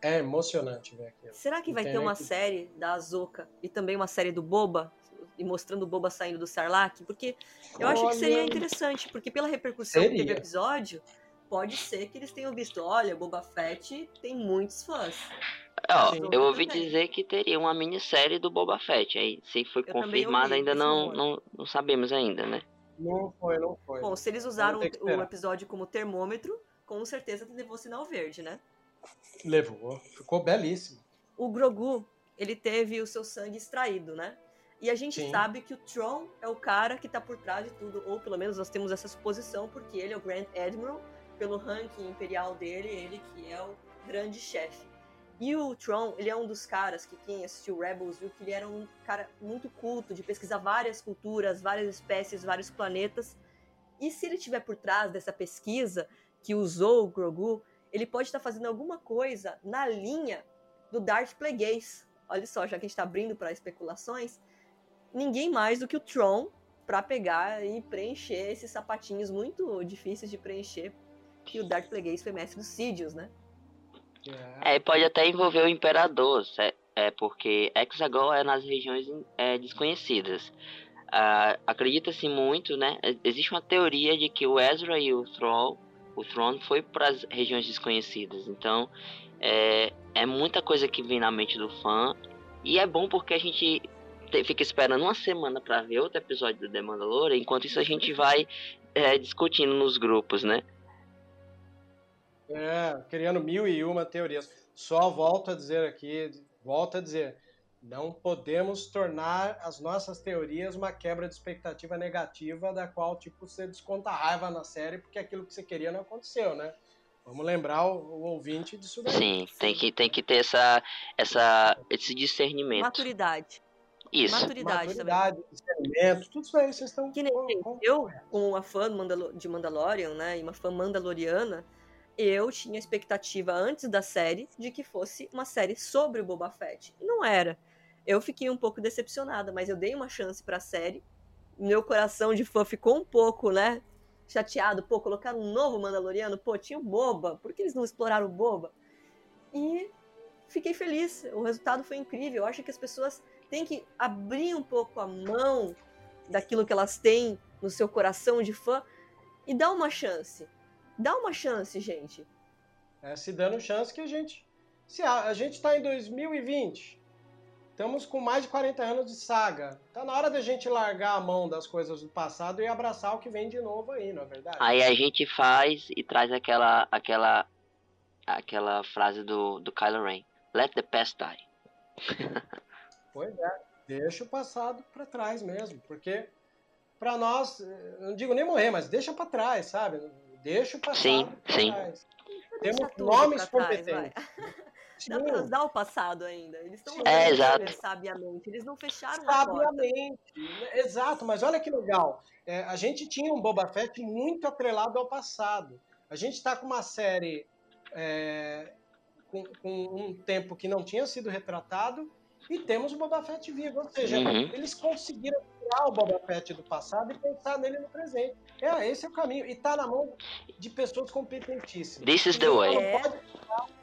É emocionante ver aquilo. Será que vai ter uma série da Azoka e também uma série do Boba? E mostrando o Boba saindo do Sarlacc? Porque eu acho que seria Olha. interessante, porque pela repercussão que teve o Seria. episódio, pode ser que eles tenham visto, olha, Boba Fett tem muitos fãs. Ó, eu ouvi dizer que teria uma minissérie do Boba Fett. Aí, se foi ouvi ainda não, não, não sabemos ainda, né? Não foi, não foi. Bom, se eles usaram o episódio como termômetro, com certeza levou sinal verde, né? Levou. Ficou belíssimo. o Grogu, ele teve o seu sangue extraído, né? E a gente Sim. sabe que o Tron é o cara que tá por trás de tudo, ou pelo menos nós temos essa suposição, porque ele é o Grand Admiral, pelo ranking imperial dele, ele que é o grande chefe. E o Tron, ele é um dos caras que quem assistiu Rebels viu que ele era um cara muito culto, de pesquisar várias culturas, várias espécies, vários planetas. E se ele estiver por trás dessa pesquisa que usou o Grogu, ele pode estar fazendo alguma coisa na linha do Darth Plagueis. Olha só, já que a gente tá abrindo para especulações, ninguém mais do que o Tron para pegar e preencher esses sapatinhos muito difíceis de preencher, que o Darth Plagueis foi mestre dos Sidious, né? É. É, pode até envolver o Imperador, é, porque Hexagol é nas regiões é, desconhecidas. Ah, Acredita-se muito, né? Existe uma teoria de que o Ezra e o Thrall, o Throne foi para as regiões desconhecidas. Então, é, é muita coisa que vem na mente do fã. E é bom porque a gente te- fica esperando uma semana para ver outro episódio do The Mandalorian. Enquanto isso, a gente vai é, discutindo nos grupos, né? É, criando mil e uma teorias. Só volto a dizer aqui, volto a dizer, não podemos tornar as nossas teorias uma quebra de expectativa negativa da qual, tipo, você desconta a raiva na série porque aquilo que você queria não aconteceu, né? Vamos lembrar o, o ouvinte disso daí. Sim, tem que, tem que ter essa, essa, esse discernimento. Maturidade. Isso. Maturidade, também. Maturidade, discernimento, tudo isso aí vocês estão... Que nem com- com- eu, como uma fã de Mandalorian, né, e uma fã mandaloriana, eu tinha expectativa antes da série de que fosse uma série sobre o Boba Fett. Não era. Eu fiquei um pouco decepcionada, mas eu dei uma chance pra série. Meu coração de fã ficou um pouco, né, chateado. Pô, colocaram um novo Mandaloriano, pô, tinha o Boba, por que eles não exploraram o Boba? E fiquei feliz, o resultado foi incrível. Eu acho que as pessoas têm que abrir um pouco a mão daquilo que elas têm no seu coração de fã e dar uma chance. Dá uma chance, gente. É, se dando chance que a gente... Se a, a gente tá em 2020, Estamos com mais de 40 anos de saga. Tá na hora da gente largar a mão das coisas do passado e abraçar o que vem de novo aí, não é verdade? Aí a gente faz e traz aquela aquela aquela frase do, do Kylo Ren. Let the past die. Pois é, deixa o passado pra trás mesmo, porque pra nós, eh, não digo nem morrer, mas deixa pra trás, sabe? Deixa o passado Sim, sim. trás. Temos nomes pra trás, competentes. Dá pra usar o passado ainda. Eles estão É, exato. sabiamente. Eles não fecharam a porta. Sabiamente. Exato, mas olha que legal. É, a gente tinha um Boba Fett muito atrelado ao passado. A gente está com uma série é, com, com um tempo que não tinha sido retratado e temos o Boba Fett vivo. Ou seja, Uhum. eles conseguiram tirar o Boba Fett do passado e pensar nele no presente. É, esse é o caminho. E tá na mão de pessoas competentíssimas. This is the Então, way. É.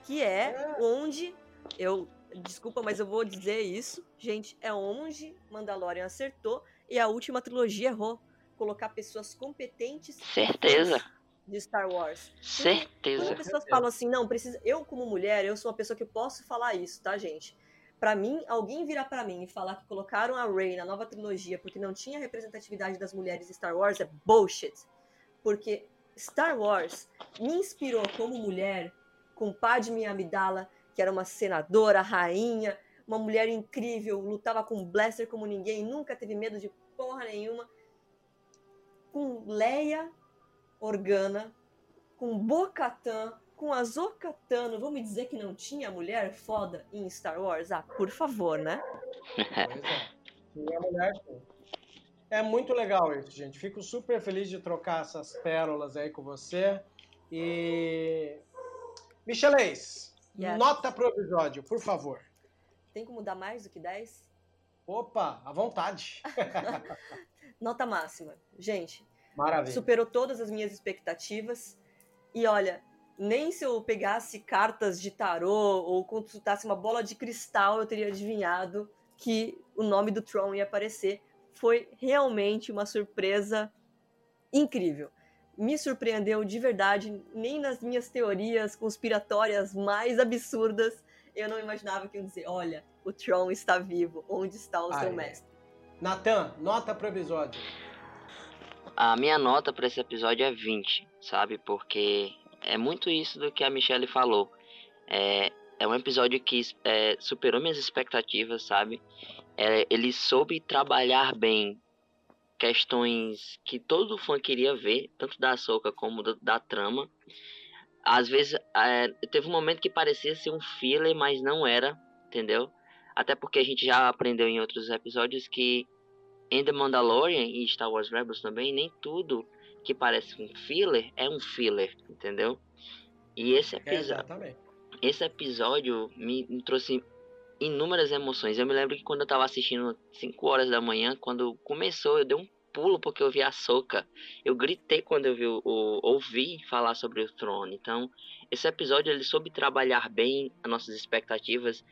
Que é onde eu. Desculpa, mas eu vou dizer isso. Gente, é onde Mandalorian acertou e a última trilogia errou. Colocar pessoas competentes Certeza. de Star Wars. Quando Certeza. as pessoas falam assim, não, precisa. Eu, como mulher, eu sou uma pessoa que posso falar isso, tá, gente? Pra mim, alguém virar pra mim e falar que colocaram a Rey na nova trilogia porque não tinha representatividade das mulheres em Star Wars é bullshit. Porque Star Wars me inspirou como mulher com Padme Amidala, que era uma senadora, rainha, uma mulher incrível, lutava com blaster como ninguém, nunca teve medo de porra nenhuma. Com Leia Organa, com Bo-Katan, com Azokatano, vão me dizer que não tinha mulher foda em Star Wars? Ah, por favor, né? Pois é. Tinha mulher, sim. É muito legal isso, gente. Fico super feliz de trocar essas pérolas aí com você. E. Michelês, Yes. nota pro episódio, por favor. Tem como dar mais do que 10? Opa, à vontade. Nota máxima. Gente, Maravilha. superou todas as minhas expectativas. E olha, nem se eu pegasse cartas de tarô ou consultasse uma bola de cristal, eu teria adivinhado que o nome do Tron ia aparecer. Foi realmente uma surpresa incrível. Me surpreendeu de verdade, nem nas minhas teorias conspiratórias mais absurdas eu não imaginava que iam dizer: olha, o Tron está vivo, onde está o Ah, seu mestre? Natan, nota pro episódio. A minha nota pra esse episódio é 20, sabe? Porque é muito isso do que a Michelle falou. É, é um episódio que é, superou minhas expectativas, sabe? É, ele soube trabalhar bem questões que todo fã queria ver, tanto da Ahsoka como do- da trama. Às vezes, é, teve um momento que parecia ser um filler, mas não era, entendeu? Até porque a gente já aprendeu em outros episódios que em The Mandalorian e Star Wars Rebels também, nem tudo que parece um filler é um filler, entendeu? E esse É, episódio, exatamente. esse episódio me, me trouxe inúmeras emoções. Eu me lembro que quando eu tava assistindo 5 horas da manhã, quando começou, eu dei um pulo porque eu vi a Soca. Eu gritei quando eu vi o, o- ouvi falar sobre o trono. Então, esse episódio ele soube trabalhar bem as nossas expectativas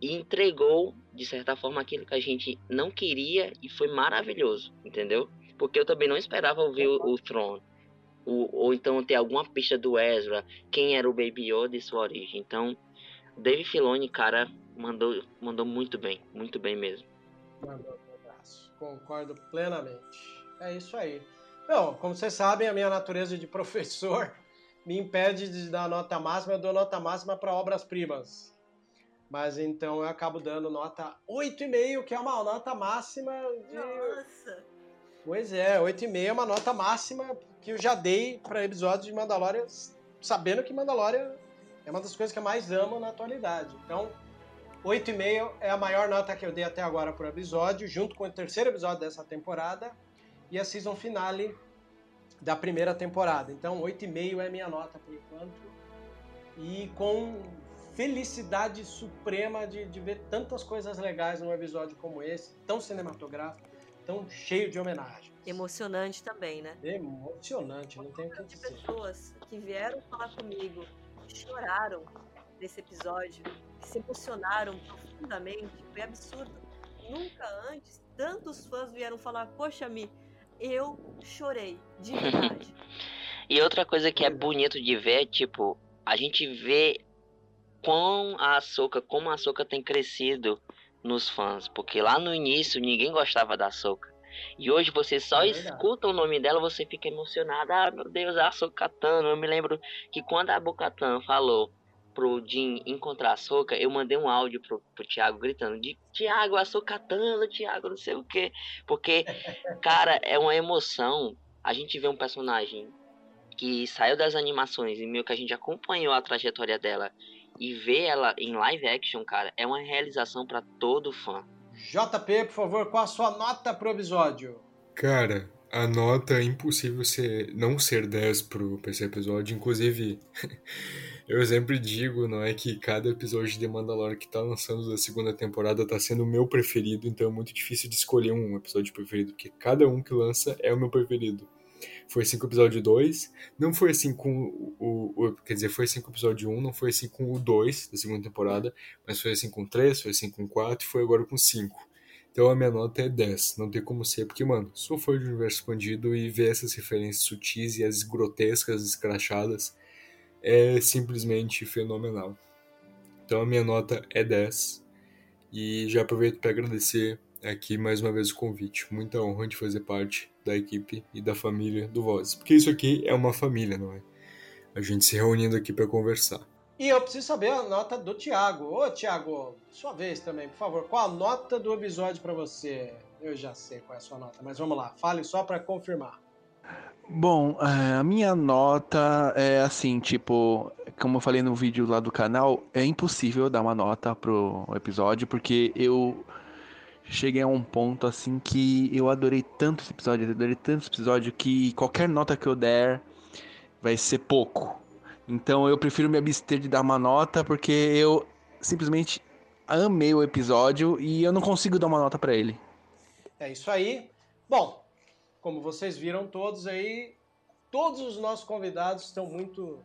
e entregou de certa forma aquilo que a gente não queria e foi maravilhoso, entendeu? Porque eu também não esperava ouvir o, o Throne. O- ou então ter alguma pista do Ezra, quem era o Baby Yoda e sua origem. Então, Dave Filoni, cara, mandou, mandou muito bem, muito bem mesmo. Mandou um abraço. Concordo plenamente. É isso aí. Bom, como vocês sabem, a minha natureza de professor me impede de dar nota máxima. Eu dou nota máxima para obras-primas. Mas então eu acabo dando nota 8,5, que é uma nota máxima de. Nossa! Pois é, 8,5 é uma nota máxima que eu já dei para episódios de Mandalorian, sabendo que Mandalorian é uma das coisas que eu mais amo na atualidade. Então, 8,5 é a maior nota que eu dei até agora por episódio, junto com o terceiro episódio dessa temporada e a season finale da primeira temporada. Então, 8,5 é minha nota por enquanto. E com felicidade suprema de, de ver tantas coisas legais num episódio como esse, tão cinematográfico, tão cheio de homenagens. Emocionante também, né? Emocionante, não tem o que de dizer. pessoas que vieram falar comigo, choraram nesse episódio, que se emocionaram profundamente, foi absurdo. Nunca antes tantos fãs vieram falar: Poxa, Mi, eu chorei, de verdade. E outra coisa que é bonito de ver é, tipo, a gente vê quão a Ahsoka, como a Ahsoka tem crescido nos fãs, porque lá no início ninguém gostava da Soca. E hoje você só É escuta o nome dela, você fica emocionado. Ah, meu Deus, a Ahsoka Tano. Eu me lembro que quando a Bocatan falou pro Jim encontrar a Soca, eu mandei um áudio pro, pro Thiago gritando: de Thiago, a Ahsoka Tano, Thiago, não sei o quê. Porque, cara, é uma emoção. A gente vê um personagem que saiu das animações e meio que a gente acompanhou a trajetória dela e ver ela em live action, cara, é uma realização pra todo fã. JP, por favor, qual a sua nota pro episódio? Cara, a nota é impossível ser, não ser 10 pro, pra esse episódio. Inclusive, eu sempre digo, não é que cada episódio de The Mandalorian que tá lançando da segunda temporada tá sendo o meu preferido, então é muito difícil de escolher um episódio preferido, porque cada um que lança é o meu preferido. Foi assim com o episódio 2, não foi assim com o, o- Quer dizer, foi assim com o episódio 1, não foi assim com o 2 da segunda temporada, mas foi assim com o 3, foi assim com o 4 e foi agora com o 5. Então a minha nota é 10, não tem como ser, porque, mano, sou fã de universo expandido e ver essas referências sutis e as grotescas, escrachadas, é simplesmente fenomenal. Então a minha nota é 10. E já aproveito para agradecer aqui mais uma vez o convite. Muita honra de fazer parte da equipe e da família do Vozes. Porque isso aqui é uma família, não é? A gente se reunindo aqui para conversar. E eu preciso saber a nota do Thiago. Ô, Thiago, sua vez também, por favor. Qual a nota do episódio pra você? Eu já sei qual é a sua nota, mas vamos lá. Fale só pra confirmar. Bom, é, a minha nota é assim, tipo, como eu falei no vídeo lá do canal, é impossível dar uma nota pro episódio, porque eu cheguei a um ponto assim que eu adorei tanto esse episódio, adorei tanto esse episódio que qualquer nota que eu der vai ser pouco. Então eu prefiro me abster de dar uma nota porque eu simplesmente amei o episódio e eu não consigo dar uma nota pra ele. É isso aí. Bom, como vocês viram todos aí, todos os nossos convidados estão muito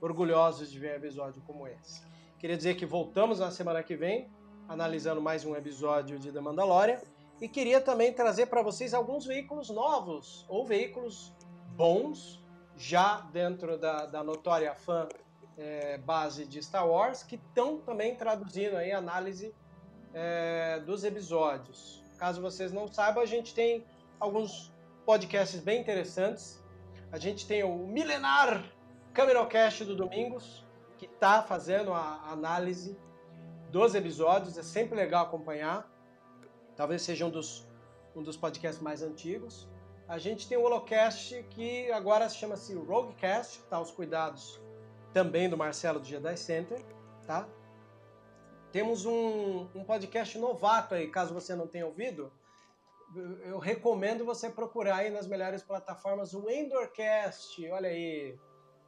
orgulhosos de ver um episódio como esse. Queria dizer que voltamos na semana que vem, analisando mais um episódio de The Mandalorian, e queria também trazer para vocês alguns veículos novos, ou veículos bons, já dentro da, da notória fã é, base de Star Wars, que estão também traduzindo aí a análise é, dos episódios. Caso vocês não saibam, a gente tem alguns podcasts bem interessantes. A gente tem o Milenar Camerocast do Domingos, que está fazendo a análise dos episódios. É sempre legal acompanhar. Talvez seja um dos, um dos podcasts mais antigos. A gente tem o Holocast, que agora chama-se Roguecast, está aos cuidados também do Marcelo do Jedi Center, tá? Temos um, um podcast novato aí, caso você não tenha ouvido. Eu recomendo você procurar aí nas melhores plataformas o Endorcast. Olha aí,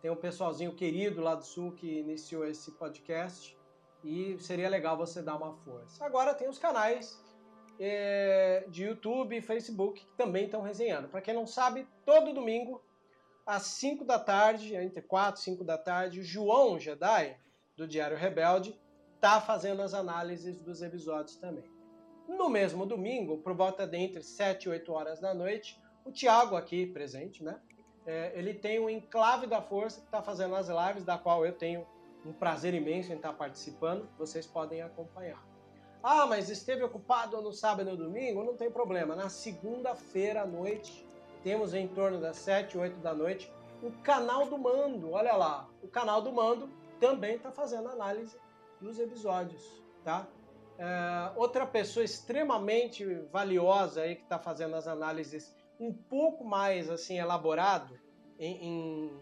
tem um pessoalzinho querido lá do Sul que iniciou esse podcast e seria legal você dar uma força. Agora tem os canais é, de YouTube e Facebook que também estão resenhando. Para quem não sabe, todo domingo às 5 da tarde, entre 4 e 5 da tarde, o João Jedi, do Diário Rebelde, tá fazendo as análises dos episódios também. No mesmo domingo, por volta de entre 7 e 8 horas da noite, o Thiago aqui presente, né? É, ele tem o Enclave da Força que está fazendo as lives, da qual eu tenho um prazer imenso em estar participando. Vocês podem acompanhar. Ah, mas esteve ocupado no sábado e no domingo? Não tem problema. Na segunda-feira à noite, temos em torno das 7, 8 da noite, o canal do Mando. Olha lá, o canal do Mando também está fazendo análise dos episódios, tá? É, outra pessoa extremamente valiosa aí que está fazendo as análises um pouco mais assim elaborado em, em,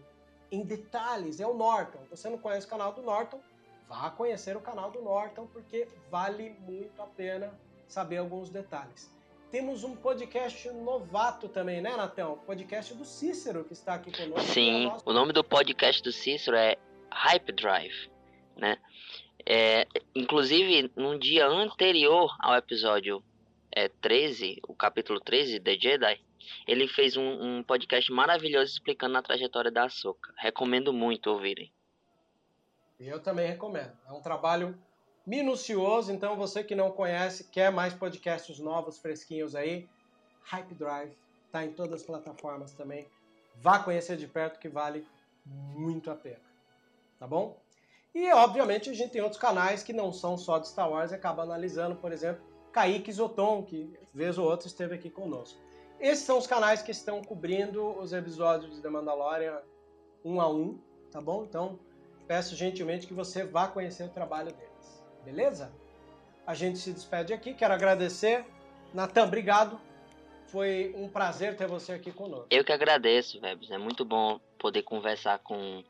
em detalhes é o Norton. Você não conhece o canal do Norton? Vá conhecer o canal do Norton porque vale muito a pena saber alguns detalhes. Temos um podcast novato também, né, Natão? Podcast do Cícero que está aqui conosco. Sim, o nome do podcast do Cícero é Hype Drive, né? É, inclusive, num dia anterior ao episódio é, 13, o capítulo 13, The Jedi, ele fez um, um podcast maravilhoso explicando a trajetória da Ahsoka. Recomendo muito ouvirem. Eu também recomendo. É um trabalho minucioso, então você que não conhece, quer mais podcasts novos, fresquinhos aí, Hype Drive, tá em todas as plataformas também. Vá conhecer de perto que vale muito a pena. Tá bom? E obviamente a gente tem outros canais que não são só de Star Wars e acaba analisando, por exemplo, Kaique Zoton, que vez ou outra esteve aqui conosco. Esses são os canais que estão cobrindo os episódios de The Mandalorian um a um, tá bom? Então, peço gentilmente que você vá conhecer o trabalho deles, beleza? A gente se despede aqui, quero agradecer. Natan, obrigado. Foi um prazer ter você aqui conosco. Eu que agradeço, Vebs. É muito bom poder conversar com,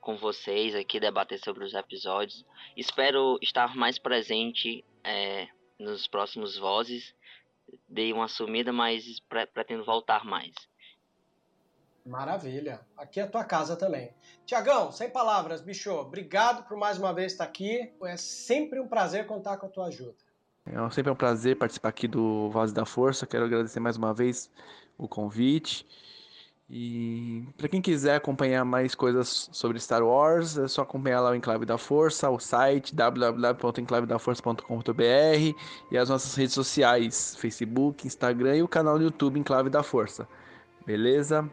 com vocês aqui, debater sobre os episódios. Espero estar mais presente é, nos próximos Vozes. Dei uma sumida, mas pre pretendo voltar mais. Maravilha. Aqui é a tua casa também. Tiagão, sem palavras, bicho. Obrigado por mais uma vez estar aqui. É sempre um prazer contar com a tua ajuda. É sempre um prazer participar aqui do Voz da Força. Quero agradecer mais uma vez o convite. E para quem quiser acompanhar mais coisas sobre Star Wars, é só acompanhar lá o Enclave da Força, o site www.enclavedaforça.com.br e as nossas redes sociais, Facebook, Instagram e o canal do YouTube Enclave da Força. Beleza?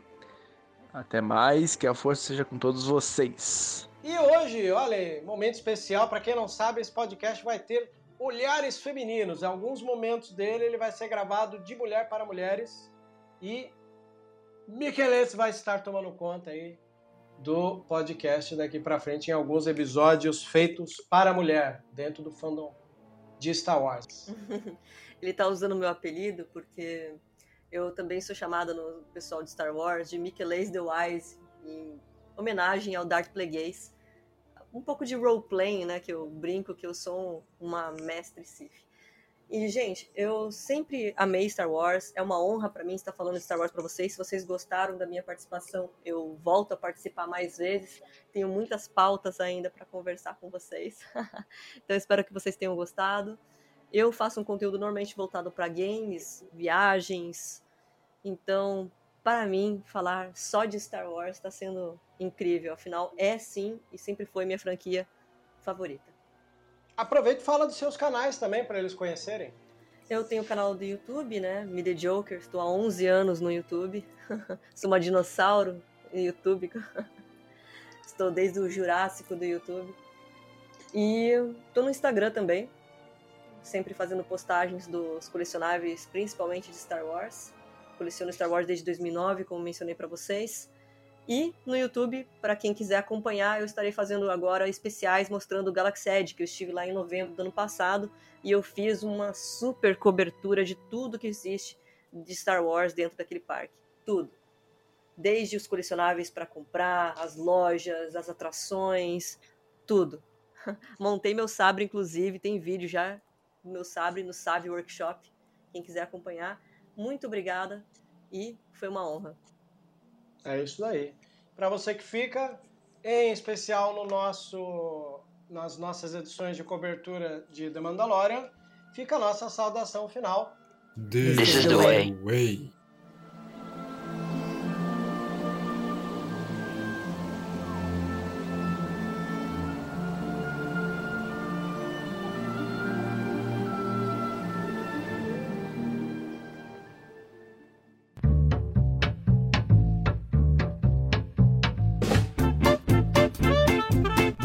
Até mais, que a força seja com todos vocês. E hoje, olha, momento especial, para quem não sabe, esse podcast vai ter olhares femininos. Em alguns momentos dele ele vai ser gravado de mulher para mulheres e Micheles vai estar tomando conta aí do podcast daqui para frente em alguns episódios feitos para mulher dentro do fandom de Star Wars. ele tá usando meu apelido porque eu também sou chamada no pessoal de Star Wars de Micheles the Wise em homenagem ao Darth Plagueis um pouco de role-playing, né? Que eu brinco que eu sou uma mestre Sith. E, gente, eu sempre amei Star Wars. É uma honra para mim estar falando de Star Wars para vocês. Se vocês gostaram da minha participação, eu volto a participar mais vezes. Tenho muitas pautas ainda para conversar com vocês. então, espero que vocês tenham gostado. Eu faço um conteúdo normalmente voltado para games, viagens. Então, para mim, falar só de Star Wars está sendo incrível. Afinal, é sim e sempre foi minha franquia favorita. Aproveita e fala dos seus canais também para eles conhecerem. Eu tenho o canal do YouTube, né? Me The Joker. Estou há 11 anos no YouTube. Sou uma dinossauro no YouTube. Estou desde o Jurássico do YouTube. E estou no Instagram também. Sempre fazendo postagens dos colecionáveis, principalmente de Star Wars. Coleciono Star Wars desde 2009, como mencionei para vocês. E no YouTube, para quem quiser acompanhar, eu estarei fazendo agora especiais mostrando o Galaxy Edge, que eu estive lá em novembro do ano passado e eu fiz uma super cobertura de tudo que existe de Star Wars dentro daquele parque. Tudo. Desde os colecionáveis para comprar, as lojas, as atrações, tudo. Montei meu sabre, inclusive, tem vídeo já do meu sabre no Sabre Workshop. Quem quiser acompanhar, muito obrigada e foi uma honra. É isso aí. Para você que fica, em especial no nosso, nas nossas edições de cobertura de The Mandalorian, fica a nossa saudação final. This, This is the way. way.